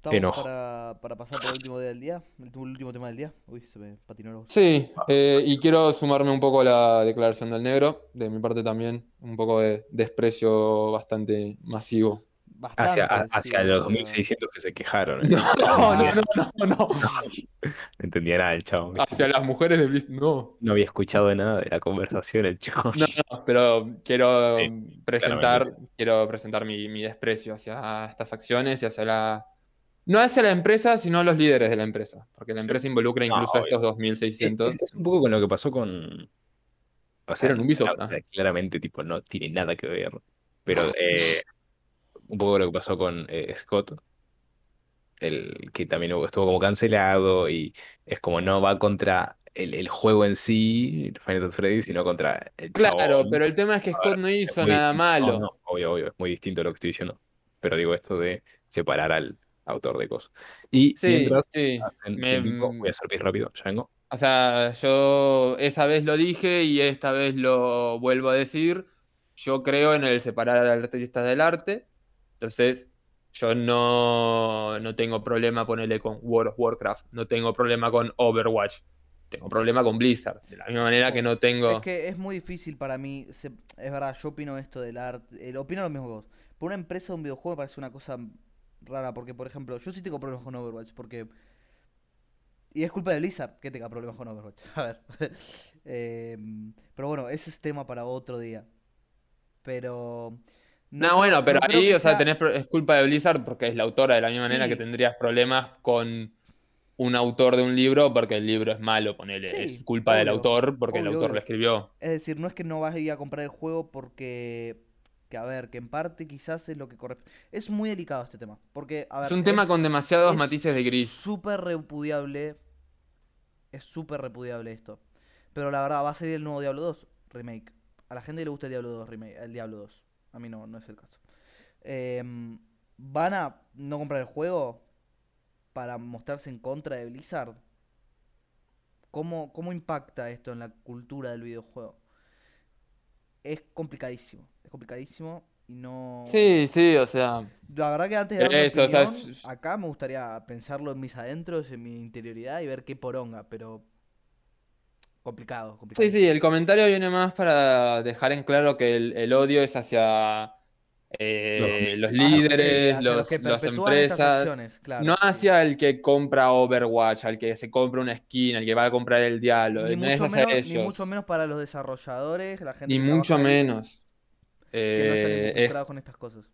Estamos enojo. para, para pasar por el último día del día. El, último- el último tema del día. Uy, se me patinó voz. Sí, eh, y quiero sumarme un poco a la declaración del negro. De mi parte también, un poco de desprecio bastante masivo. Bastante. hacia, sí, los sea, 2.600 que se quejaron. No, no, no, no, no. No entendía nada el chabón. ¿viste? Hacia las mujeres de Blizzard, no. No había escuchado nada de la conversación el chabón. No, no, pero quiero Sí, presentar, quiero presentar mi, mi desprecio hacia estas acciones y hacia la. No hacia la empresa, sino a los líderes de la empresa. Porque la Sí. empresa involucra No, incluso a estos 2.600. Es, es un poco con lo que pasó con. O sea, Fueron Ubisoft, clara- ah. claramente, tipo, no tiene nada que ver. Pero eh, un poco lo que pasó con eh, Scott, el que también estuvo como cancelado y es como no va contra el, el juego en sí, Final Freddy, sino contra el Claro, chabón. pero el tema es que Scott no hizo muy nada malo. No, no, obvio, obvio, es muy distinto lo que estoy diciendo. Pero digo esto de separar al autor de cosas. Y Sí, mientras sí. hacen Me- voy a hacer pis rápido, ya vengo. O sea, yo esa vez lo dije y esta vez lo vuelvo a decir. Yo creo en el separar al artista del arte. Entonces, yo no, no tengo problema ponerle con World of Warcraft. No tengo problema con Overwatch. Tengo problema con Blizzard. De la misma manera que no tengo. Es que es muy difícil para mí. se- es verdad, yo opino esto del arte. eh, opino lo mismo que vos. Por una empresa de un videojuego me parece una cosa rara. Porque, por ejemplo, yo sí tengo problemas con Overwatch. Porque. Y es culpa de Blizzard que tenga problemas con Overwatch. A ver. Em, pero bueno, ese es tema para otro día. Pero. No, bueno, pero no ahí, o sea, tenés, es culpa de Blizzard porque es la autora, de la misma manera que tendrías problemas con un autor de un libro porque el libro es malo, ponele. Sí, es culpa del autor porque el autor obvio. lo escribió. Es decir, no es que no vas a ir a comprar el juego porque. Que a ver, que en parte quizás es lo que corre. Es muy delicado este tema. Porque, a ver. Es un tema con demasiados es matices de gris. Súper repudiable. Es súper repudiable esto. Pero la verdad, va a salir el nuevo Diablo 2 remake. A la gente le gusta el Diablo 2 remake, el Diablo 2. A mí no, no es el caso. Em, ¿Van a no comprar el juego para mostrarse en contra de Blizzard? ¿Cómo, cómo impacta esto en la cultura del videojuego? Es complicadísimo. Es complicadísimo y no. Sí, sí, o sea. La verdad que antes de dar Eso, o sea, opinión, es- acá me gustaría pensarlo en mis adentros, en mi interioridad y ver qué poronga, pero complicado, complicado. Sí, sí, el comentario viene más para dejar en claro que el, el odio es hacia eh, los Ah, sí, líderes, hacia los, las empresas. claro, No sí. hacia el que compra Overwatch, al que se compra una skin, al que va a comprar el diálogo. ni No es mucho, hacia menos, ni ellos. mucho menos para los desarrolladores, la gente Ni mucho menos. Que no están Eh, es con estas cosas.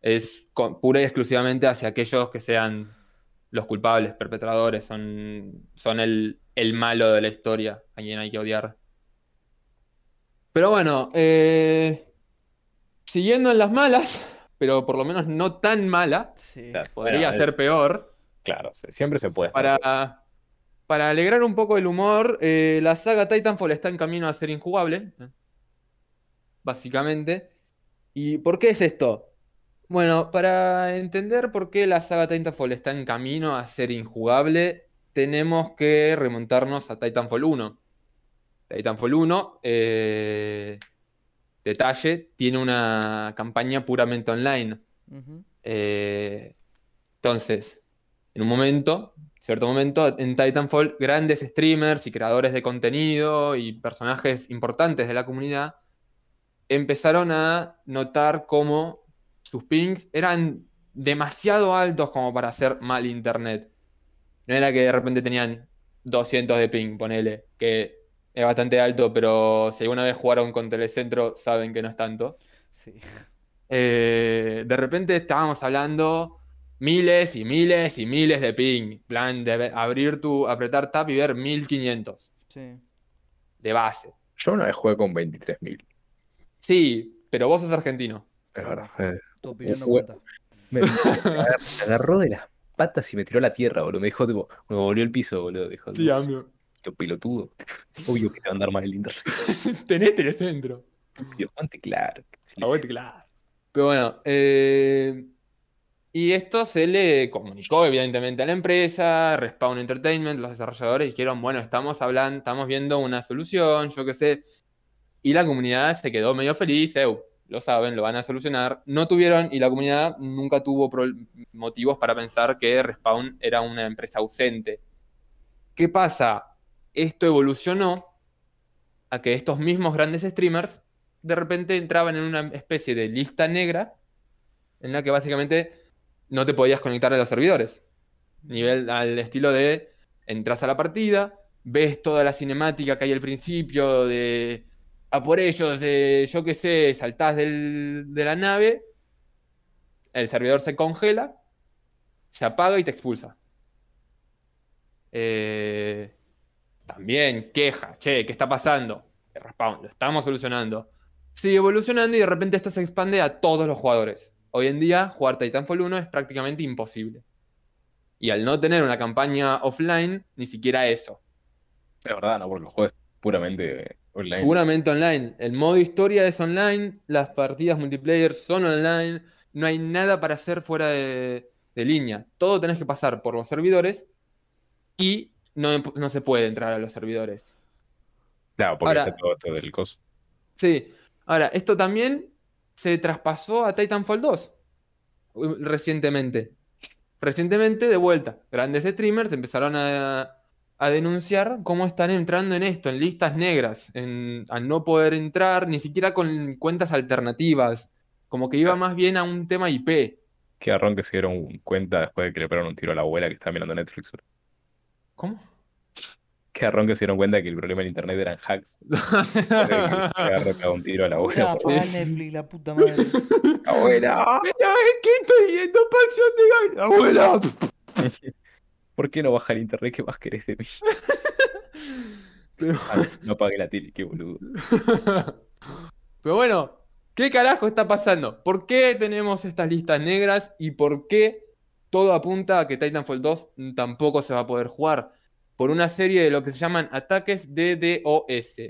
es con- pura y exclusivamente hacia aquellos que sean los culpables, perpetradores, son, son el, el malo de la historia, a quien hay que odiar. Pero bueno, eh, siguiendo en las malas, pero por lo menos no tan mala, Sí. Podría bueno, ser peor. Claro, siempre se puede. Para, para alegrar un poco el humor, eh, la saga Titanfall está en camino a ser injugable, eh, básicamente. ¿Y por qué es esto? Bueno, para entender por qué la saga Titanfall está en camino a ser injugable, tenemos que remontarnos a Titanfall 1. Titanfall 1, eh, detalle, tiene una campaña puramente online. Eh, entonces, en un momento, cierto momento, en Titanfall, grandes streamers y creadores de contenido y personajes importantes de la comunidad empezaron a notar cómo sus pings eran demasiado altos como para hacer mal internet. No era que de repente tenían 200 de ping, ponele, que es bastante alto, pero si alguna vez jugaron con Telecentro saben que no es tanto. Sí. Eh, de repente estábamos hablando miles y miles y miles de ping. Plan de abrir tu, apretar tab y ver 1500 Sí. de base. Yo una vez jugué con 23.000. Sí, pero vos sos argentino. Es verdad. eh, Tu opinión no cuenta. Me, me agar- me agarró de las patas y me tiró a la tierra, boludo. Me dijo, tipo, me volvió el piso, boludo. Dijo, "No, amigo. qué pelotudo. Obvio que te va a andar mal el internet. Tenés telecentro. Bastante claro. Sí, sí. Aguante, claro. Pero bueno, eh, y esto se le comunicó evidentemente a la empresa, Respawn Entertainment, los desarrolladores dijeron, bueno, estamos hablando, estamos viendo una solución, yo qué sé. Y la comunidad se quedó medio feliz, "Eu, lo saben, lo van a solucionar. No tuvieron, y la comunidad nunca tuvo motivos para pensar que Respawn era una empresa ausente. ¿Qué pasa? Esto evolucionó a que estos mismos grandes streamers de repente entraban en una especie de lista negra en la que básicamente no te podías conectar a los servidores. Nivel al estilo de entras a la partida, ves toda la cinemática que hay al principio de a por ellos, eh, yo qué sé, saltás del- de la nave, el servidor se congela, se apaga y te expulsa. Eh, también queja, che, ¿qué está pasando? Respawn, lo estamos solucionando. Sigue evolucionando y de repente esto se expande a todos los jugadores. Hoy en día, jugar Titanfall 1 es prácticamente imposible. Y al no tener una campaña offline, ni siquiera eso. Es verdad, no, porque el juego es puramente online. Puramente online. El modo historia es online, las partidas multiplayer son online, no hay nada para hacer fuera de, de línea. Todo tenés que pasar por los servidores y no, no se puede entrar a los servidores. Claro, porque Ahora- está todo esto del coso. Sí. Ahora, esto también se traspasó a Titanfall 2 u- recientemente. Recientemente, de vuelta, grandes streamers empezaron a, a denunciar cómo están entrando en esto, en listas negras, en, a no poder entrar, ni siquiera con cuentas alternativas. Como que iba más bien a un tema IP. Qué garrón que se dieron cuenta después de que le pegaron un tiro a la abuela que estaba mirando Netflix. bro. ¿Cómo? Qué garrón que se dieron cuenta que el problema del internet eran hacks. Agarró pegado un tiro a la abuela. El Netflix, la puta madre. ¡Abuela! Mira, es que estoy viendo Pasión de Gavilanes. Abuela. ¿Por qué no baja el internet? ¿Qué más querés de mí? Pero- no apagué la tele, qué boludo. Pero bueno, ¿qué carajo está pasando? ¿Por qué tenemos estas listas negras y por qué todo apunta a que Titanfall 2 tampoco se va a poder jugar? Por una serie de lo que se llaman ataques DDoS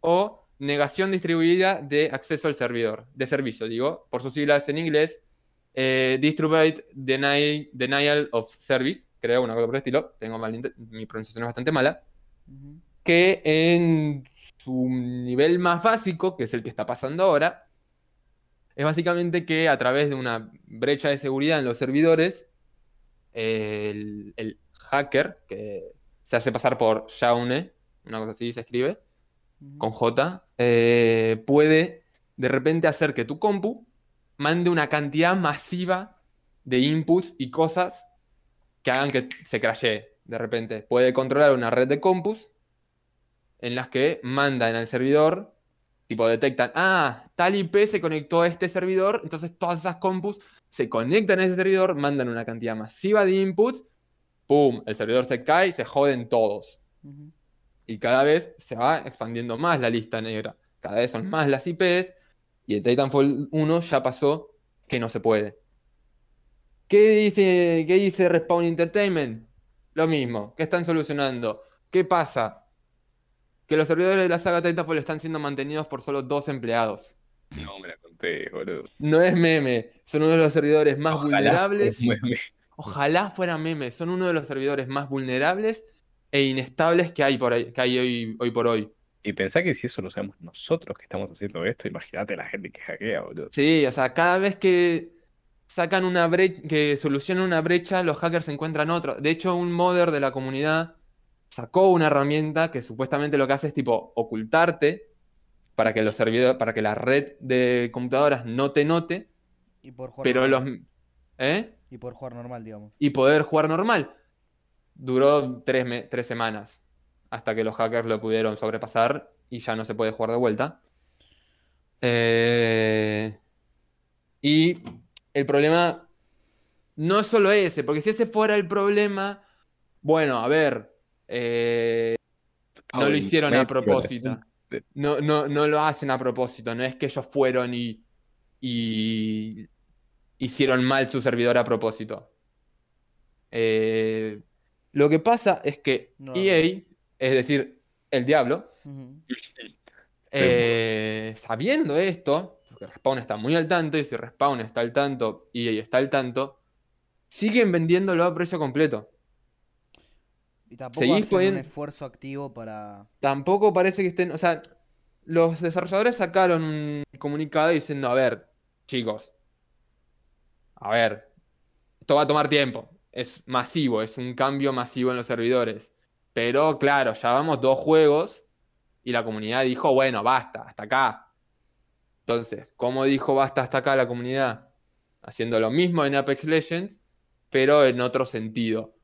o negación distribuida de acceso al servidor, de servicio, digo, por sus siglas en inglés, eh, Distributed Denial of Service, creo, una cosa por el estilo, tengo mal, mi pronunciación es bastante mala que en su nivel más básico, que es el que está pasando ahora, es básicamente que a través de una brecha de seguridad en los servidores, el, el hacker, que se hace pasar por Shaune, una cosa así se escribe, con J, eh, puede de repente hacer que tu compu mande una cantidad masiva de inputs y cosas que hagan que se crashee de repente. Puede controlar una red de compus en las que mandan al servidor, tipo detectan, ah, tal IP se conectó a este servidor, entonces todas esas compus se conectan a ese servidor, mandan una cantidad masiva de inputs, ¡pum! El servidor se cae y se joden todos. Y cada vez se va expandiendo más la lista negra. Cada vez son más las IPs. Y en Titanfall 1 ya pasó que no se puede. ¿Qué dice, qué dice Respawn Entertainment? Lo mismo. ¿Qué están solucionando? ¿Qué pasa? Que los servidores de la saga Titanfall están siendo mantenidos por solo dos empleados. No me la conté, boludo. No es meme. Son uno de los servidores más Ojalá vulnerables. meme. Ojalá fuera meme. Son uno de los servidores más vulnerables e inestables que hay, por ahí, que hay hoy, hoy por hoy. Y pensá que si eso lo sabemos nosotros que estamos haciendo esto, imagínate la gente que hackea, boludo. Sí, o sea, cada vez que sacan una brecha, que solucionan una brecha, los hackers encuentran otra. De hecho, un modder de la comunidad sacó una herramienta que supuestamente lo que hace es tipo ocultarte para que los servidores, para que la red de computadoras no te note, Y por jugar pero los, normal. ¿eh? Y por jugar normal, digamos. y poder jugar normal. Duró tres, tres semanas hasta que los hackers lo pudieron sobrepasar y ya no se puede jugar de vuelta. Eh, y el problema no es solo ese, porque si ese fuera el problema, bueno, a ver, eh, no lo hicieron a propósito. No, no, no lo hacen a propósito, no es que ellos fueron y, y hicieron mal su servidor a propósito. Eh, lo que pasa es que No. EA, es decir, el diablo, eh, sabiendo esto, porque Respawn está muy al tanto, y si Respawn está al tanto, EA está al tanto, siguen vendiéndolo a precio completo. Y tampoco Seguí hacen un esfuerzo activo para. tampoco parece que estén, o sea, los desarrolladores sacaron un comunicado diciendo, a ver, chicos, a ver, esto va a tomar tiempo, es masivo, es un cambio masivo en los servidores, pero claro, ya vamos dos juegos y la comunidad dijo, bueno, basta, hasta acá. Entonces, ¿cómo dijo basta hasta acá la comunidad? Haciendo lo mismo en Apex Legends, pero en otro sentido.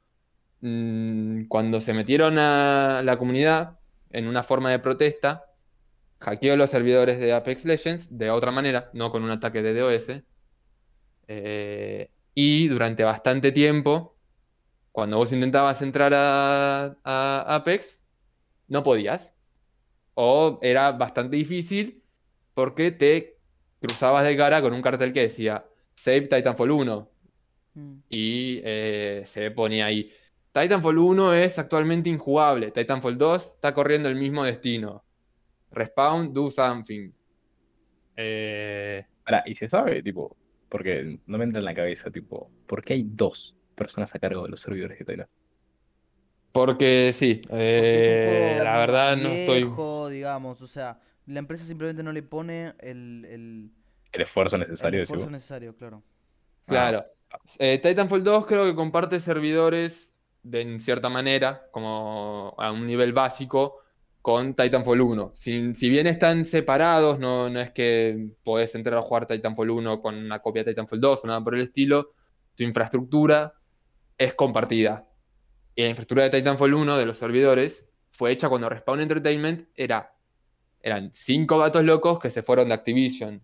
Mm, Cuando se metieron a la comunidad en una forma de protesta, hackeó los servidores de Apex Legends de otra manera, no con un ataque de DOS. eh, y durante bastante tiempo, cuando vos intentabas entrar a Apex, no podías. o era bastante difícil porque te cruzabas de cara con un cartel que decía Save Titanfall 1 Mm. y eh, se ponía ahí. Titanfall 1 es actualmente injugable. Titanfall 2 está corriendo el mismo destino. Respawn, do something. Eh, y se sabe, tipo, porque no me entra en la cabeza, tipo, ¿por qué hay dos personas a cargo de los servidores de Titanfall? porque sí, eh, la verdad no estoy. digamos, o sea, la empresa simplemente no le pone el, el, El esfuerzo el necesario, decís esfuerzo necesario, claro. Claro. Eh, Titanfall 2 creo que comparte servidores de en cierta manera, como a un nivel básico, con Titanfall 1. Si, si bien están separados, no, no es que podés entrar a jugar Titanfall 1 con una copia de Titanfall 2 o nada por el estilo. Tu infraestructura es compartida. Y la infraestructura de Titanfall 1 de los servidores fue hecha cuando Respawn Entertainment era, eran cinco gatos locos que se fueron de Activision.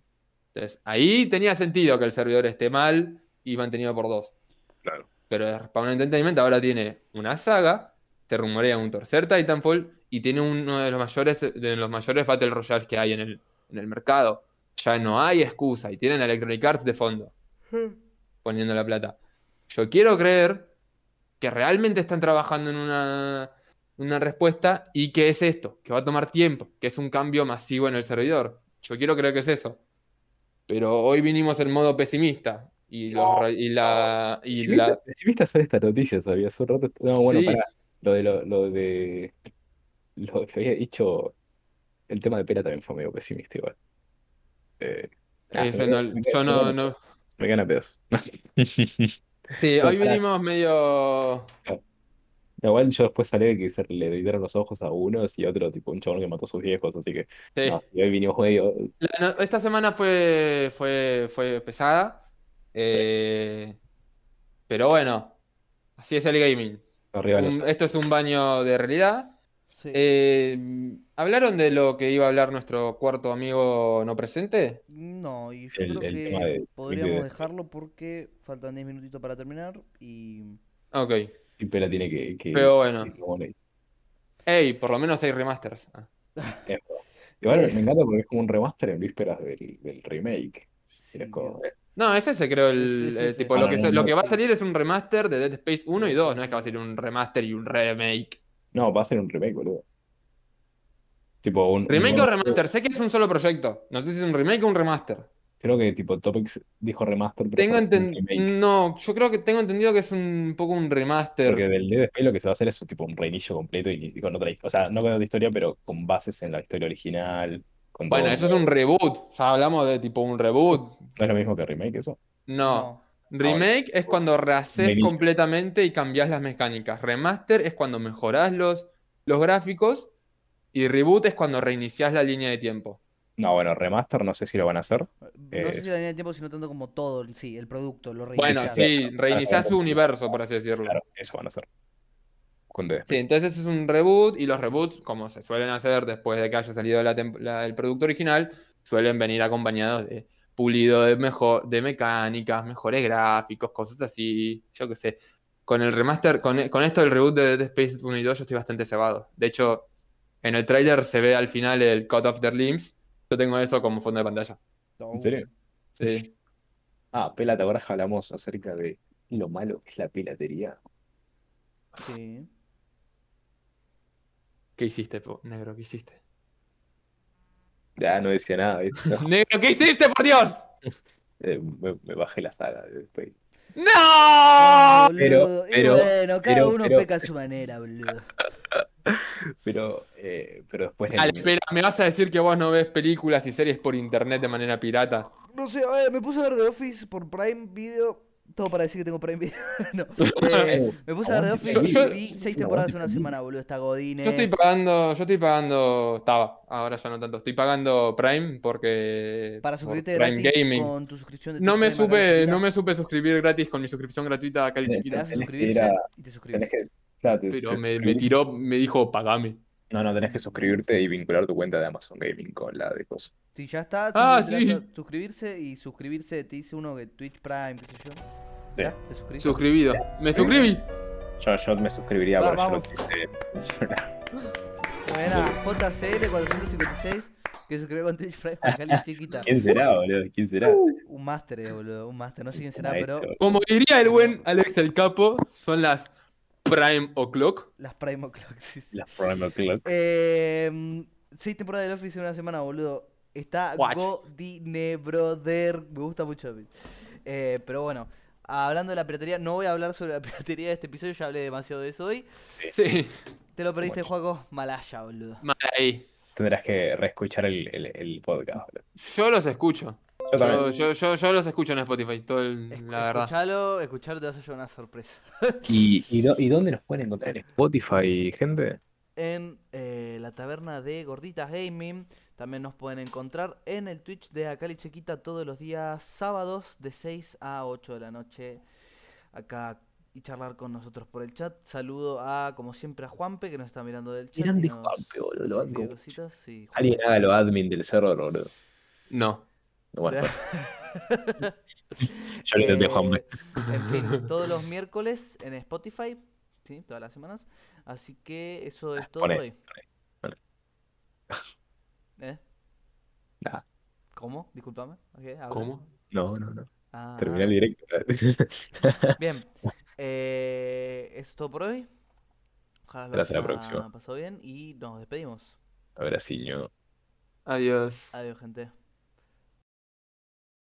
Entonces, ahí tenía sentido que el servidor esté mal y mantenido por dos. Claro. Pero Respawn Entertainment ahora tiene una saga, se rumorea un tercer Titanfall y tiene uno de los mayores, de los mayores Battle Royales que hay en el, en el mercado. Ya no hay excusa y tienen Electronic Arts de fondo, poniendo la plata. Yo quiero creer que realmente están trabajando en una, una respuesta y que es esto, que va a tomar tiempo, que es un cambio masivo en el servidor. Yo quiero creer que es eso. Pero hoy vinimos en modo pesimista y, los ra- y la... Y Si la... hacer esta noticia, sabía hace un rato. No, bueno, Sí. Lo de lo, lo de lo que había dicho, el tema de Pera también fue medio pesimista igual. Eh, ah, me no- me yo no, Me quedan a pedazos. Sí, hoy pará. venimos medio... Igual yo después salí que se le editaron los ojos a unos y a otro, tipo un chabón que mató a sus viejos, así que Sí. no, y hoy vinimos medio. La- no, esta semana fue, fue, fue pesada. eh, pero bueno, así es el gaming. arriba los- Un- esto es un baño de realidad. Sí. Eh, ¿hablaron de lo que iba a hablar nuestro cuarto amigo no presente? No, y yo El- creo el que de- podríamos de- dejarlo porque faltan 10 minutitos para terminar y... Ok. Y Pera tiene que, que Pero bueno. sí, Ey, por lo menos hay remasters. Ah. Igual me encanta porque es como un remaster en vísperas del, del remake. Sí, como-. No, es ese creo el, Sí, sí, el sí. tipo. Lo que, lo no, que va a salir es un remaster de Dead Space 1 y 2. No es que va a salir un remaster y un remake. No, va a ser un remake, boludo. Tipo un, un ¿Remake o remaster? Sé que es un solo proyecto. No sé si es un remake o un remaster. Creo que tipo Topics dijo remaster, pero Tengo es un enten- remake. No, yo creo que tengo entendido que es un poco un remaster. Porque del Dead Space lo que se va a hacer es tipo un reinicio completo y, y con otra O sea, no con otra historia, pero con bases en la historia original. Con Bueno, todo. eso es un reboot. Ya hablamos de tipo un reboot. ¿No es lo mismo que remake eso? No. Remake es cuando rehaces completamente y cambias las mecánicas. Remaster es cuando mejorás los, los gráficos. Y reboot es cuando reiniciás la línea de tiempo. No, bueno, remaster no sé si lo van a hacer. No Eh, sé si la línea de tiempo, sino tanto como todo, sí, el producto, lo Bueno, reiniciás. sí, reiniciás su universo, por así decirlo. Claro, eso van a hacer. Sí, entonces es un reboot y los reboots, como se suelen hacer después de que haya salido la tem- la- el producto original, suelen venir acompañados de pulido de, mejor, de mecánicas, mejores gráficos, cosas así, yo qué sé. Con el remaster, con, con esto del reboot de Dead Space 1 y 2 yo estoy bastante cebado. De hecho, en el tráiler se ve al final el cut off their limbs. Yo tengo eso como fondo de pantalla. ¿En serio? Sí. Ah, Pela, ¿te acuerdas que hablamos acerca de lo malo que es la piratería? Sí. ¿Qué hiciste, po- negro? ¿Qué hiciste? Ya no decía nada, ¿viste? No, ¡Negro, qué hiciste, por Dios! eh, me, me bajé la saga de Dead Space. ¡No! Ah, pero- y bueno, cada pero- uno pero- peca a su manera, boludo. Pero, eh, pero después eliminé. espera, ¿me vas a decir que vos no ves películas y series por internet de manera pirata? No sé, a ver, me puse a ver The Office por Prime Video. Todo para decir que tengo Prime Video. no. eh, me puse a ver The Office Yo- y vi seis temporadas en una semana, boludo. Está Godines. Yo estoy pagando, yo estoy pagando, estaba, ahora ya no tanto, estoy pagando Prime porque Para por suscribirte Prime gratis Gaming. con tu suscripción de No me supe, chiquita. no me supe suscribir gratis con mi suscripción gratuita Eh, Te chiquita, a Tenés que ir suscribirse a- y te suscribes. Te- pero te me, me tiró, me dijo, pagame. No, no, tenés que suscribirte y vincular tu cuenta de Amazon Gaming con la de cosas. Si ya está, Ah, sí. suscribirse y suscribirse te dice uno que Twitch Prime, qué sé yo. Sí. ¿Ya? ¿Te suscribiste? Suscribido. Me suscribí. Yo, yo me suscribiría, Va, pero yo no vamos. quise. Buena, JCL456, que se creó con Twitch Prime con Cali chiquita. ¿Quién será, boludo? ¿Quién será? Un máster, eh, boludo, un máster. No sé quién será, pero. Como diría el buen Alex el Capo, son las Prime O'Clock. las Prime O'Clock, sí, sí. La Prime O'Clock. Eh, seis temporadas de Office en una semana, boludo. Está Watch. Godine, brother. Me gusta mucho. Eh, pero bueno, hablando de la piratería, no voy a hablar sobre la piratería de este episodio, ya hablé demasiado de eso hoy. Sí, Te lo perdiste, Juaco. Malaya, boludo. mal ahí. Tendrás que reescuchar el, el, el podcast, boludo. Yo los escucho. Yo Yo, también. yo, yo, yo los escucho en Spotify, todo el- Escu- la verdad. Escuchalo, escuchalo, te vas a llevar una sorpresa. ¿Y, y, dó- y dónde nos pueden encontrar? ¿En Spotify, gente? en eh, la taberna de Gorditas Gaming. También nos pueden encontrar en el Twitch de Acali Chiquita todos los días sábados de 6 a 8 de la noche. Acá y charlar con nosotros por el chat. Saludo a, como siempre, a Juanpe que nos está mirando del chat. Grande y nos- Juanpe, boludo, lo. Sí, Alguien Juanpe. haga lo admin del server, boludo. No. Bueno, yo lo intenté, Eh. En fin, todos los miércoles en Spotify. Sí, todas las semanas. Así que eso es todo Poné, por hoy. poné. ¿Eh? Nada. ¿Cómo? Disculpame. ¿Cómo? No, no, no. Ah, Terminé el directo. Bien. Eh, eso es todo por hoy. Ojalá lo Hasta la haya próxima. pasado bien y nos despedimos. Abraciño. Adiós. Adiós, gente.